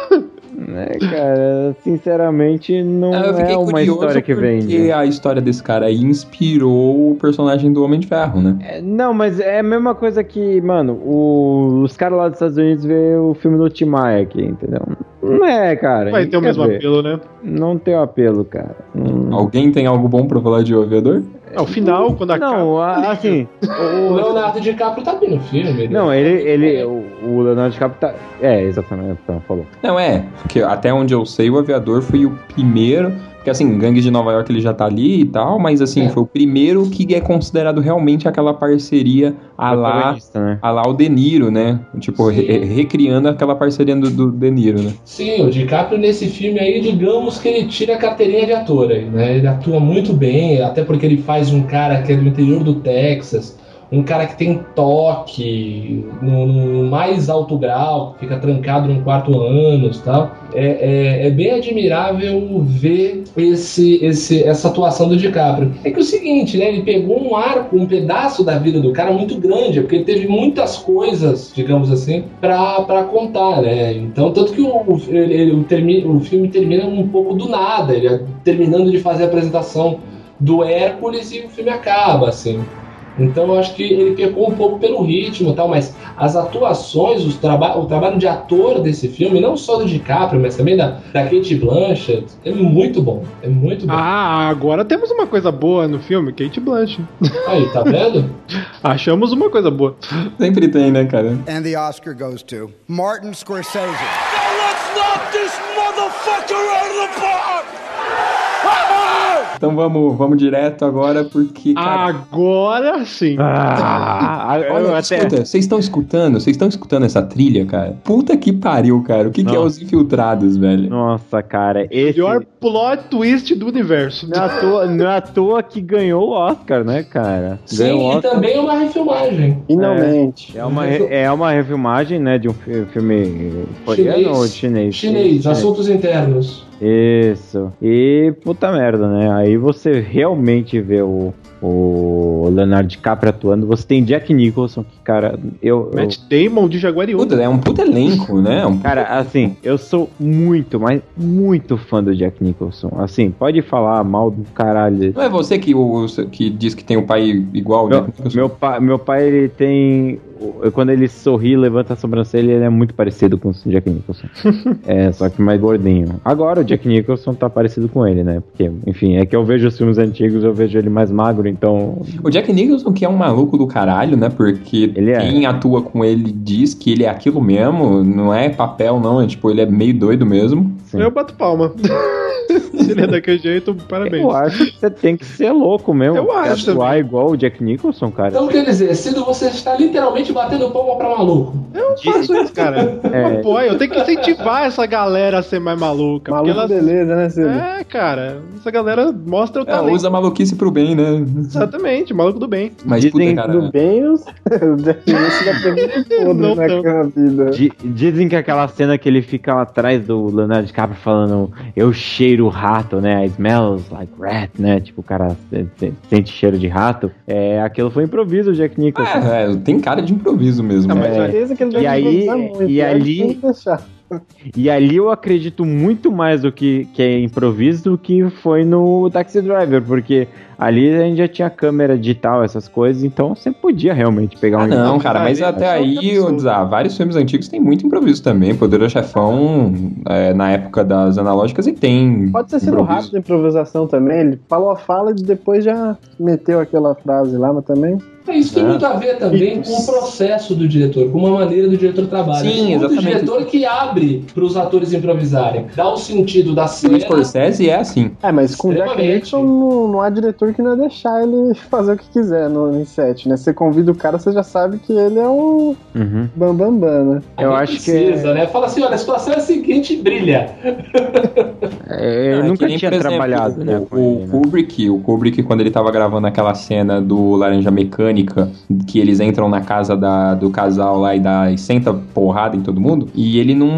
né, cara, sinceramente, não
Ah,
é uma história que
porque
vende.
a história desse cara aí inspirou o personagem do Homem de Ferro, né?
É, Não, mas é a mesma coisa que, mano, o- os caras lá dos Estados Unidos vê o filme do Tim Maia aqui, entendeu? Não é, cara.
Vai ter o mesmo
ver?
apelo, né?
Não tem o apelo, cara. Não,
Alguém tem algo bom pra falar de O Aviador?
Ao final, quando acaba.
não a- assim.
O Leonardo DiCaprio tá bem no filme. ele-
Não, ele, ele o, o Leonardo DiCaprio tá. É, exatamente, então, falou.
Não, é, porque até onde eu sei, o Aviador foi o primeiro. Porque assim, Gangues de Nova York ele já tá ali e tal, mas assim,
É.
foi o primeiro que é considerado realmente aquela parceria a lá,
né?
a lá o De Niro, né? Tipo, re- recriando aquela parceria do, do De Niro, né?
Sim, o DiCaprio nesse filme aí, digamos que ele tira a carteirinha de ator aí, né? Ele atua muito bem, até porque ele faz um cara que é do interior do Texas, um cara que tem toque no, no mais alto grau, fica trancado num quarto anos tal. É, é, é bem admirável ver esse, esse, essa atuação do DiCaprio. É que é o seguinte, né? Ele pegou um arco, um pedaço da vida do cara muito grande, porque ele teve muitas coisas, digamos assim, pra contar, né? Então, tanto que o, ele- o, termi- o filme termina um pouco do nada, ele terminando de fazer a apresentação do Hércules e o filme acaba, assim. Então eu acho que ele pecou um pouco pelo ritmo e tal, mas as atuações, os traba o trabalho de ator desse filme, não só do DiCaprio, mas também da, da Kate Blanchett, é muito bom. É muito bom.
Ah, agora temos uma coisa boa no filme, Kate Blanchett.
Aí, tá vendo?
Achamos uma coisa boa.
Sempre tem, né, cara?
And the Oscar goes to Martin Scorsese.
Let's knock this motherfucker out of the park!
Então vamos, vamos direto agora, porque. Cara...
Agora sim.
Ah, Olha, escuta, vocês estão escutando? Vocês estão escutando essa trilha, cara? Puta que pariu, cara. O que, que é os infiltrados, velho?
Nossa, cara. Esse...
Pior plot twist do universo.
Não é, à toa, não é à toa que ganhou o Oscar, né, cara?
Sim,
Oscar.
e também é uma refilmagem.
Finalmente.
É, é, uma, é uma refilmagem, né, de um filme coreano ou chinês?
Chinês, chinês. assuntos internos.
Isso. E puta merda, né? Aí você realmente vê o, o Leonardo DiCaprio atuando. Você tem Jack Nicholson, que, cara, eu.
Matt eu... Damon de Jaguariúna.
É um puta elenco, né? Um...
Cara, assim, eu sou muito, mas muito fã do Jack Nicholson. Assim, pode falar mal do caralho.
Não é você que, o, que diz que tem um pai igual,
meu, meu pai, meu pai, ele tem quando ele sorri e levanta a sobrancelha, ele é muito parecido com o Jack Nicholson. é, só que mais gordinho. Agora o Jack Nicholson tá parecido com ele, né? Porque, enfim, é que eu vejo os filmes antigos, eu vejo ele mais magro, então.
O Jack Nicholson, que é um maluco do caralho, né? Porque
ele é.
quem atua com ele diz que ele é aquilo mesmo, não é papel, não. É tipo, ele é meio doido mesmo.
Sim. Eu bato palma. Se ele é daquele jeito, parabéns.
Eu acho que você tem que ser louco mesmo.
Eu acho.
Atuar também. igual o Jack Nicholson, cara.
Então quer dizer, Cido, você está literalmente batendo palma pra maluco.
Eu não faço isso, cara. É. Pô, eu tenho que incentivar essa galera a ser mais maluca.
Maluco
elas...
beleza, né, Cido?
É, cara. Essa galera mostra o
é,
talento.
usa a maluquice pro bem, né?
Exatamente, maluco do bem.
Mas
Dizem
puta, cara.
do bem, os... o Jack naquela vida.
Dizem que aquela cena que ele fica atrás do Leonardo DiCaprio falando eu cheiro o rato, né? I smells like rat, né? Tipo, o cara sente cheiro de rato. É, aquilo foi improviso, Jack Nicholson.
É, é tem cara de improviso mesmo. Né?
mas certeza que ele vai
e aí,
muito,
e
né?
ali, e ali eu acredito muito mais do que, que é improviso do que foi no Taxi Driver, porque ali a gente já tinha câmera digital, essas coisas, então você podia realmente pegar um
Ah, não, cara, mas até aí, o- ah, vários filmes antigos tem muito improviso também. Poderoso Chefão, é, na época das analógicas, e tem.
Pode ter sido
improviso.
rápido a improvisação também. Ele falou a fala e depois já meteu aquela frase lá, mas também.
É, Isso tem
É.
muito a ver também com o processo do diretor, com uma maneira do diretor trabalhar.
Sim, exatamente.
diretor que abre para os atores improvisarem, dá o sentido da
O
cena.
Scorsese é assim.
É, mas com o Jack. Nicholson não, não há diretor que não ia deixar ele fazer o que quiser no set, né? Você convida o cara, você já sabe que ele é o
Uhum.
bambambam, bam, bam, né?
Eu acho que
precisa, né? Fala assim, olha, a situação é a seguinte, brilha.
é, eu
Ah, que
nunca
nem,
tinha
exemplo,
trabalhado,
o,
né?
O,
ele, né?
Kubrick, o Kubrick, quando ele tava gravando aquela cena do Laranja Mecânica, que eles entram na casa da, do casal lá e, dá, e senta porrada em todo mundo, e ele não,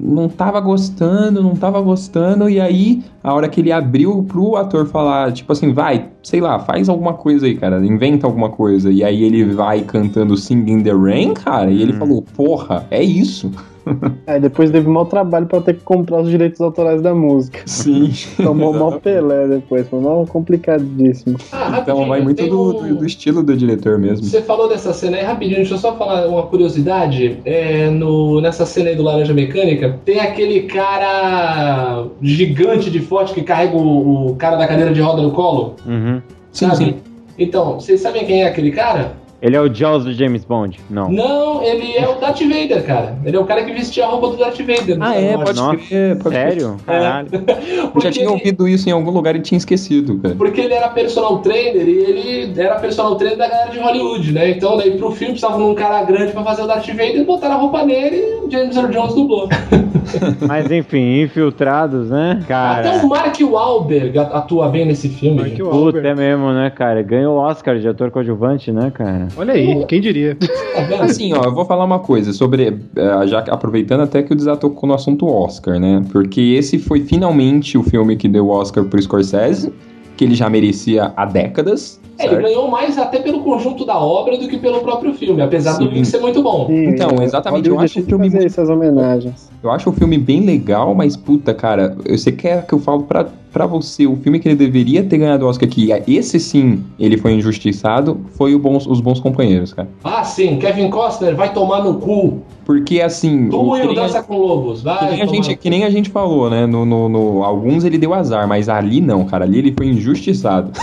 não tava gostando, não tava gostando, e aí, a hora que ele abriu pro ator falar, tipo assim, vai, sei lá, faz alguma coisa aí, cara, inventa alguma coisa, e aí ele vai cantando Sing in the Rain, cara, e ele falou, porra, é isso.
Aí depois teve mau trabalho pra ter que comprar os direitos autorais da música.
Sim.
Tomou mó pelé depois, foi mal complicadíssimo.
Ah,
Então vai muito do,
um-
do estilo do diretor mesmo.
Você falou dessa cena aí rapidinho, deixa eu só falar uma curiosidade. É, no, nessa cena aí do Laranja Mecânica, tem aquele cara gigante de forte que carrega o, o cara da cadeira de roda no colo.
Uhum.
Sim,
sabe?
sim.
Então, vocês sabem quem é aquele cara?
Ele é o Jaws do James Bond? Não.
Não, ele é o Darth Vader, cara. Ele é o cara que vestia a roupa do Darth Vader.
Ah, é, pode
Nossa,
crer, pode crer.
Sério? Caralho.
Eu já tinha ouvido isso em algum lugar e tinha esquecido, cara.
Porque ele era personal trainer e ele era personal trainer da galera de Hollywood, né? Então, daí pro filme precisava de um cara grande pra fazer o Darth Vader, botaram a roupa nele e o James Earl Jones dublou.
Mas enfim, infiltrados, né? Cara.
Até o Mark Wahlberg atua bem nesse filme.
Mark. Wahlberg.
Puta, é mesmo, né, cara? Ganhou o Oscar de ator coadjuvante, né, cara?
Olha aí, quem diria?
Tá?
Assim, ó, eu vou falar uma coisa sobre. eh, Já aproveitando até que o desatocou no assunto Oscar, né? Porque esse foi finalmente o filme que deu o Oscar pro Scorsese, que ele já merecia há décadas.
É, ele ganhou mais até pelo conjunto da obra do que pelo próprio filme, apesar do
Sim.
filme ser muito bom.
Então,
é,
exatamente, eu
Hollywood
acho
que
filme
fazer
muito-
essas homenagens.
Eu acho o filme bem legal, mas puta, cara, você quer que eu falo pra, pra você, o filme que ele deveria ter ganhado o Oscar, que esse sim ele foi injustiçado, foi o bons, Os Bons Companheiros, cara.
Ah, sim, Kevin Costner vai tomar no cu.
Porque assim.
Tu
o-
e o
a-
Dança com Lobos, vai.
que nem, a gente, que nem a gente falou, né? No, no, no- alguns ele deu azar, mas ali não, cara. Ali ele foi injustiçado.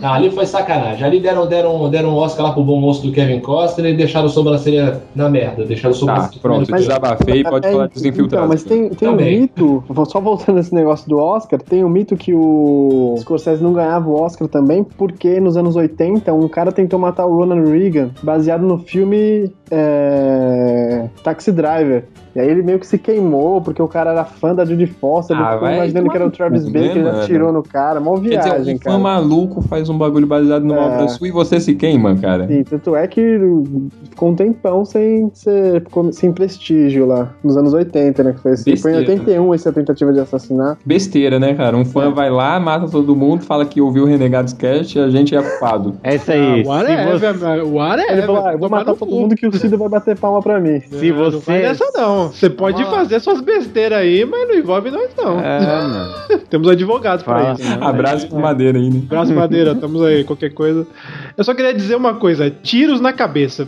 Ah, ali foi sacanagem. Ali deram, deram, deram um Oscar lá pro bom moço do Kevin Costner e deixaram o sobrancelha na merda. Deixaram o sobrancelha.
Tá, pronto, desabafei, pode
É,
falar dos infiltrados.
Então, mas tem, tem um mito, só voltando nesse negócio do Oscar, tem um mito que o Scorsese não ganhava o Oscar também, porque nos anos 80 um cara tentou matar o Ronald Reagan, baseado no filme é, Taxi Driver. E aí ele meio que se queimou, porque o cara era fã da Judy Foster, ele
Ah,
ficou
vai
imaginando que era o
no
Travis Baker,
né,
ele
mano?
atirou no cara, mó
Quer
viagem,
dizer, um fã
cara.
maluco faz um bagulho baseado numa
É.
obra sua e você se queima, cara.
Sim, tanto é que ficou um tempão sem, ser, sem prestígio lá, nos anos 80, né? Que foi, esse, foi em
Besteira.
81 essa tentativa de assassinar.
Besteira, né, cara? Um
É.
fã vai lá, mata todo mundo, fala que ouviu o Renegados Cast e a gente é culpado.
É isso aí.
Ah, whatever, whatever.
Ele falou, ah, eu vou matar todo mundo que o Cida vai bater palma pra mim.
Se
Não vai
você.
nessa não. Você pode fazer suas besteiras aí, mas não envolve nós não.
É, mano.
Temos advogados pra isso. Né?
Abraço pro Madeira aí, né?
Abraço, Madeira. Estamos aí, qualquer coisa. Eu só queria dizer uma coisa: tiros na cabeça.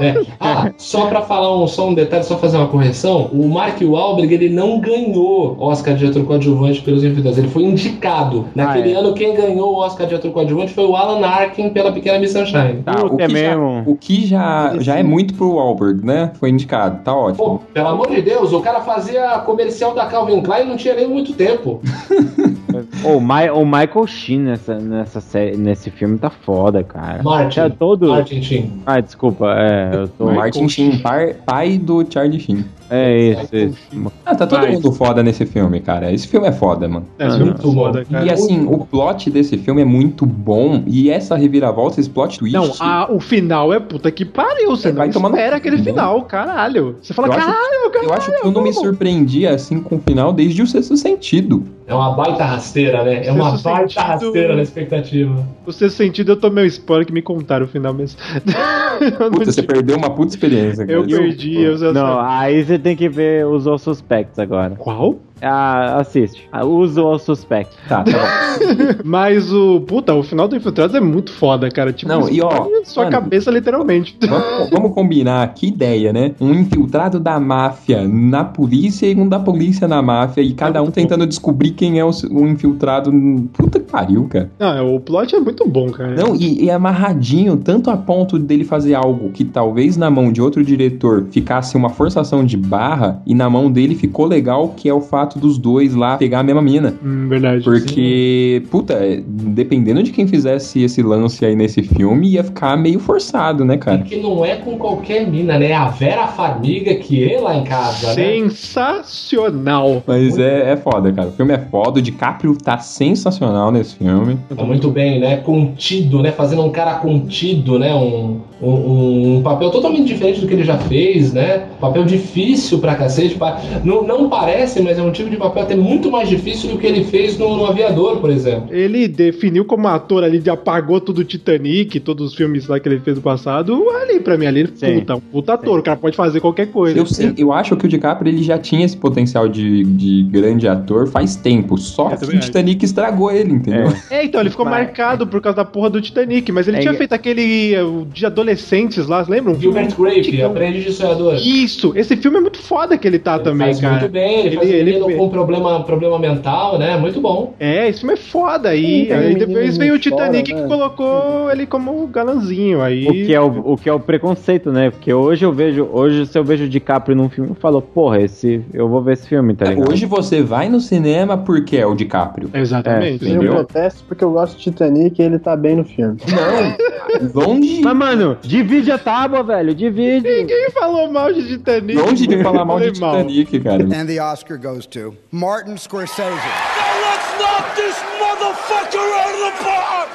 É. Ah, só pra falar um, só um detalhe, só fazer uma correção. O Mark Wahlberg, ele não ganhou Oscar de ator coadjuvante pelos Infiltrados. Ele foi indicado. Naquele
Ah, é.
ano, quem ganhou o Oscar de ator coadjuvante foi o Alan Arkin pela Pequena Miss Sunshine.
Tá, o
é
que, já,
mesmo.
o que já, já é muito pro Wahlberg, né? Foi indicado, tá ótimo.
Pô, pelo amor de Deus, o cara fazia comercial da Calvin Klein não tinha nem muito tempo.
O, o Michael Sheen nessa, nessa série, nesse filme tá foda, cara.
Martin.
Tá todo.
Martin Sheen.
Ah, desculpa, é, eu tô.
O Martin Sheen, pai do Charlie Sheen.
É isso, isso.
Ah, tá todo
Mas-
mundo foda nesse filme, cara. Esse filme é foda, mano.
É, isso é
Muito
muito foda, cara.
E assim, o plot desse filme é muito bom. E essa reviravolta, esse plot twist.
Não, a- o final é puta que pariu. Você
É,
não
vai
espera aquele final, caralho. Você fala,
Eu acho-
caralho, caralho.
Eu acho que eu não me surpreendi assim com o final desde o sexto sentido.
É uma baita rasteira, né? É uma
Sexto
baita
Sentido-
rasteira na expectativa.
O sexto sentido eu tomei o spoiler que me contaram o final mesmo.
Puta, você
tive-
perdeu uma puta experiência. cara.
Eu perdi, eu já
Não, aí você tem que ver os All Suspects agora.
Qual?
Ah, assiste. Ah, Usa o All Suspects.
Tá, tá bom.
Mas o. Puta, o final do Infiltrados é muito foda, cara. Tipo,
Não, e ó,
sua
mano,
cabeça literalmente.
Vamos, vamos combinar, que ideia, né? Um infiltrado da máfia na polícia e um da polícia na máfia, e cada um tentando descobrir quem é o, o infiltrado. Puta que pariu, cara.
Não, o plot é muito bom, cara.
Não, e, e amarradinho, tanto a ponto dele fazer algo que talvez na mão de outro diretor ficasse uma forçação de barra, e na mão dele ficou legal, que é o fato dos dois lá pegar a mesma mina.
Hum, verdade.
Porque, puta, é, dependendo de quem fizesse esse lance aí nesse filme, ia ficar meio forçado, né, cara?
Que não é com qualquer mina, né? A Vera Farmiga que é lá em casa, né?
Sensacional.
Mas é, é foda, cara. O filme é foda. O DiCaprio tá sensacional nesse filme.
Tá muito bem, né? Contido, né? Fazendo um cara contido, né? Um, um, um papel totalmente diferente do que ele já fez, né? Papel difícil pra cacete. Pa- Não, não parece, mas é um tipo de papel até muito mais difícil do que ele fez no, no Aviador, por exemplo.
Ele definiu como ator ali, de apagou tudo o Titanic, todos os filmes lá que ele fez no passado. Ali, pra mim, ali, ele
Sim.
puta, um puta ator. O cara pode fazer qualquer coisa.
Eu, sei, eu acho que o DiCaprio ele já tinha esse potencial de, de grande ator faz tempo. Só
Eu
que
também
o Titanic estragou ele, entendeu?
É, então, ele ficou
Mas-
marcado por causa da porra do Titanic, mas ele
É,
tinha feito aquele eh, o de adolescentes lá, lembram?
Gilbert Grape. Aprendiz de Sonhador.
Isso, esse filme é muito foda que ele tá também,
faz
cara.
muito bem, ele,
Ele-
faz
ele-
com problema, problema mental, né? Muito bom.
É, filme é foda. Aí
um
depois veio o
que chora,
Titanic
né?
que colocou ele como galanzinho. Aí.
O que, é o, o que é o preconceito, né? Porque hoje eu vejo, hoje se eu vejo o DiCaprio num filme, eu falo, porra, esse, eu vou ver esse filme, tá ligado?
Hoje você vai no cinema porque é o DiCaprio.
Exatamente.
É,
Eu protesto porque eu gosto de Titanic e ele tá bem no filme.
Não, longe,
Mas, mano, divide a tábua, velho, divide.
Ninguém falou mal de Titanic.
longe de falar mal de. Titanic, cara.
And the Oscar goes to Martin Scorsese.
Let's knock this motherfucker out of the park!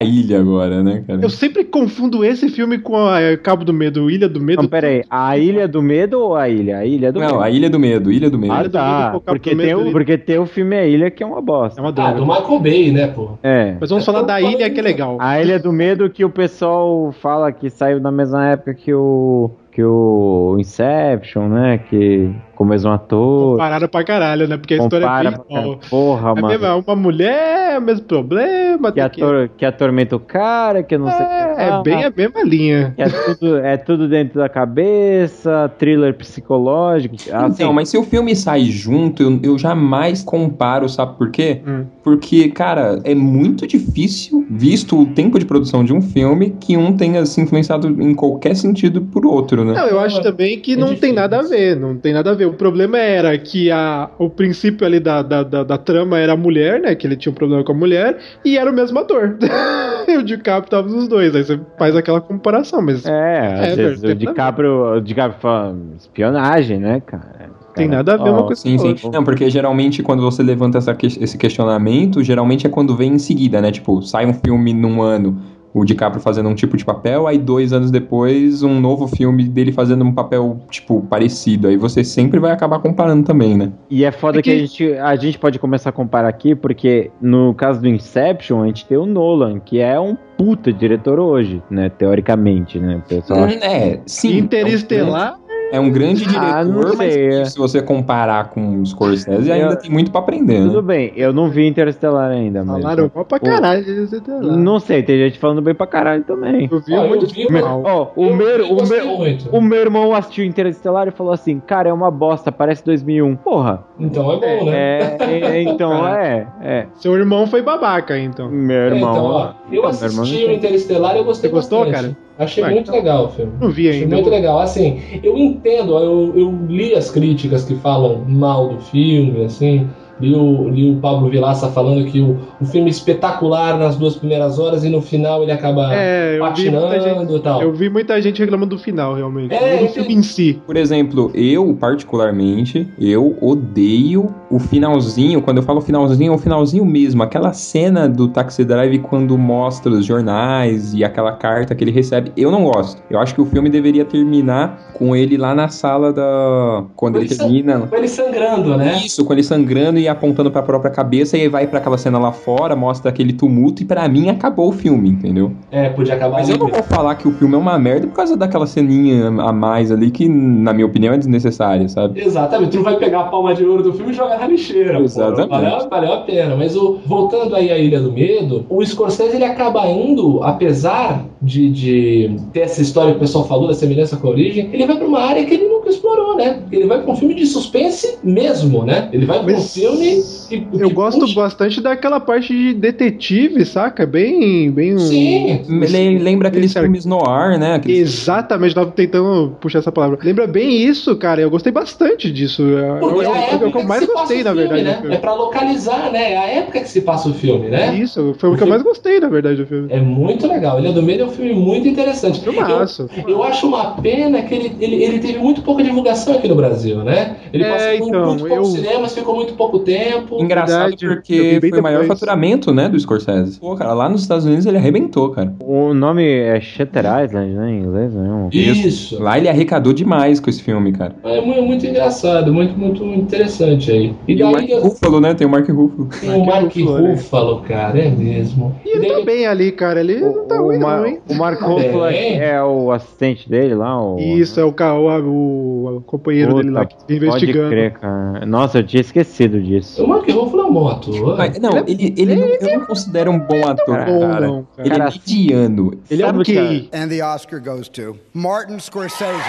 A ilha agora, né, cara?
Eu sempre confundo esse filme com a Cabo do Medo, Ilha do Medo.
Não, pera aí, a Ilha do Medo ou a Ilha? A Ilha do
Não,
Medo.
a Ilha do Medo, Ilha do Medo.
Ah,
Medo
tá. Porque tem, o, porque tem o filme A Ilha que é uma
É
bosta.
uma
Ah,
droga.
do Michael Bay, né, pô?
É.
Mas vamos falar da ilha que é legal.
A Ilha do Medo que o pessoal fala que saiu na mesma época que o que o Inception, né? Que com o mesmo ator.
Pararam pra caralho, né? Porque a história
Compara
é bem igual.
Porra,
É
mano.
mesmo, é uma mulher, o mesmo problema.
Que,
tem que-
ator, que atormenta o cara, que não sei o que.
É
lá.
bem a mesma linha.
É tudo, é tudo dentro da cabeça, thriller psicológico. Assim,
Então, mas se o filme sai junto, eu, eu jamais comparo, sabe por quê?
Hum.
Porque, cara, é muito difícil, visto o tempo de produção de um filme, que um tenha se influenciado em qualquer sentido por outro, né?
Não, eu acho também que não tem nada a ver, não tem nada a ver. O problema era que a, o princípio ali da, da, da, da trama era a mulher, né? Que ele tinha um problema com a mulher, e era o mesmo ator. e o DiCaprio tava nos dois, aí você faz aquela comparação, mas.
É, às vezes o DiCaprio, o DiCaprio fala espionagem, né, cara?
Tem nada a ver uma coisa
Sim,
com
sim.
outra.
Não, porque geralmente quando você levanta essa que- esse questionamento, geralmente é quando vem em seguida, né? Tipo, sai um filme num ano, o DiCaprio fazendo um tipo de papel, aí dois anos depois, um novo filme dele fazendo um papel, tipo, parecido. Aí você sempre vai acabar comparando também, né?
E é foda que... a, gente, a gente pode começar a comparar aqui, porque no caso do Inception, a gente tem o Nolan, que é um puta diretor hoje, né? Teoricamente, né? O pessoal acha-
É, sim.
Interestelar.
É um grande diretor,
Ah,
mas se você comparar com o Scorsese,
Eu-
ainda tem muito pra aprender, né?
Tudo bem, eu não vi Interestelar ainda, mas.
Falaram mal pra
O-
caralho. de Interestelar.
Não sei, tem gente falando bem pra caralho também.
Eu vi
eu
muito
vi
de
uma-
mal.
Ó, o,
Eu-
meu,
eu
o, meu,
muito.
o meu irmão assistiu Interestelar e falou assim: Cara, é uma bosta, parece 2001. Porra!
Então é bom, né?
É, é, então é, é.
Seu irmão foi babaca, então.
Meu
É,
irmão.
então, ó, eu
Então,
assisti o. Interestelar e eu gostei
Você gostou,
bastante.
cara?
Achei
Ah,
muito
então-
legal o filme.
Não vi
Achei
ainda.
muito legal. Assim, eu entendo, eu, eu li as críticas que falam mal do filme, assim. Li o, li o Pablo Vilaça falando que o, o filme é espetacular nas duas primeiras horas e no final ele acaba
É, eu vi, muita
patinando e
gente,
tal.
eu vi muita gente reclamando do final, realmente.
É,
do filme em si.
Por exemplo, eu, particularmente, eu odeio o finalzinho. Quando eu falo finalzinho, é o finalzinho mesmo. Aquela cena do Taxi Drive quando mostra os jornais e aquela carta que ele recebe. Eu não gosto. Eu acho que o filme deveria terminar com ele lá na sala da. Quando ele
Ele sa-
termina.
Com ele sangrando, né?
Isso, com ele sangrando e apontando pra própria cabeça, e aí vai pra aquela cena lá fora, mostra aquele tumulto, e pra mim acabou o filme, entendeu?
É, podia acabar
Mas eu não vou falar que o filme é uma merda por causa daquela ceninha a mais ali que, na minha opinião, é desnecessária, sabe?
Exatamente, tu não vai pegar a palma de ouro do filme e jogar na lixeira. pô.
Exatamente.
Valeu, valeu a pena. Mas o, voltando aí à Ilha do Medo, o Scorsese ele acaba indo, apesar de, de ter essa história que o pessoal falou, da semelhança com a origem, ele vai pra uma área que ele explorou, né? Ele vai pra um filme de suspense mesmo, né? Ele vai pra um filme que,
Eu
que
gosto
puxa-
bastante daquela parte de detetive, saca? Bem. bem um-
Sim.
Ele lembra aqueles
Certo.
filmes noir, né? Aqueles...
Exatamente, tava tentando puxar essa palavra. Lembra bem isso, cara. Eu gostei bastante disso. É
Porque
é-
é a
é o
época
que eu mais gostei, na verdade.
Né? É pra localizar, né? É a época que se passa o filme, né?
Isso, foi o,
O
que eu mais gostei, na verdade, do filme.
É muito legal. Ilha do Medo é um filme muito interessante.
Filmaço.
Eu, eu acho uma pena que ele, ele, ele teve muito pouca divulgação aqui no Brasil, né? Ele
É,
passou
então,
muito pouco
eu-
cinemas, ficou muito pouco tempo.
Engraçado
Verdade, eu
porque foi o maior faturamento, né, do Scorsese. Pô, cara, lá nos Estados Unidos ele arrebentou, cara.
O nome é Shutter Island, né? Em inglês, né? Um-
Isso.
Lá ele arrecadou demais com esse filme, cara.
É muito, muito engraçado, muito, muito interessante aí. E
E o Mark
daí
Ruffalo, né? Tem o Mark Ruffalo.
tem o Mark
Ruffalo, né?
Cara, é mesmo.
E ele
daí
tá bem ali, cara. Ele não tá
o,
ruim, não, hein?
o Marco Ruffalo
bem.
é o assistente dele lá? O...
Isso, é o, o, o, o companheiro dele lá que
Pode
investigando.
crer, cara. Nossa, eu tinha esquecido disso.
O Mark Ruffalo é um bom ator.
Mas, não, ele, ele não, eu não considero um bom ator,
bom,
cara.
não, cara.
Ele é mediano.
Ele é
Sabe,
ok.
And the Oscar goes to Martin Scorsese.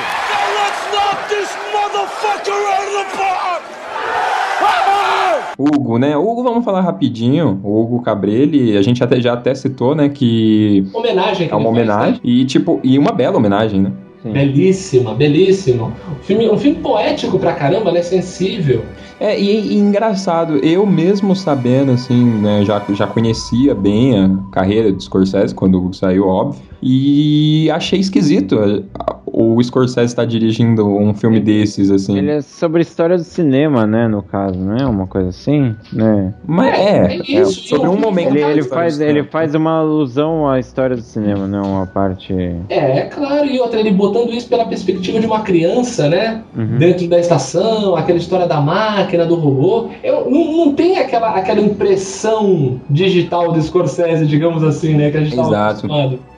Hugo, né? Hugo, vamos falar rapidinho. O Hugo Cabrelli, a gente até, já até citou, né, que
Homenagem que
é uma
ele faz, né?
homenagem. E, tipo, e uma bela homenagem, né?
Belíssima, belíssimo. Um filme, um filme poético pra caramba, né? Sensível.
É, e, e engraçado, eu mesmo sabendo, assim, né, já, já conhecia bem a carreira do Scorsese quando saiu, óbvio, e achei esquisito a- o Scorsese estar dirigindo um filme desses, assim.
Ele é sobre história do cinema, né? No caso, não é uma coisa assim? Né?
Mas é,
É
é,
isso,
sobre um momento.
Ele, ele, faz, ele faz uma alusão à história do cinema, né? Uma parte.
É, é claro, e outra, ele botando isso pela perspectiva de uma criança, né?
Uhum.
Dentro da estação, aquela história da máquina, do robô. Eu, não, não tem aquela, aquela impressão digital do Scorsese, digamos assim, né? Que a gente
Exato.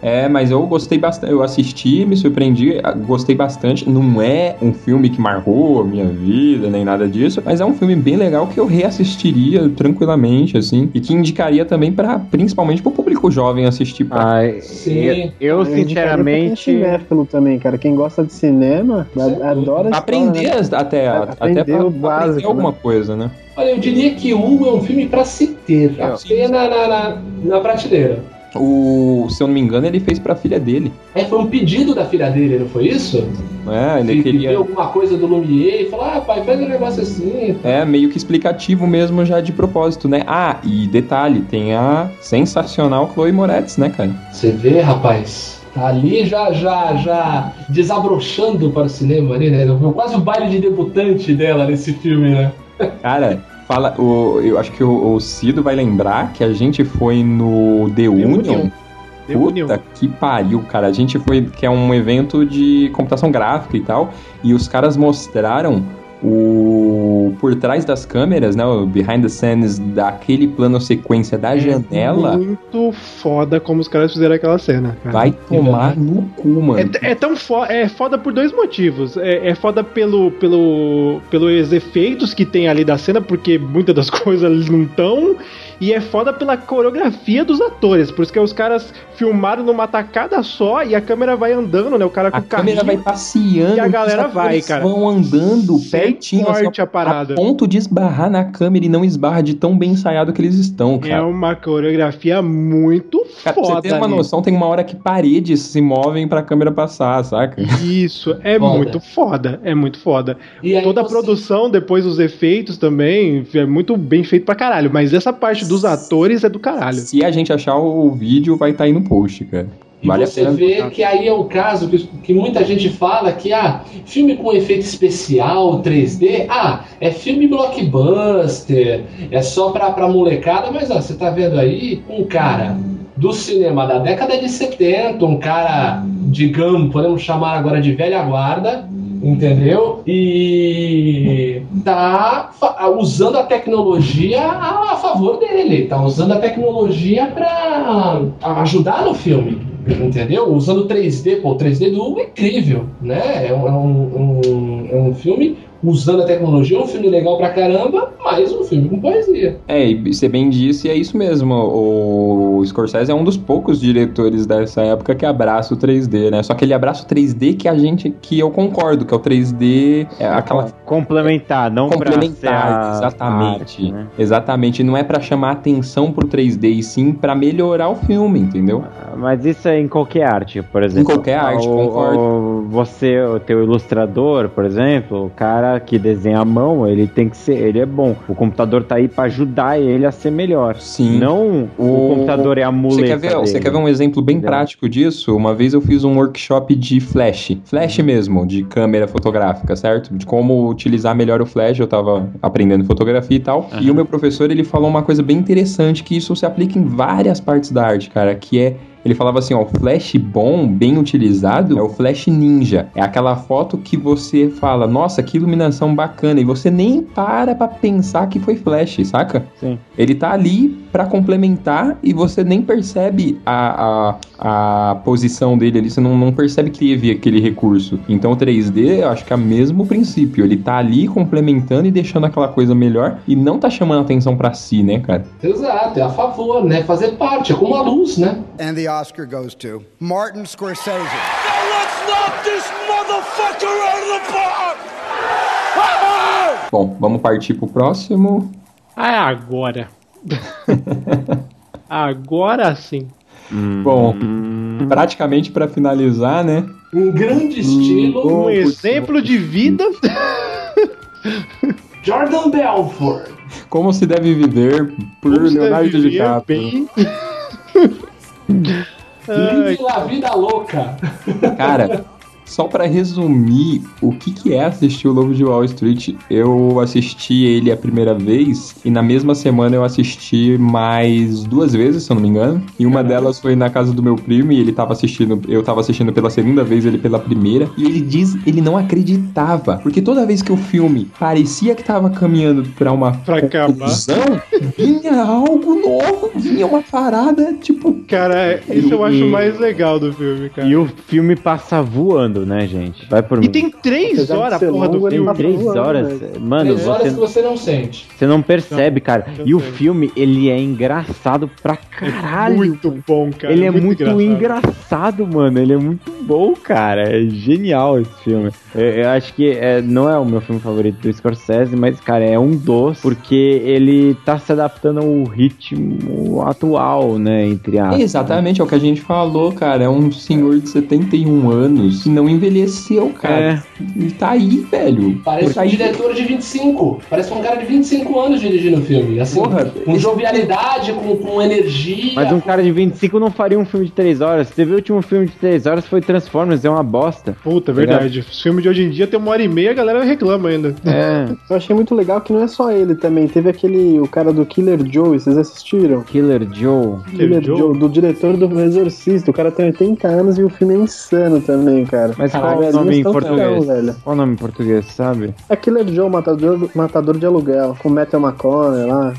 É, mas eu gostei bastante. Eu assisti, me surpreendi. gostei bastante. Não é um filme que marcou a minha vida, nem nada disso, mas é um filme bem legal que eu reassistiria tranquilamente, assim, e que indicaria também para principalmente pro público jovem assistir. Pra...
Ai,
Sim.
Eu,
Eu
sinceramente.
pra quem é cinéfilo também, cara. Quem gosta de cinema, a- adora
Pra aprender
história, né?
até, até
aprender
pra,
o
pra
básico,
aprender alguma
né?
coisa, né?
Olha, eu diria que um é um filme pra se ter,
É,
apenas na, na, na, na prateleira.
O, se eu não me engano, ele fez pra filha dele.
É, foi um pedido da filha dele, não foi isso?
É, ele
Que
queria.
viu alguma coisa do Lumière e falou, ah, pai, faz um negócio assim.
É, meio que explicativo mesmo já de propósito, né? Ah, e detalhe, tem a sensacional Chloe Moretz, né, cara?
Você vê, rapaz? Tá ali já, já, já desabrochando para o cinema ali, né? Quase o baile de debutante dela nesse filme, né?
Cara, fala, o, eu acho que o, o Cido vai lembrar que a gente foi no The, Union.
The
Puta
Union.
que pariu, cara. A gente foi, que é um evento de computação gráfica e tal, e os caras mostraram o por trás das câmeras, né, o behind the scenes daquele plano sequência da janela.
Muito foda como os caras fizeram aquela cena, cara.
Vai tomar no cu, mano.
É, é tão foda, é foda por dois motivos. É, é foda pelo, pelo, pelos efeitos que tem ali da cena, porque muitas das coisas não estão. E é foda pela coreografia dos atores. Por isso que os caras filmaram numa tacada só e a câmera vai andando, né? O cara com
A
o carrinho.
câmera vai passeando
E a galera
os
vai, cara.
vão andando pertinho, assim,
corte a parada.
a ponto de esbarrar na câmera e não esbarra de tão bem ensaiado que eles estão,
É
cara.
uma coreografia muito
Cara, pra
foda.
você ter uma
ali.
noção, tem uma hora que paredes se movem pra câmera passar, saca?
Isso, é
Foda.
muito foda, é muito foda.
E
Toda a
você-
produção, depois os efeitos também, é muito bem feito pra caralho. Mas essa parte dos atores é do caralho.
Se a gente achar o vídeo, vai estar aí no post, cara.
E
Vale a
você
pena.
vê que aí é o caso que, que muita gente fala que, ah, filme com efeito especial, 3D, ah, é filme blockbuster, é só pra, pra molecada, mas ó, você tá vendo aí um cara do cinema da década de 70, um cara, digamos, podemos chamar agora de velha guarda, entendeu? E tá usando a tecnologia a, favor dele, tá usando a tecnologia pra ajudar no filme. Entendeu? Usando 3D, pô, o 3D do é incrível, né? É um, é um, é um filme usando a tecnologia, um filme legal pra caramba, mas um filme com poesia.
É, e você bem disse, é isso mesmo. O Scorsese é um dos poucos diretores dessa época que abraça o 3D, né? Só que ele abraça o 3D que a gente, que eu concordo, que é o 3D, é aquela
Complementar, não
complementar,
a
exatamente.
arte, né?
Exatamente, não é pra chamar atenção pro 3D, e sim pra melhorar o filme, entendeu?
Mas isso é em qualquer arte, por exemplo.
qualquer arte,
o,
concordo.
o- você, o teu ilustrador, por exemplo, o cara que desenha à mão, ele tem que ser, ele é bom. O computador tá aí pra ajudar ele a ser melhor.
Sim.
Não o, computador é a muleta
Você quer, ver, você
dele.
quer ver um exemplo bem
Entendeu?
prático disso? Uma vez eu fiz um workshop de flash. Flash mesmo, de câmera fotográfica, certo? De como utilizar melhor o flash. Eu tava aprendendo fotografia e tal. E o meu professor, ele falou uma coisa bem interessante, que isso se aplica em várias partes da arte, cara, que é ele falava assim, ó, o flash bom, bem utilizado, é o flash ninja. É aquela foto que você fala, nossa, que iluminação bacana, e você nem para pra pensar que foi flash, saca?
Sim.
Ele tá ali pra complementar e você nem percebe a, a, a posição dele ali, você não, não percebe que teve aquele recurso. Então o 3D, eu acho que é o mesmo princípio. Ele tá ali complementando e deixando aquela coisa melhor e não tá chamando atenção pra si, né, cara?
Exato, é a favor, né? Fazer parte, é como a luz, né?
And the Oscar goes to Martin Scorsese.
Let's knock this motherfucker out of the park!
Bom, vamos partir pro próximo.
Ah, é agora. agora sim.
Bom, praticamente pra finalizar, né?
Um grande estilo.
Um exemplo de vida.
Jordan Belfort.
Como se deve viver por
Como
Leonardo DiCaprio.
Vive la vida louca.
Cara, só pra resumir o que, que é assistir o Lobo de Wall Street, eu assisti ele a primeira vez e na mesma semana eu assisti mais duas vezes, se eu não me engano. E uma delas foi na casa do meu primo e ele tava assistindo, eu tava assistindo pela segunda vez, ele pela primeira. E ele diz, ele não acreditava, porque toda vez que o filme parecia que tava caminhando pra uma
Pra acabar.
conclusão, vinha algo novo, vinha uma parada, tipo,
Cara, isso eu acho mais legal do filme, cara.
E o filme passa voando. Voando, né, gente? Vai por
E
mim.
tem três horas a porra do
Tem
filme.
três horas. Mano,
Três horas
você,
que você não sente.
você não percebe, cara. E o filme, ele é engraçado pra caralho.
Muito bom, cara.
ele é muito,
engraçado.
engraçado. mano. Ele é muito bom, cara. É genial esse filme. Eu, eu acho que é, não é o meu filme favorito do Scorsese, mas, cara, é um dos, porque ele tá se adaptando ao ritmo atual, né? Entre aspas.
Exatamente, é o que a gente falou, cara. É um senhor de 71 anos que não envelheceu, cara. Ele tá aí, velho.
Parece
tá
um diretor de 25. Parece um cara de 25 anos dirigindo o filme. Assim,
Porra,
com
esse-
jovialidade, com, com energia.
Mas um cara de 25 não faria um filme de 3 horas. Teve o último filme de 3 horas, foi Transformers, é uma bosta.
Puta, verdade. Os filmes de hoje em dia tem uma hora e meia, a galera reclama ainda.
É.
Eu achei muito legal que não é só ele também. Teve aquele, o cara do Killer Joe, vocês assistiram?
Killer Joe.
Killer Joe, do diretor do Exorcista. O cara tem 80 anos e o filme é insano também, cara.
Mas
Caralho,
qual o nome em português?
tão, velho.
Qual o nome em português, sabe?
É Killer Joe, matador, matador de aluguel, com Matthew McConaughey lá.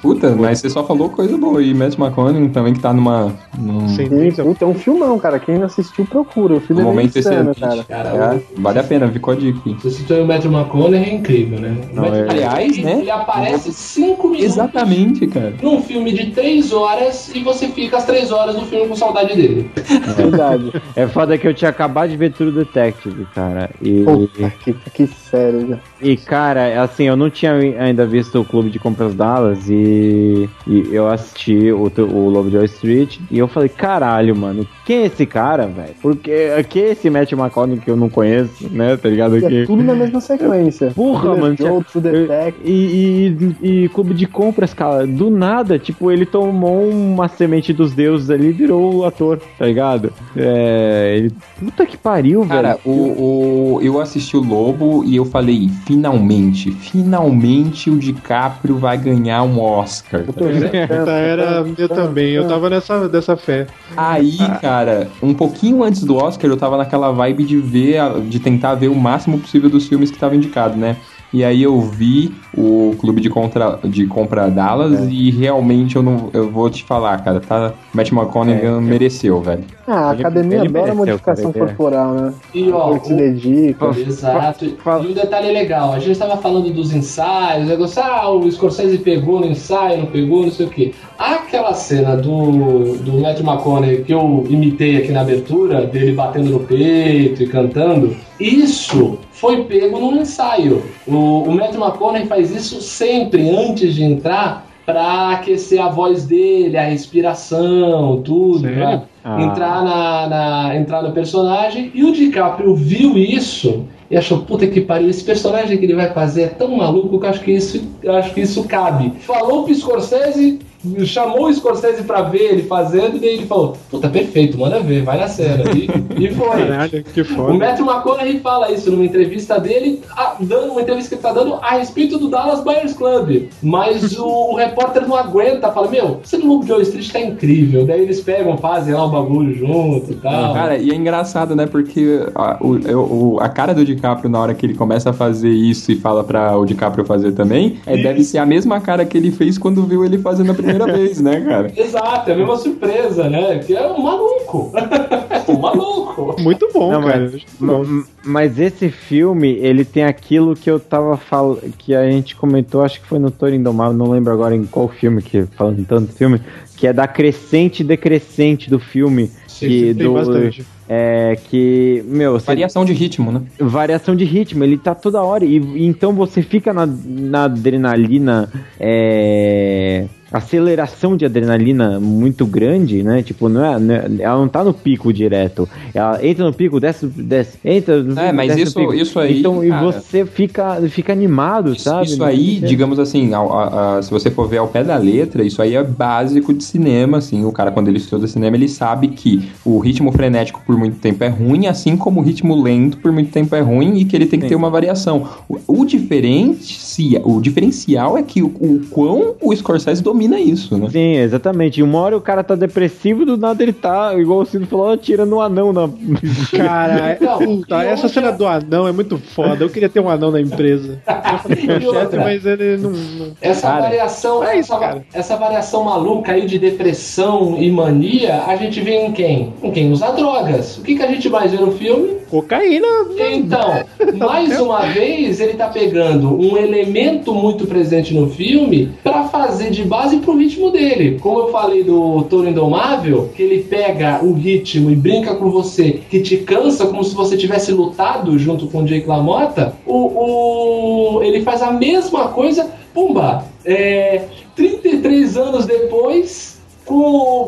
Puta, mas você só falou coisa boa. E Matt McConaughey também que tá numa. Num,
Sim, puta, é um filmão, cara. Quem não assistiu, procura. O filme
num
é
momento
insano,
excelente.
cara.
Cara,
É, vale a pena, ficou a dica.
Você citou o Matthew McConaughey, é incrível, né? O
Não,
Matthew
é- Aliás, né?
Ele aparece 5 minutos
Exatamente, cara.
num filme de 3 horas e você fica as 3 horas do filme com saudade dele.
Verdade.
É foda que eu tinha acabado de ver True Detective, cara. E,
Puta, que, que sério, já.
e cara, assim, eu não tinha ainda visto o Clube de Compras Dallas e, e eu assisti o, o Wall Street e eu falei, caralho, mano, quem é esse cara, velho? Porque quem é esse Matt McConaughey que eu não conheço, né? Tá ligado?
E
Que...
é tudo na mesma sequência.
Porra, mano.
Joe, True Detective.
E, e, e clube de compras, cara, do nada, tipo, ele tomou uma semente dos deuses ali e virou o ator, tá ligado? É. Ele. Puta que pariu,
Cara,
velho.
o, o, eu assisti o Lobo e eu falei, finalmente, finalmente o DiCaprio vai ganhar um Oscar.
Puta, era eu também, eu tava nessa dessa fé.
Aí, cara, um pouquinho antes do Oscar, eu tava naquela vibe de ver, a- de tentar ver o máximo possível dos filmes que estavam indicados, né? E aí eu vi o Clube de, contra, de Compra Dallas e realmente eu não eu vou te falar, cara, tá Matt McConaughey mereceu, velho.
Ah, a
Ele-
academia
ele
adora
mereceu,
modificação
é.
corporal, né?
E ó,
Ele se dedica.
Exato. E um detalhe legal, a gente estava falando dos ensaios, negócio, ah, o Scorsese pegou no ensaio, não pegou, não sei o quê. Aquela cena do, do Matt McConaughey que eu imitei aqui na abertura, dele batendo no peito e cantando, isso foi pego num ensaio. O, o Matt McConaughey faz isso sempre antes de entrar para aquecer a voz dele, a respiração, tudo, pra
Ah.
entrar na, na- entrar no personagem. E o DiCaprio viu isso e achou, puta que pariu, esse personagem que ele vai fazer é tão maluco que eu acho que isso, eu acho que isso cabe. Falou pro Scorsese, chamou o Scorsese pra ver ele fazendo, e daí ele falou, puta, perfeito, manda ver, vai na cena. E, e foi.
Caralho, que
O
foda.
Matthew McConaughey fala isso numa entrevista dele, a- dando uma entrevista que ele tá dando a respeito do Dallas Buyers Club. Mas o, repórter não aguenta, fala: Meu, você no Lobo de Wall Street tá incrível. Daí eles pegam, fazem lá o bagulho junto e tal.
Cara, e é engraçado, né? Porque a, o, o- a cara do DiCaprio na hora que ele começa a fazer isso e fala pra o DiCaprio fazer também, é, deve ser a mesma cara que ele fez quando viu ele fazendo a primeira vez, né, cara?
Exato, é a mesma surpresa, né? Que é um maluco. um maluco.
Muito bom,
Não,
cara.
mas, mas esse filme, ele tem aquilo que eu tava falando, que a gente comentou, acho que foi no Toro Indomável, não lembro agora em qual filme, que falando tanto filme, que é da crescente e decrescente do filme. que,
tem
do,
bastante.
É, que, meu... você-
Variação de ritmo, né?
variação de ritmo, ele tá toda hora. E, e então você fica na, na adrenalina. É, aceleração de adrenalina muito grande, né? Tipo, não é, não é- ela não tá no pico direto. Ela entra no pico, desce, desce, entra no
É,
pico,
mas
desce no
isso-
pico.
isso aí,
Então, e
cara-
você fica, fica animado, sabe?
Isso aí,
Você-
digamos assim, a- a- a- se você for ver ao pé da letra, isso aí é básico de cinema, assim. O cara, quando ele estuda cinema, ele sabe que o ritmo frenético por muito tempo é ruim, assim como o ritmo lento por muito tempo é ruim e que ele tem que ter uma variação. O, o diferencia, o diferencial é que o, o quão o Scorsese domina domina isso, né?
Sim, exatamente. E uma hora o cara tá depressivo, do nada ele tá, igual o Ciro falou, atirando um anão na.
Cara,
Então,
puta, essa
outra-
cena do anão é muito foda. Eu queria ter um anão na empresa. Chefe, mas ele não. não-
Essa
Cara,
variação,
é isso,
essa,
cara.
essa variação maluca aí de depressão e mania, a gente vê em quem? Em quem usa drogas. O que, que a gente mais vê no filme?
Cocaína.
Então, mais uma vez, ele tá pegando um elemento muito presente no filme pra fazer de base pro ritmo dele. Como eu falei do Toro Indomável, que ele pega o ritmo e brinca com você, que te cansa como se você tivesse lutado junto com o Jake LaMotta, o, o- ele faz a mesma coisa, pumba, é, 33 anos depois, com,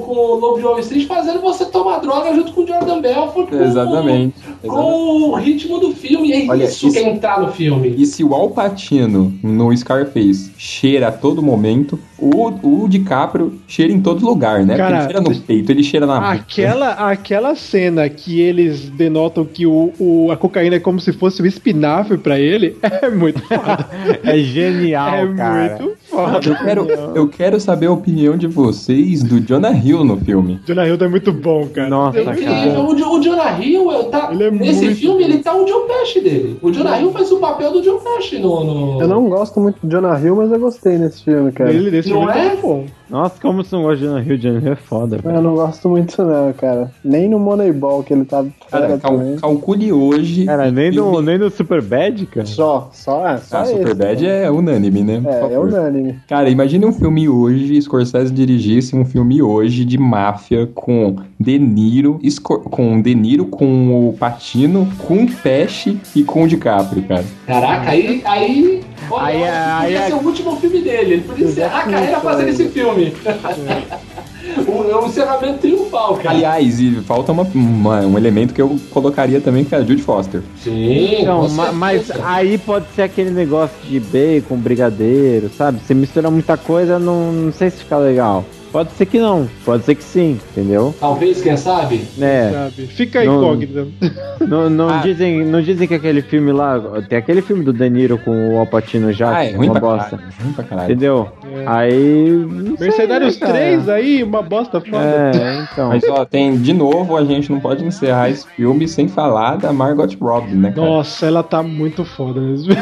com o Lobo de Wall Street fazendo você tomar droga junto com o Jordan Belfort. com-
Exatamente.
Com o ritmo do filme. É
Olha,
isso,
isso-
que é entrar no filme.
E se o Al Pacino no Scarface cheira a todo momento, o, o DiCaprio cheira em todo lugar, né? Porque
Cara,
ele cheira no peito, ele cheira na boca.
Aquela, aquela cena que eles denotam que o, o- a cocaína é como se fosse o espinafre pra ele é muito foda.
É genial,
é
cara.
muito foda.
Eu quero, eu quero saber a opinião de vocês do Jonah Hill no filme.
Jonah Hill é muito bom, cara.
Nossa,
É
Incrível.
bom.
O, o Jonah Hill, eu tá,
Ele é
nesse
muito
filme, ele tá o John Pesci dele. O Jonah Hill faz o papel do John Pesci no... no...
Eu não gosto muito do Jonah Hill, mas eu gostei nesse filme, cara.
Ele
Não é?
bom.
Nossa, como você não gosta de Hill? Jonah Hill é foda, velho.
Eu não gosto muito não, cara. Nem no Moneyball que ele tá
Cara, cal-
também.
calcule hoje.
Cara, nem no,
filme-
nem no Super Bad, cara.
Só, só, é, só
Ah,
esse.
Superbad é unânime, né?
É, é unânime.
Cara, imagine um filme hoje, Scorsese dirigisse um filme hoje de máfia com De Niro, Scor- com De Niro, com o Patino, com o Pesci e com o DiCaprio, cara.
Caraca, aí... aí... Olha,
Aí,
que
aí,
podia
aí-
ser o último filme dele. Ele podia encerrar a carreira fazendo esse filme. o, é um encerramento triunfal, cara.
Aliás, e falta uma- uma- um elemento que eu colocaria também, que é a Judy Foster.
Sim,
Então, ma- mas aí pode ser aquele negócio de bacon, brigadeiro, sabe? Você mistura muita coisa, não, não sei se fica legal. Pode ser que não, pode ser que sim, entendeu?
Talvez, quem sabe?
É.
Sabe? Fica aí,
Não-
incógnita.
Não, não,
Ah.
dizem, não dizem que aquele filme lá. Tem aquele filme do De Niro com o Alpatino já,
Ah, é
é
ruim
uma
pra
bosta.
caralho. Ruim pra caralho.
Entendeu?
É.
Aí. não sei,
Mercenários
cara?
3 aí, uma bosta foda.
É, então.
Mas ó, tem, de novo, a gente não pode encerrar esse filme sem falar da Margot Robbie, né, cara?
Nossa, ela tá muito foda mesmo.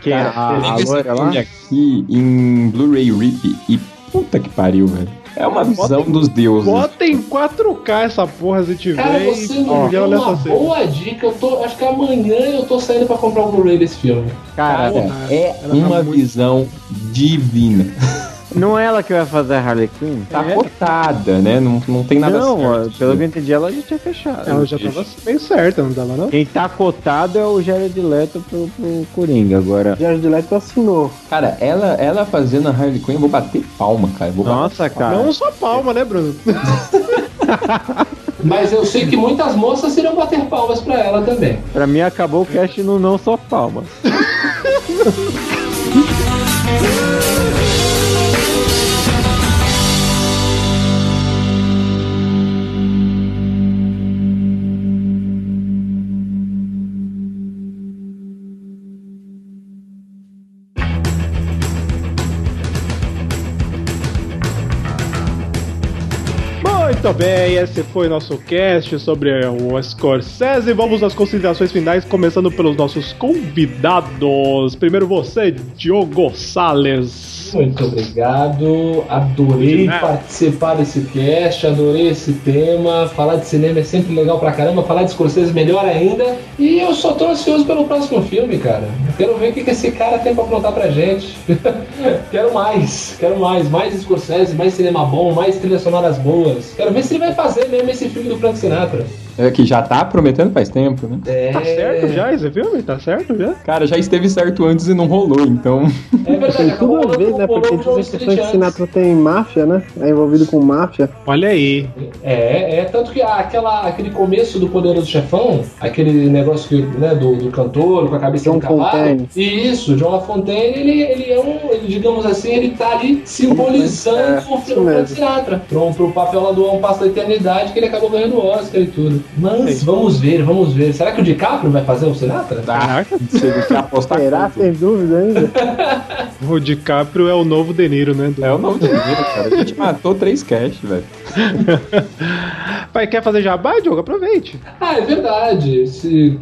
que é
Cara,
a, a
lembro esse
loira lá?
filme aqui em Blu-ray RIP e puta que pariu, velho. É uma visão dos deuses.
Bota em 4K essa porra se tiver
Cara, você
congela
deu uma
cena.
boa dica. Eu tô, acho que amanhã eu tô saindo pra comprar o Blu-ray desse filme.
Cara,
Cara, é
tá
uma
muito-
visão divina.
não é ela que vai fazer a Harley Quinn?
Tá cotada, né? Não, não tem nada
não,
certo.
pelo que eu entendi, ela já tinha fechado.
Ela já tava meio certa, não tava não?
Quem tá cotado é o Jared Leto pro, pro Coringa. Agora,
Jared Leto assinou.
Cara, ela, ela fazendo a Harley Quinn, eu vou bater palma, cara. Vou
nossa, cara.
Não só palma, né, Bruno?
Mas eu sei que muitas moças irão bater palmas pra ela também.
Pra mim acabou o cast no Não Só Palmas.
Muito bem, esse foi nosso cast sobre o Scorsese. Vamos às considerações finais, começando pelos nossos convidados. Primeiro você, Diogo
Muito obrigado. Adorei participar desse cast, adorei esse tema. Falar de cinema é sempre legal pra caramba, falar de Scorsese melhor ainda. E eu só tô ansioso pelo próximo filme, cara. Quero ver o que, que esse cara tem pra aprontar pra gente. quero mais, quero mais. Mais Scorsese, mais cinema bom, mais trilhas sonoras boas. Quero ver se ele vai fazer mesmo esse filme do Frank Sinatra.
É que já tá prometendo faz tempo, né?
É,
Tá certo já esse filme? Tá certo já?
Cara, já esteve certo antes e não rolou, então.
É verdade,
Tem tudo a ver, né?
o
Porque dizem que
antes.
Sinatra tem máfia, né? É envolvido com máfia.
Olha aí.
É, é tanto que aquela, aquele começo do Poderoso Chefão, aquele negócio que, né, do, do cantor com a cabeça
John
cavalo.
Fontaine.
E isso, John LaFontaine, ele, ele é um, ele, digamos assim, ele tá ali simbolizando
É,
o Frank. Sinatra. Pro, pro papel lá do Um Passo da Eternidade, que ele acabou ganhando o Oscar e tudo. Mas vamos ver, vamos ver. Será que o DiCaprio vai fazer o Sinatra?
Caraca, você quer apostar
Será? Sem dúvida ainda.
O DiCaprio é o novo De Niro, né?
É o novo De Niro, cara. A gente matou três cash, velho.
Pai, quer fazer jabá, Diogo? Aproveite.
Ah, é verdade. Se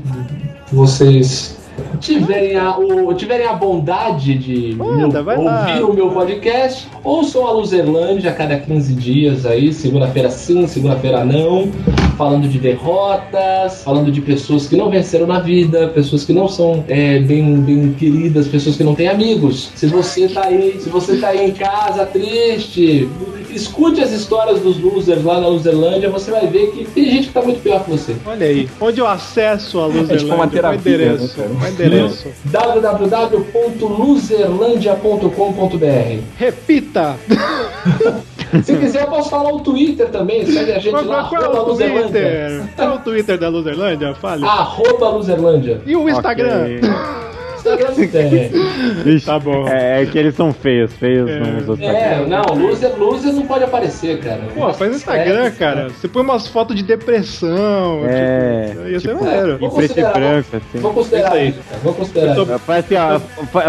vocês tiverem a, o- tiverem a bondade de
Manda,
meu- ouvir o meu podcast, ouçam a Luzerlândia a cada 15 dias aí, segunda-feira sim, segunda-feira não, falando de derrotas, falando de pessoas que não venceram na vida, pessoas que não são é, bem, bem queridas, pessoas que não têm amigos. Se você tá aí, se você tá aí em casa triste, escute as histórias dos losers lá na Luzerlândia, você vai ver que tem gente que tá muito pior que você.
Olha aí. Onde eu acesso a Luzerlândia?
tipo uma terapia,
Qual endereço?
né, cara?
Qual endereço?
www.luzerlandia.com.br
Repita!
Se quiser, eu posso falar o Twitter também. Segue a gente
Qual,
lá,
qual é
arroba
o
Luzerlândia.
Twitter? Qual é o Twitter da Luzerlândia? Fale.
Arroba Luzerlândia.
E o Instagram?
Instagram não tem.
Ixi,
Tá bom.
É, é que eles são feios, feios não os outros.
É, não, Loser, loser não pode aparecer, cara.
Pô, faz no Instagram, cara. Você põe umas fotos de depressão.
É,
Tipo, ia ser
tipo,
maneiro.
em preto e
considerar,
branco, assim.
Vou considerar
Isso
isso, cara. Vou considerar.
Tô-
Faz assim, ó,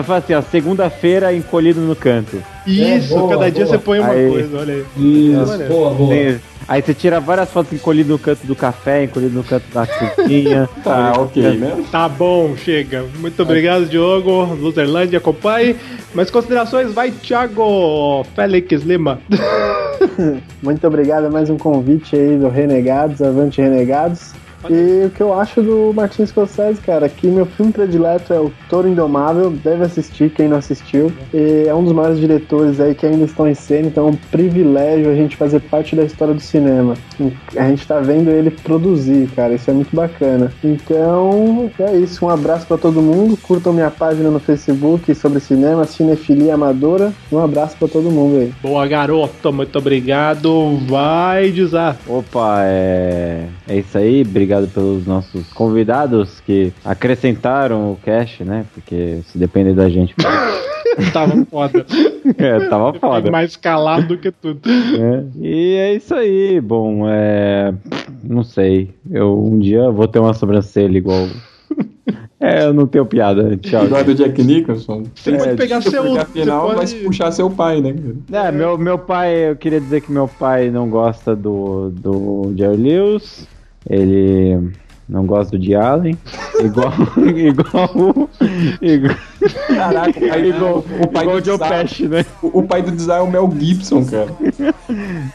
faz assim, ó, segunda-feira encolhido no canto.
Isso,
É, boa,
cada dia
boa.
você põe uma
Aí.
coisa, olha aí.
Isso, boa, boa.
Tem- aí você tira várias fotos encolhido no canto do café, encolhido no canto da cozinha.
Tá, ok, né?
Tá bom, chega. Muito obrigado, Diogo. Luzerlândia, acompanhe. Mas considerações, vai, Thiago Félix Lima.
Muito obrigado, é mais um convite aí do Renegados, Avante Renegados. E o que eu acho do Martin Scorsese, cara, que meu filme predileto é o Toro Indomável, deve assistir quem não assistiu. E é um dos maiores diretores aí que ainda estão em cena, então é um privilégio a gente fazer parte da história do cinema. A gente tá vendo ele produzir, cara, isso é muito bacana. Então, é isso, um abraço pra todo mundo, curtam minha página no Facebook sobre cinema, Cinefilia Amadora. Um abraço pra todo mundo aí.
Boa, garoto. Muito obrigado. Vai, Dizar.
Opa, é, é isso aí. Obrigado pelos nossos convidados que acrescentaram o cast, né? Porque se depender da gente.
Tava foda.
é, tava foda.
Mais calado do que tudo.
É, E é isso aí. Bom, é. Não sei. Eu um dia vou ter uma sobrancelha igual. É, eu não tenho piada. Tchau.
Igual do Jack Nicholson.
Você pode pegar
Porque
seu-
afinal
você
vai
pode-
puxar seu pai, né?
É, meu, meu pai, eu queria dizer que meu pai não gosta do, do Jerry Lewis, ele não gosta do de Allen, igual, igual, igual,
Caraca, o pai,
igual,
o pai
igual
do
Joe Pesci, né?
O, o pai do Desire é o Mel Gibson, cara.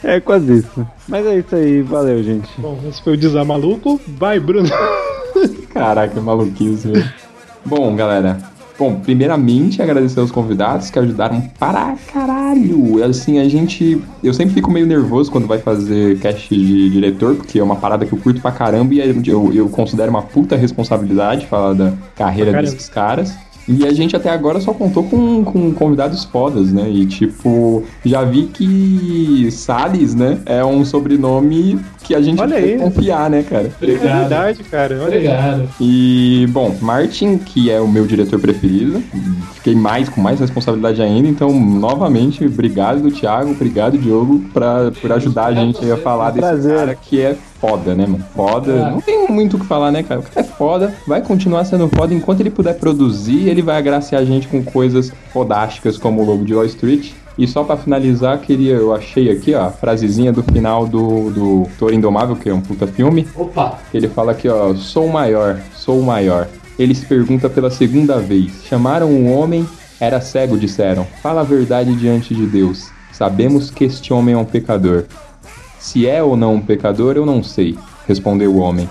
É quase isso. Mas é isso aí, valeu, gente.
Bom, esse foi o Dizar maluco. Vai, Bruno.
Caraca, maluquice, velho. Bom, galera. Bom, primeiramente agradecer aos convidados que ajudaram para caralho. Assim, a gente. Eu sempre fico meio nervoso quando vai fazer cast de diretor, porque é uma parada que eu curto pra caramba e eu, eu considero uma puta responsabilidade falar da carreira desses caras. E a gente até agora só contou com, com convidados fodas, né? E tipo, já vi que Salles, né? É um sobrenome que a gente
Olha
pode
aí.
confiar, né, cara?
É verdade, cara. Olha aí.
Obrigado.
E, bom, Martin, que é o meu diretor preferido, fiquei mais com mais responsabilidade ainda, então, novamente, obrigado, Thiago, obrigado, Diogo, pra, por ajudar a gente aí a falar desse
Prazer.
cara que é foda, né, mano? Foda.
É.
Não tem muito o que falar, né, cara? O cara é foda, vai continuar sendo foda. Enquanto ele puder produzir, ele vai agraciar a gente com coisas fodásticas como o Lobo de Wall Street. E só pra finalizar, queria, eu achei aqui, ó, a frasezinha do final do, do Toro Indomável, que é um puta filme.
Opa!
Ele fala aqui, ó, sou o maior, sou o maior. Ele se pergunta pela segunda vez. Chamaram um homem, era cego, disseram. Fala a verdade diante de Deus. Sabemos que este homem é um pecador. Se é ou não um pecador, eu não sei, respondeu o homem.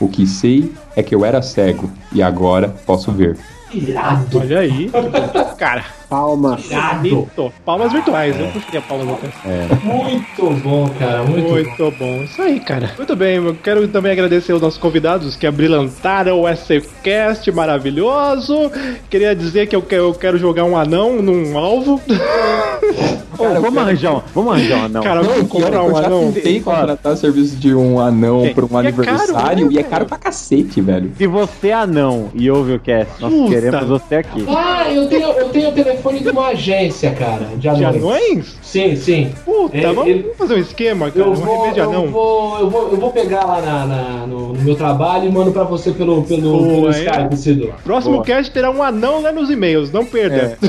O que sei é que eu era cego e agora posso ver.
Irado.
Olha aí. Cara,
Palma.
Irado.
Palmas virtuais. Eu puxei palmas virtuais.
Muito bom, cara. Muito, bom.
Muito bom. Isso aí, cara. Muito bem, eu quero também agradecer aos nossos convidados que abrilhantaram esse cast maravilhoso. Queria dizer que eu quero, eu quero jogar um anão num alvo.
Ô, vamos arranjar um, vamos arranjar um anão.
Cara,
Não, é
comprar
eu
um
já
anão.
tentei contratar serviço de um anão
É,
pra um
e é caro,
aniversário
né,
e é
cara?
caro pra cacete, velho.
Se você é anão e ouve o cast, nós
Puta.
queremos você aqui.
Ah, eu tenho, eu tenho o telefone
telefone de uma agência, cara, de anões.
De anões?
Sim, sim.
Puta,
É,
vamos
ele-
fazer um esquema, cara.
Eu
um
vou,
remédio
eu,
anão.
vou, eu, vou, eu vou pegar lá na, na- no, no meu trabalho e mando pra você pelo, pelo,
Boa,
pelo? Skype, Cido.
Próximo
Boa.
cast terá um anão lá nos e-mails, não perda.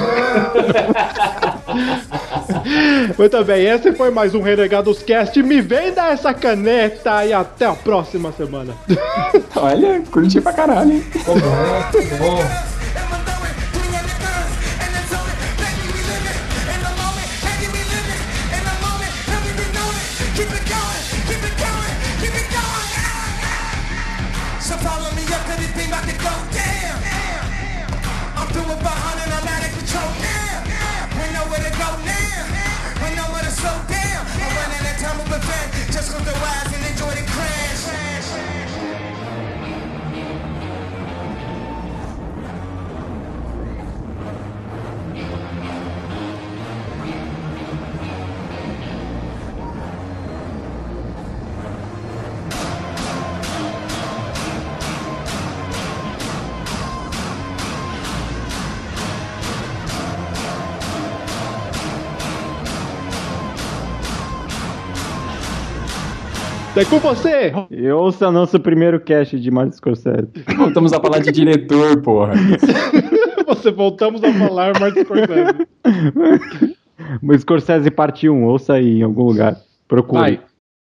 Muito bem, esse foi mais um Renegados Cast. Me venda essa caneta e até a próxima semana.
Olha, curti pra caralho, hein?
Bom, bom.
É com você!
E ouça nosso primeiro cast de Martin Scorsese.
Voltamos a falar de diretor, porra.
Você voltamos a falar Martin Scorsese.
Scorsese parte 1, ouça aí em algum lugar. Procure.
Vai.